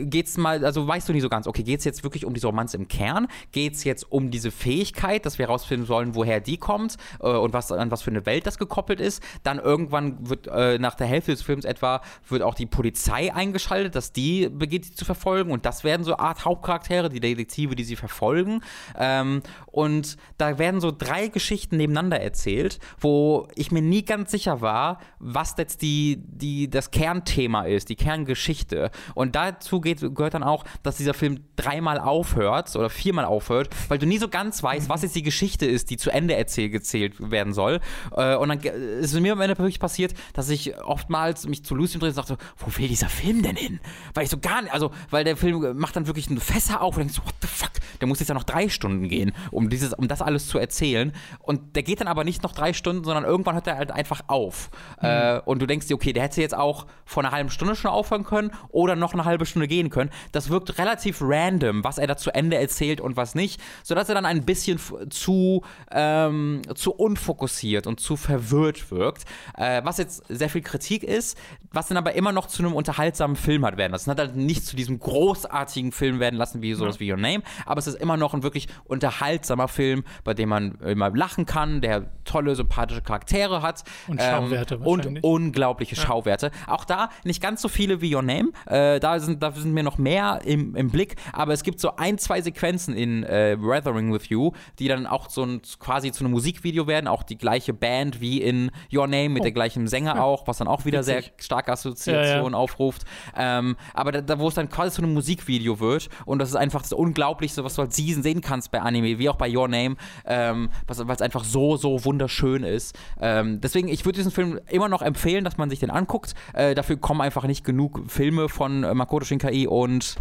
geht's mal, also weißt du nicht so ganz, okay, geht's jetzt wirklich wirklich um diese Romanze im Kern? Geht es jetzt um diese Fähigkeit, dass wir herausfinden sollen, woher die kommt äh, und was, an was für eine Welt das gekoppelt ist? Dann irgendwann wird äh, nach der Hälfte des Films etwa wird auch die Polizei eingeschaltet, dass die beginnt, sie zu verfolgen und das werden so Art Hauptcharaktere, die Detektive, die sie verfolgen. Ähm, und da werden so drei Geschichten nebeneinander erzählt, wo ich mir nie ganz sicher war, was jetzt die, die, das Kernthema ist, die Kerngeschichte. Und dazu geht, gehört dann auch, dass dieser Film dreimal aufhört oder viermal aufhört, weil du nie so ganz weißt, was jetzt die Geschichte ist, die zu Ende erzählt gezählt werden soll. Äh, und dann ist es mir am Ende wirklich passiert, dass ich oftmals mich zu Lucy drehe und sagte, wo will dieser Film denn hin? Weil ich so gar nicht, also, weil der Film macht dann wirklich eine Fässer auf und denkst so, what the fuck? Der muss jetzt ja noch drei Stunden gehen, um dieses, um das alles zu erzählen. Und der geht dann aber nicht noch drei Stunden, sondern irgendwann hört er halt einfach auf. Mhm. Äh, und du denkst dir, okay, der hätte jetzt auch vor einer halben Stunde schon aufhören können oder noch eine halbe Stunde gehen können. Das wirkt relativ random, was er da zu Ende erzählt und was nicht, sodass er dann ein bisschen zu, ähm, zu unfokussiert und zu verwirrt wirkt. Äh, was jetzt sehr viel Kritik ist, was dann aber immer noch zu einem unterhaltsamen Film hat werden lassen. Hat halt nicht zu diesem großartigen Film werden lassen, wie sowas ja. wie Your Name, aber es ist immer noch ein wirklich unterhaltsamer Film, bei dem man immer lachen kann, der tolle, sympathische Charaktere hat. Und Schauwerte ähm, Und unglaubliche ja. Schauwerte. Auch da nicht ganz so viele wie Your Name. Äh, da, sind, da sind mir noch mehr im, im Blick, aber es gibt so ein, zwei Sequenzen in äh, Weathering With You, die dann auch so ein, quasi zu einem Musikvideo werden, auch die gleiche Band wie in Your Name mit oh. der gleichen Sänger ja. auch, was dann auch wieder Witzig. sehr starke Assoziation ja, aufruft. Ähm, aber da, da, wo es dann quasi zu einem Musikvideo wird und das ist einfach das Unglaublichste, was du als Season sehen kannst bei Anime, wie auch bei Your Name, ähm, weil es einfach so, so wunderschön ist. Ähm, deswegen, ich würde diesen Film immer noch empfehlen, dass man sich den anguckt. Äh, dafür kommen einfach nicht genug Filme von äh, Makoto Shinkai und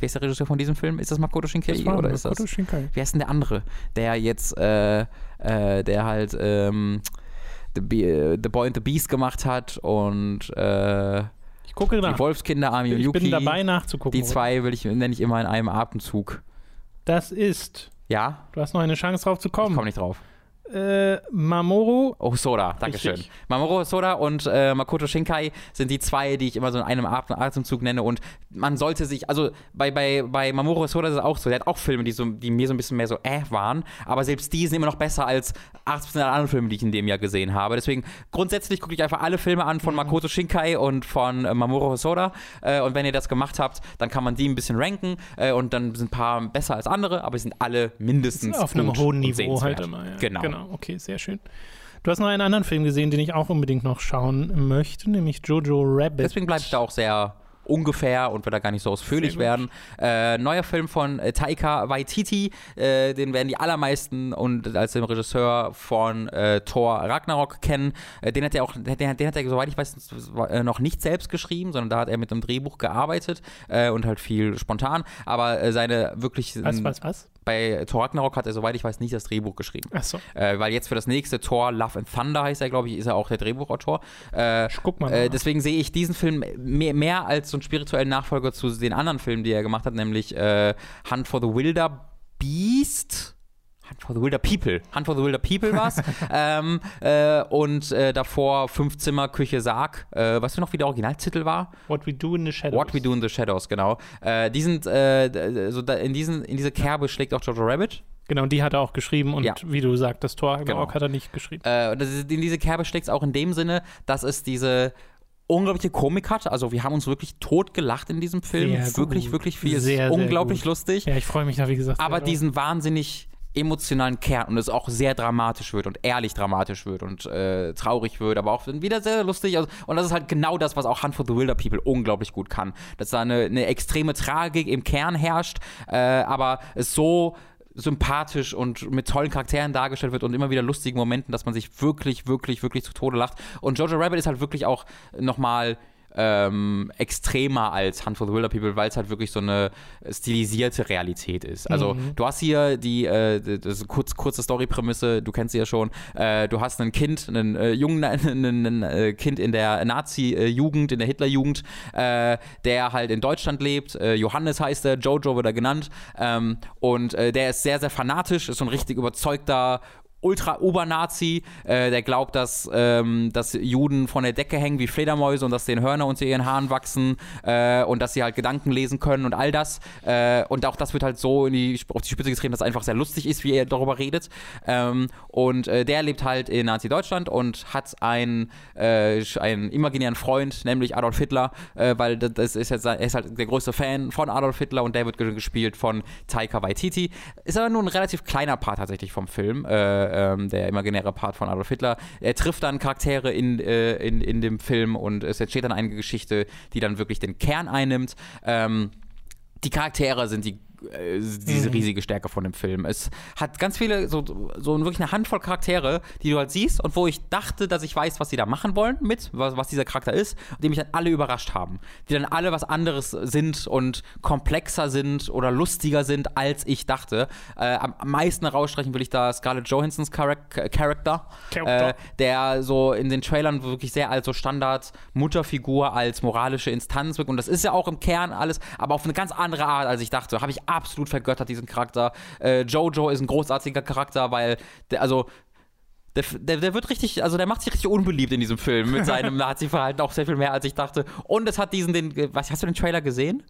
Wer ist der Regisseur von diesem Film? Ist das Makoto Shinkai das oder ist Makoto das? Shinkai. Wer ist denn der andere, der jetzt, äh, äh, der halt ähm, The, Be The, Boy and the Beast gemacht hat und äh, Ich gucke nach. Die Wolfskinder, Ami und ich Yuki. bin dabei nachzugucken. Die zwei will ich, nenne ich immer in einem Atemzug. Das ist. Ja? Du hast noch eine Chance drauf zu kommen. Ich komme nicht drauf. Äh, Mamoru. Oh, Soda, Dankeschön. Richtig. Mamoru Soda und äh, Makoto Shinkai sind die zwei, die ich immer so in einem Atem Atemzug nenne. Und man sollte sich, also bei, bei, bei Mamoru Soda ist es auch so, der hat auch Filme, die, so, die mir so ein bisschen mehr so äh waren. Aber selbst die sind immer noch besser als 80% der anderen Filme, die ich in dem Jahr gesehen habe. Deswegen grundsätzlich gucke ich einfach alle Filme an von Makoto Shinkai und von äh, Mamoru Soda. Äh, und wenn ihr das gemacht habt, dann kann man die ein bisschen ranken. Äh, und dann sind ein paar besser als andere, aber sie sind alle mindestens Auf einem hohen Niveau halt immer. Ja. Genau. genau. Okay, sehr schön. Du hast noch einen anderen Film gesehen, den ich auch unbedingt noch schauen möchte, nämlich Jojo Rabbit. Deswegen bleibe ich da auch sehr ungefähr und will da gar nicht so ausführlich werden. Äh, neuer Film von äh, Taika Waititi, äh, den werden die allermeisten und als den Regisseur von äh, Thor Ragnarok kennen. Äh, den hat er auch, den, den hat er, soweit ich weiß, äh, noch nicht selbst geschrieben, sondern da hat er mit einem Drehbuch gearbeitet und halt viel spontan. Aber seine wirklich was, was, was? bei Thor Ragnarok hat er, soweit ich weiß, nicht das Drehbuch geschrieben. Achso, Äh, weil jetzt für das nächste Thor Love and Thunder heißt er, glaube ich, ist er auch der Drehbuchautor. Äh, ich guck mal. nach. deswegen sehe ich diesen Film mehr, mehr als so einen spirituellen Nachfolger zu den anderen Filmen, die er gemacht hat, nämlich äh, Hunt for the Wilder Beast. Hunt for the Wilder People. Hunt for the Wilder People war's. (laughs) ähm, äh, und äh, davor Fünf Zimmer, Küche, Sarg. Äh, weißt du noch, wie der Originaltitel war? What We Do in the Shadows. What We Do in the Shadows, genau. Äh, die sind, äh, so da, in, diesen, in diese Kerbe schlägt auch Jojo Rabbit. Genau, die hat er auch geschrieben und Ja. wie du sagst, das Tor Genau. hat er nicht geschrieben. Äh, und in diese Kerbe schlägt es auch in dem Sinne, dass es diese unglaubliche Komik hat. Also wir haben uns wirklich tot gelacht in diesem Film. Sehr wirklich, gut. wirklich viel. Sehr, sehr unglaublich gut. lustig. Ja, ich freue mich da, wie gesagt. aber sehr diesen wahnsinnig emotionalen Kern und es auch sehr dramatisch wird und ehrlich dramatisch wird und äh, traurig wird, aber auch wieder sehr lustig. Also, und das ist halt genau das, was auch Hunt for the Wilder People unglaublich gut kann. Dass da eine, eine extreme Tragik im Kern herrscht, äh, aber es so sympathisch und mit tollen Charakteren dargestellt wird und immer wieder lustigen Momenten, dass man sich wirklich, wirklich, wirklich zu Tode lacht. Und Jojo Rabbit ist halt wirklich auch nochmal ähm, extremer als Hunt for the Wilder People, weil es halt wirklich so eine stilisierte Realität ist. Also Mhm. du hast hier die, äh, das kurz, kurze Story-Prämisse, du kennst sie ja schon, äh, du hast ein Kind, einen äh, jungen (laughs) einen, einen, äh, Kind in der Nazi-Jugend, in der Hitlerjugend, äh, der halt in Deutschland lebt, äh, Johannes heißt er, Jojo wird er genannt ähm, und äh, der ist sehr, sehr fanatisch, ist so ein richtig überzeugter Ultra-Obernazi, äh, der glaubt, dass, ähm, dass Juden von der Decke hängen wie Fledermäuse und dass denen Hörner unter ihren Haaren wachsen äh, und dass sie halt Gedanken lesen können und all das. Äh, und auch das wird halt so die, auf die Spitze getrieben, dass es einfach sehr lustig ist, wie er darüber redet. Ähm, und äh, der lebt halt in Nazi-Deutschland und hat einen, äh, einen imaginären Freund, nämlich Adolf Hitler, äh, weil das- ist jetzt, er ist halt der größte Fan von Adolf Hitler und der wird ge- gespielt von Taika Waititi. Ist aber nur ein relativ kleiner Part tatsächlich vom Film, ähm, der imaginäre Part von Adolf Hitler. Er trifft dann Charaktere in, äh, in, in dem Film und es entsteht dann eine Geschichte, die dann wirklich den Kern einnimmt. Ähm, die Charaktere sind die diese Mhm. riesige Stärke von dem Film. Es hat ganz viele, so, so wirklich eine Handvoll Charaktere, die du halt siehst und wo ich dachte, dass ich weiß, was sie da machen wollen mit, was, was dieser Charakter ist, und die mich dann alle überrascht haben. Die dann alle was anderes sind und komplexer sind oder lustiger sind, als ich dachte. Äh, am am meisten herausstreichen will ich da Scarlett Johansons Charakter, Charakter. äh, der so in den Trailern wirklich sehr als so Standard Mutterfigur, als moralische Instanz wirkt. Und das ist ja auch im Kern alles, aber auf eine ganz andere Art, als ich dachte. Habe ich absolut vergöttert, diesen Charakter. Äh, Jojo ist ein großartiger Charakter, weil, der, also, der, der, der wird richtig, also der macht sich richtig unbeliebt in diesem Film mit seinem (laughs) Nazi-Verhalten auch sehr viel mehr, als ich dachte. Und es hat diesen, den, was, hast du den Trailer gesehen?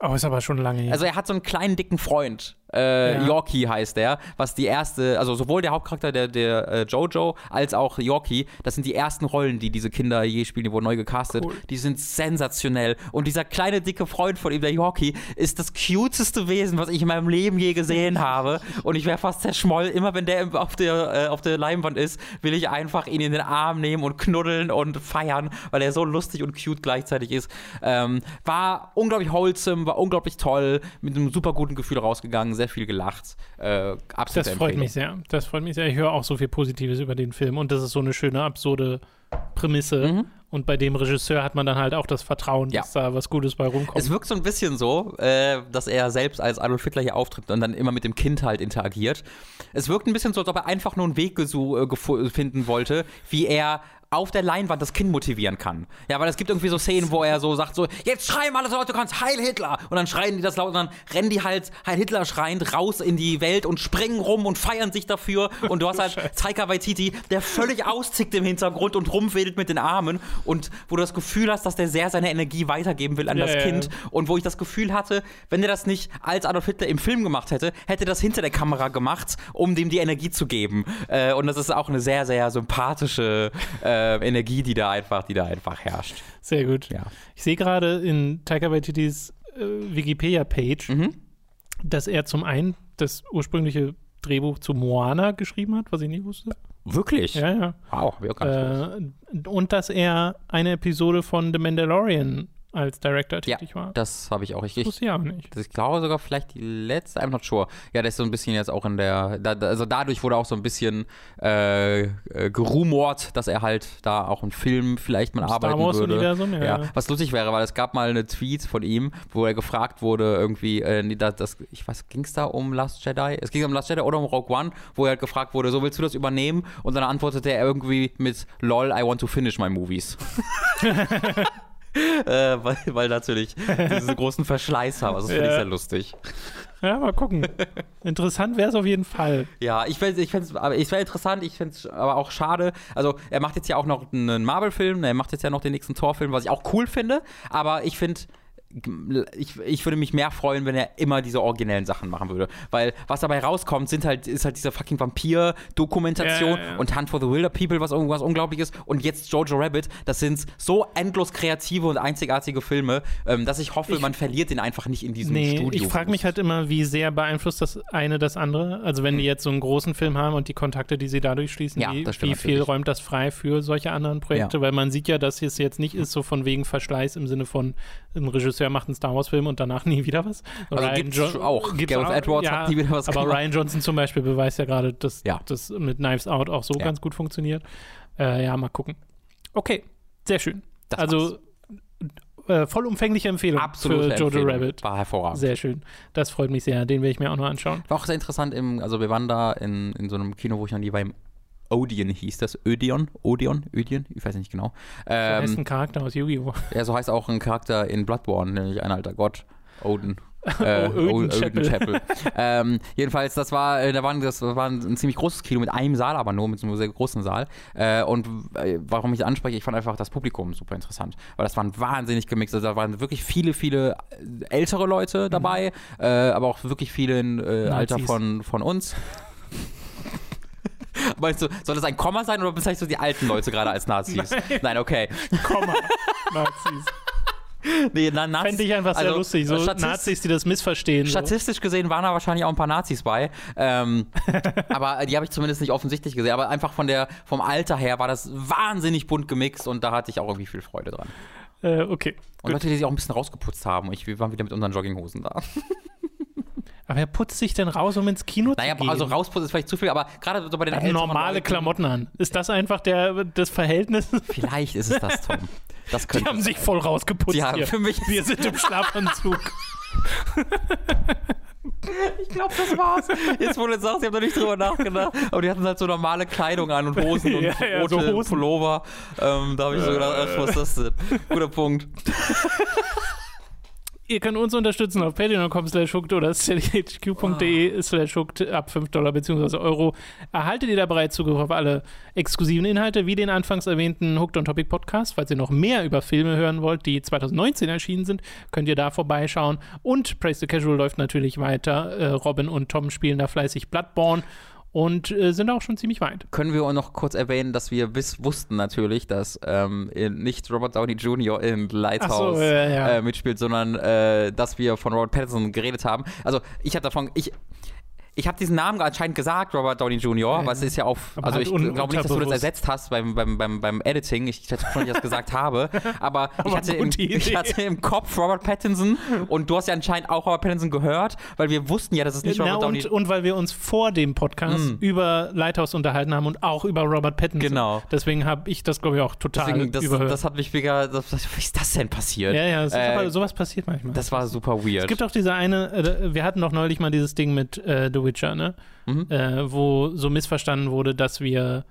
Oh, ist aber schon lange her. Also er hat so einen kleinen dicken Freund. Äh, Ja. Yorkie heißt der, was die erste, also sowohl der Hauptcharakter, der, der äh, Jojo, als auch Yorkie, das sind die ersten Rollen, die diese Kinder je spielen, die wurden neu gecastet. Cool. Die sind sensationell. Und dieser kleine, dicke Freund von ihm, der Yorkie, ist das cuteste Wesen, was ich in meinem Leben je gesehen habe. Und ich wäre fast zerschmollen. Immer wenn der auf der, äh, auf der Leinwand ist, will ich einfach ihn in den Arm nehmen und knuddeln und feiern, weil er so lustig und cute gleichzeitig ist. Ähm, war unglaublich wholesome, war unglaublich toll, mit einem super guten Gefühl rausgegangen, sehr viel gelacht. Äh, absolut das freut mich sehr. Das freut mich sehr. Ich höre auch so viel Positives über den Film und das ist so eine schöne, absurde Prämisse. Mhm. Und bei dem Regisseur hat man dann halt auch das Vertrauen, Ja. dass da was Gutes bei rumkommt. Es wirkt so ein bisschen so, äh, dass er selbst als Adolf Hitler hier auftritt und dann immer mit dem Kind halt interagiert. Es wirkt ein bisschen so, als ob er einfach nur einen Weg äh, finden wollte, wie er auf der Leinwand das Kind motivieren kann. Ja, weil es gibt irgendwie so Szenen, wo er so sagt so, jetzt schreien alle so laut du kannst, Heil Hitler! Und dann schreien die das laut und dann rennen die halt Heil Hitler schreiend raus in die Welt und springen rum und feiern sich dafür. Und du hast halt (laughs) Taika Waititi, der völlig auszickt im Hintergrund und rumwedelt mit den Armen und wo du das Gefühl hast, dass der sehr seine Energie weitergeben will an ja, das Kind. Und wo ich das Gefühl hatte, wenn er das nicht als Adolf Hitler im Film gemacht hätte, hätte das hinter der Kamera gemacht, um dem die Energie zu geben. Äh, und das ist auch eine sehr, sehr sympathische äh, Energie, die da einfach, die da einfach herrscht. Sehr gut. Ja. Ich sehe gerade in Taika Waititis äh, Wikipedia-Page, mhm. dass er zum einen das ursprüngliche Drehbuch zu Moana geschrieben hat, was ich nie wusste. Wirklich? Ja, ja. Wow, wir auch gar nicht äh, Und dass er eine Episode von The Mandalorian als Director tätig ja, war. Das habe ich auch. Ich, ich, wusste ja auch nicht. ich glaube sogar vielleicht die letzte, I'm not sure. Ja, der ist so ein bisschen jetzt auch in der, da, also dadurch wurde auch so ein bisschen äh, äh, gerumort, dass er halt da auch einen Film vielleicht mal Im arbeiten Star Wars würde. Universum, ja, ja. Was lustig wäre, weil es gab mal eine Tweet von ihm, wo er gefragt wurde, irgendwie, äh, das, das, ich weiß, ging es da um Last Jedi? Es ging um Last Jedi oder um Rogue One, wo er halt gefragt wurde, so willst du das übernehmen? Und dann antwortete er irgendwie mit LOL, I want to finish my movies. (laughs) (laughs) (laughs) äh, weil, weil natürlich diesen großen Verschleiß haben. Also das finde ich sehr lustig. Ja, mal gucken. (laughs) Interessant wäre es auf jeden Fall. Ja, ich fände es ich aber ich interessant, ich fände es aber auch schade. Also, er macht jetzt ja auch noch einen Marvel-Film, er macht jetzt ja noch den nächsten Tor-Film, was ich auch cool finde, aber ich finde ich, ich würde mich mehr freuen, wenn er immer diese originellen Sachen machen würde. Weil was dabei rauskommt, sind halt, ist halt diese fucking Vampir-Dokumentation ja, ja, ja. und Hunt for the Wilder People, was irgendwas Unglaubliches. Und jetzt Jojo Rabbit, das sind so endlos kreative und einzigartige Filme, ähm, dass ich hoffe, ich, man verliert den einfach nicht in diesem nee, Studio. Ich frage mich halt immer, wie sehr beeinflusst das eine das andere. Also wenn hm. die jetzt so einen großen Film haben und die Kontakte, die sie dadurch schließen, wie, wie viel räumt das frei für solche anderen Projekte? Weil man sieht ja, dass es jetzt nicht ist so von wegen Verschleiß im Sinne von ein Regisseur macht einen Star Wars-Film und danach (laughs) nie wieder was. Also Ryan gibt's jo auch. Gibt's Gareth Edwards ja, hat nie wieder was Aber gemacht. Ryan Johnson zum Beispiel beweist ja gerade, dass ja. das mit Knives Out auch so ja. ganz gut funktioniert. Äh, ja, mal gucken. Okay, sehr schön. Das also äh, vollumfängliche Empfehlung Absolute für Jojo. Rabbit. War hervorragend. Sehr schön. Das freut mich sehr. Den werde ich mir auch noch anschauen. War auch sehr interessant. Im, also wir waren da in, in so einem Kino, wo ich noch nie war, im Odeon hieß das. Odeon? Odeon? Odeon? Ich weiß nicht genau. Ähm, so heißt ein Charakter aus Yu-Gi-Oh! (laughs) Ja, so heißt auch ein Charakter in Bloodborne, nämlich ein alter Gott. Odin. (laughs) Äh, oh, Odin Chapel. Chapel. (laughs) ähm, jedenfalls, das war, äh, da waren, das war ein ziemlich großes Kino mit einem Saal, aber nur mit einem sehr großen Saal. Äh, und äh, warum ich anspreche, ich fand einfach das Publikum super interessant, weil das waren wahnsinnig gemixt. Also da waren wirklich viele, viele ältere Leute dabei, mhm. äh, aber auch wirklich viele äh, Alter von, von uns. (laughs) Meinst du, soll das ein Komma sein oder bezeichnest du die alten Leute gerade als Nazis? (laughs) Nein, Nein okay. Komma. Nazis. (laughs) Nee, na, Nazis. Fände ich einfach sehr also, lustig. So Nazis, die das missverstehen. Statistisch so. gesehen waren da wahrscheinlich auch ein paar Nazis bei. Ähm, aber die habe ich zumindest nicht offensichtlich gesehen. Aber einfach von der, vom Alter her war das wahnsinnig bunt gemixt und da hatte ich auch irgendwie viel Freude dran. Äh, okay. Und gut. Leute, die sich auch ein bisschen rausgeputzt haben. Ich, wir waren wieder mit unseren Jogginghosen da. Aber wer putzt sich denn raus, um ins Kino naja, zu gehen? Naja, also rausputzen ist vielleicht zu viel, aber gerade so bei den Älteren Normale Klamotten an. Ist das einfach der, das Verhältnis? Vielleicht ist es das, Tom. Das Die haben sich voll rausgeputzt ja, hier. Für mich Wir sind im Schlafanzug. (laughs) Ich glaube, das war's. Jetzt, wo du sagst, ich habe noch nicht drüber nachgedacht. Aber die hatten halt so normale Kleidung an und Hosen (laughs) und ja, ja, rote so Hosen. Pullover. Ähm, da habe ich so gedacht, ach, was ist das denn? Guter Punkt. (laughs) Ihr könnt uns unterstützen auf patreon.com slash hooked oder steadyhq.de slash hooked ab 5 Dollar bzw. Euro. Erhaltet ihr da bereits Zugriff auf alle exklusiven Inhalte, wie den anfangs erwähnten Hooked on Topic Podcast. Falls ihr noch mehr über Filme hören wollt, die 2019 erschienen sind, könnt ihr da vorbeischauen. Und Praise the Casual läuft natürlich weiter. Äh, Robin und Tom spielen da fleißig Bloodborne und äh, sind auch schon ziemlich weit. Können wir auch noch kurz erwähnen, dass wir bis wussten natürlich, dass ähm, nicht Robert Downey Jr. in Lighthouse so, ja, ja. Äh, mitspielt, sondern äh, dass wir von Robert Pattinson geredet haben. Also ich habe davon, ich ich habe diesen Namen anscheinend gesagt, Robert Downey Jr., was ist ja auf, also halt ich glaube nicht, dass du das ersetzt hast beim, beim, beim, beim Editing, ich hätte schon nicht das gesagt habe, (laughs) aber, aber ich, hatte im, ich hatte im Kopf Robert Pattinson und du hast ja anscheinend auch Robert Pattinson gehört, weil wir wussten ja, dass es nicht Na, Robert Downey und, und weil wir uns vor dem Podcast mm. über Lighthouse unterhalten haben und auch über Robert Pattinson. Genau. Deswegen habe ich das, glaube ich, auch total Deswegen, das, überhört. Das hat mich mega, das, wie ist das denn passiert? Ja, ja, äh, aber, sowas passiert manchmal. Das war super weird. Es gibt auch diese eine, äh, wir hatten doch neulich mal dieses Ding mit äh, The Witcher, ne? mhm. äh, wo so missverstanden wurde, dass wir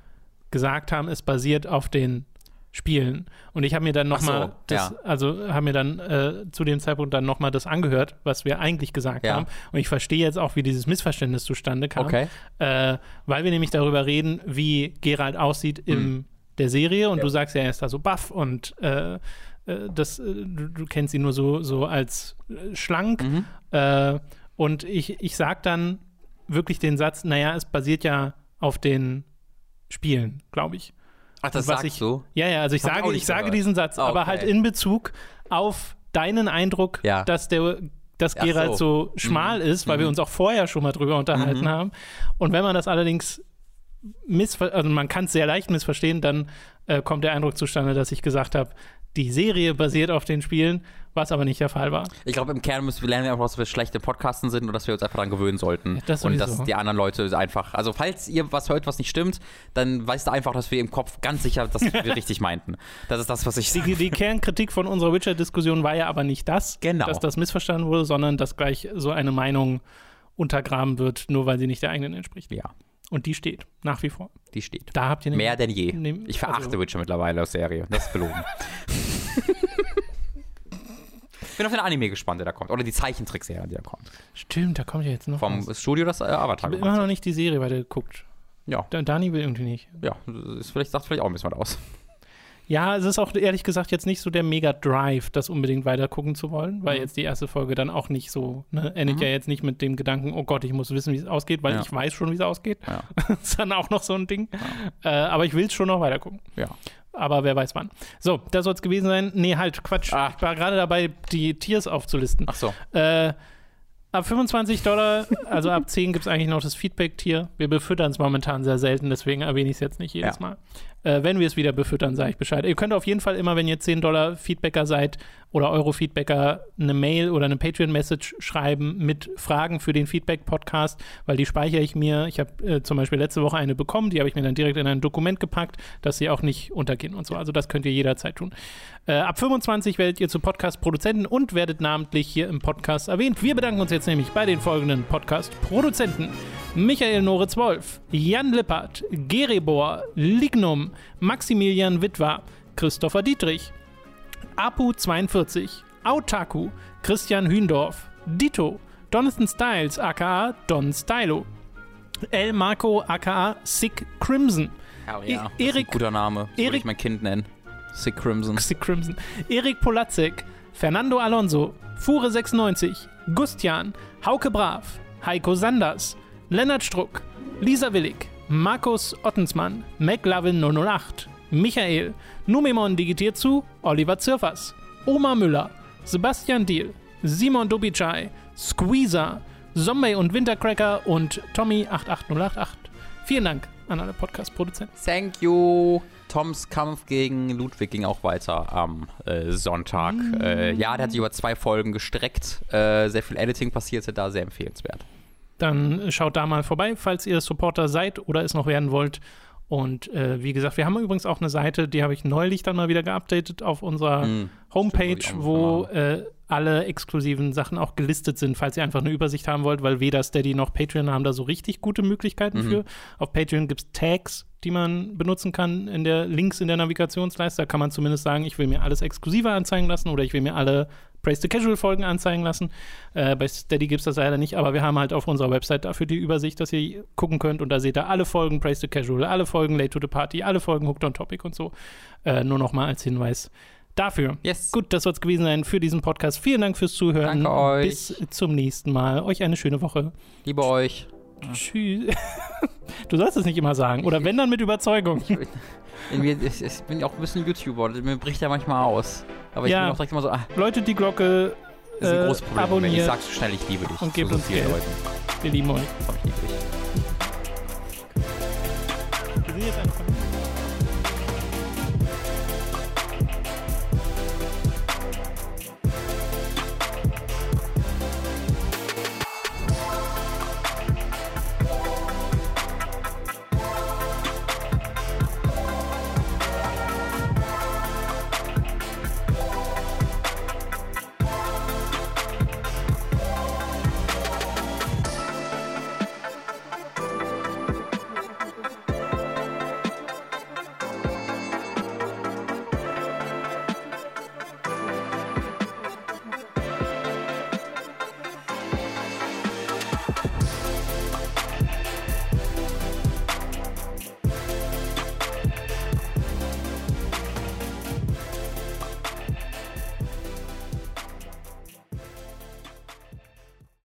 gesagt haben, es basiert auf den Spielen. Und ich habe mir dann nochmal, so, ja. also habe mir dann äh, zu dem Zeitpunkt dann nochmal das angehört, was wir eigentlich gesagt Ja. haben. Und ich verstehe jetzt auch, wie dieses Missverständnis zustande kam. Okay. Äh, weil wir nämlich darüber reden, wie Geralt aussieht in der Serie. Und Mhm. Ja. du sagst ja, er ist da so buff und äh, äh, das, äh, du, du kennst ihn nur so, so als schlank. Mhm. Äh, und ich, ich sag dann wirklich den Satz, naja, es basiert ja auf den Spielen, glaube ich. Ach, das sagst ich, du? Ja, ja, also ich Hab sage, ich sage diesen Satz, Ah, aber okay. halt in Bezug auf deinen Eindruck, Ja. dass der dass Ach Geralt so, so. schmal Mhm. ist, weil wir Mhm. uns auch vorher schon mal drüber unterhalten Mhm. haben. Und wenn man das allerdings missver also man kann es sehr leicht missverstehen, dann äh, kommt der Eindruck zustande, dass ich gesagt habe, die Serie basiert auf den Spielen, was aber nicht der Fall war. Ich glaube, im Kern müssen wir lernen einfach, dass wir schlechte Podcasten sind und dass wir uns einfach daran gewöhnen sollten. Ja, das und dass die anderen Leute einfach, also falls ihr was hört, was nicht stimmt, dann weißt du einfach, dass wir im Kopf ganz sicher, dass (laughs) wir richtig meinten. Das ist das, was ich Die, die Kernkritik von unserer Witcher-Diskussion war ja aber nicht das, Genau. dass das missverstanden wurde, sondern dass gleich so eine Meinung untergraben wird, nur weil sie nicht der eigenen entspricht. Ja, Und die steht nach wie vor. die steht. Da habt ihr nämlich- Mehr denn je. nehm- Ich verachte also- Witcher mittlerweile als Serie. Das ist belogen. ich (laughs) bin auf den Anime gespannt, der da kommt. Oder die Zeichentrickserie, die da kommt. Stimmt, da kommt ja jetzt noch Vom was. Studio, das äh, Avatar Ich gemacht immer noch nicht die Serie weitergeguckt. Ja, Da- Dani will irgendwie nicht. ja. Ist vielleicht, sagt vielleicht auch ein bisschen was aus. Ja, es ist auch ehrlich gesagt jetzt nicht so der Mega-Drive, das unbedingt weiter gucken zu wollen, weil Mhm. jetzt die erste Folge dann auch nicht so, ne, endet ja jetzt nicht mit dem Gedanken, oh Gott, ich muss wissen, wie es ausgeht, weil Ja. ich weiß schon, wie es ausgeht. Ja. (laughs) das ist dann auch noch so ein Ding. Äh, aber ich will es schon noch weiter gucken. Ja. Aber wer weiß wann. So, das soll es gewesen sein. Nee, halt, Quatsch. Ah. Ich war gerade dabei, die Tiers aufzulisten. Ach so. Äh, ab 25 Dollar, also ab 10 gibt es eigentlich noch das Feedback-Tier. Wir befüttern es momentan sehr selten, deswegen erwähne ich es jetzt nicht jedes Ja. Mal. Äh, wenn wir es wieder befüttern, sage ich Bescheid. Ihr könnt auf jeden Fall immer, wenn ihr 10 Dollar Feedbacker seid oder Euro-Feedbacker, eine Mail oder eine Patreon-Message schreiben mit Fragen für den Feedback-Podcast, weil die speichere ich mir. Ich habe äh, zum Beispiel letzte Woche eine bekommen, die habe ich mir dann direkt in ein Dokument gepackt, dass sie auch nicht untergehen und so. Also das könnt ihr jederzeit tun. Äh, ab 25 werdet ihr zu Podcast-Produzenten und werdet namentlich hier im Podcast erwähnt. Wir bedanken uns jetzt nämlich bei den folgenden Podcast-Produzenten. Michael Noritz-Wolf, Jan Lippert, Gerebor, Lignum, Maximilian Witwer, Christopher Dietrich, Apu42, Autaku, Christian Hündorf, Dito, Donathan Styles aka Don Stylo, El Marco aka Sick Crimson, Hell E- ja. Das ein Erik- guter Name. Würde Erik- ich mein Kind nennen. Sick Crimson. Sick Crimson, Erik Polatzek, Fernando Alonso, Fure96, Gustian, Hauke Brav, Heiko Sanders, Lennart Struck, Lisa Willig, Markus Ottensmann, McLovin 008, Michael, Numemon digitiert zu, Oliver Zirfers, Oma Müller, Sebastian Diel, Simon Dobicai, Squeezer, Zombie und Wintercracker und Tommy88088. Vielen Dank an alle Podcast-Produzenten. Thank you. Toms Kampf gegen Ludwig ging auch weiter am äh, Sonntag. Äh, ja, der hat sich über zwei Folgen gestreckt. Äh, sehr viel Editing passierte da, sehr empfehlenswert. dann schaut da mal vorbei, falls ihr Supporter seid oder es noch werden wollt. Und äh, wie gesagt, wir haben übrigens auch eine Seite, die habe ich neulich dann mal wieder geupdatet auf unserer Hm. Homepage, Stimmt, wo äh, alle exklusiven Sachen auch gelistet sind, falls ihr einfach eine Übersicht haben wollt, weil weder Steady noch Patreon haben da so richtig gute Möglichkeiten Mhm. für. Auf Patreon gibt es Tags, die man benutzen kann in der Links in der Navigationsleiste. Da kann man zumindest sagen, ich will mir alles exklusiver anzeigen lassen oder ich will mir alle Praise the Casual Folgen anzeigen lassen. Äh, bei Steady gibt es das leider nicht, aber wir haben halt auf unserer Website dafür die Übersicht, dass ihr gucken könnt und da seht ihr alle Folgen Praise the Casual, alle Folgen Late to the Party, alle Folgen Hooked on Topic und so. Äh, nur noch mal als Hinweis dafür. Yes. Gut, das soll es gewesen sein für diesen Podcast. Vielen Dank fürs Zuhören. Danke euch. Bis zum nächsten Mal. Euch eine schöne Woche. Liebe euch. Tschüss. (laughs) Du sollst es nicht immer sagen. Oder wenn dann mit Überzeugung. Ich, ich bin auch ein bisschen YouTuber. Mir bricht ja manchmal aus. Aber ich Ja. bin auch direkt immer so, ah, Läutet die Glocke. das ist ein äh, großes Problem. Wenn ich abonniert sag so schnell, ich liebe dich. und gebt so uns Geld. Leuten. Wir lieben euch. Komm, ich liebe dich. Wir sind jetzt einfach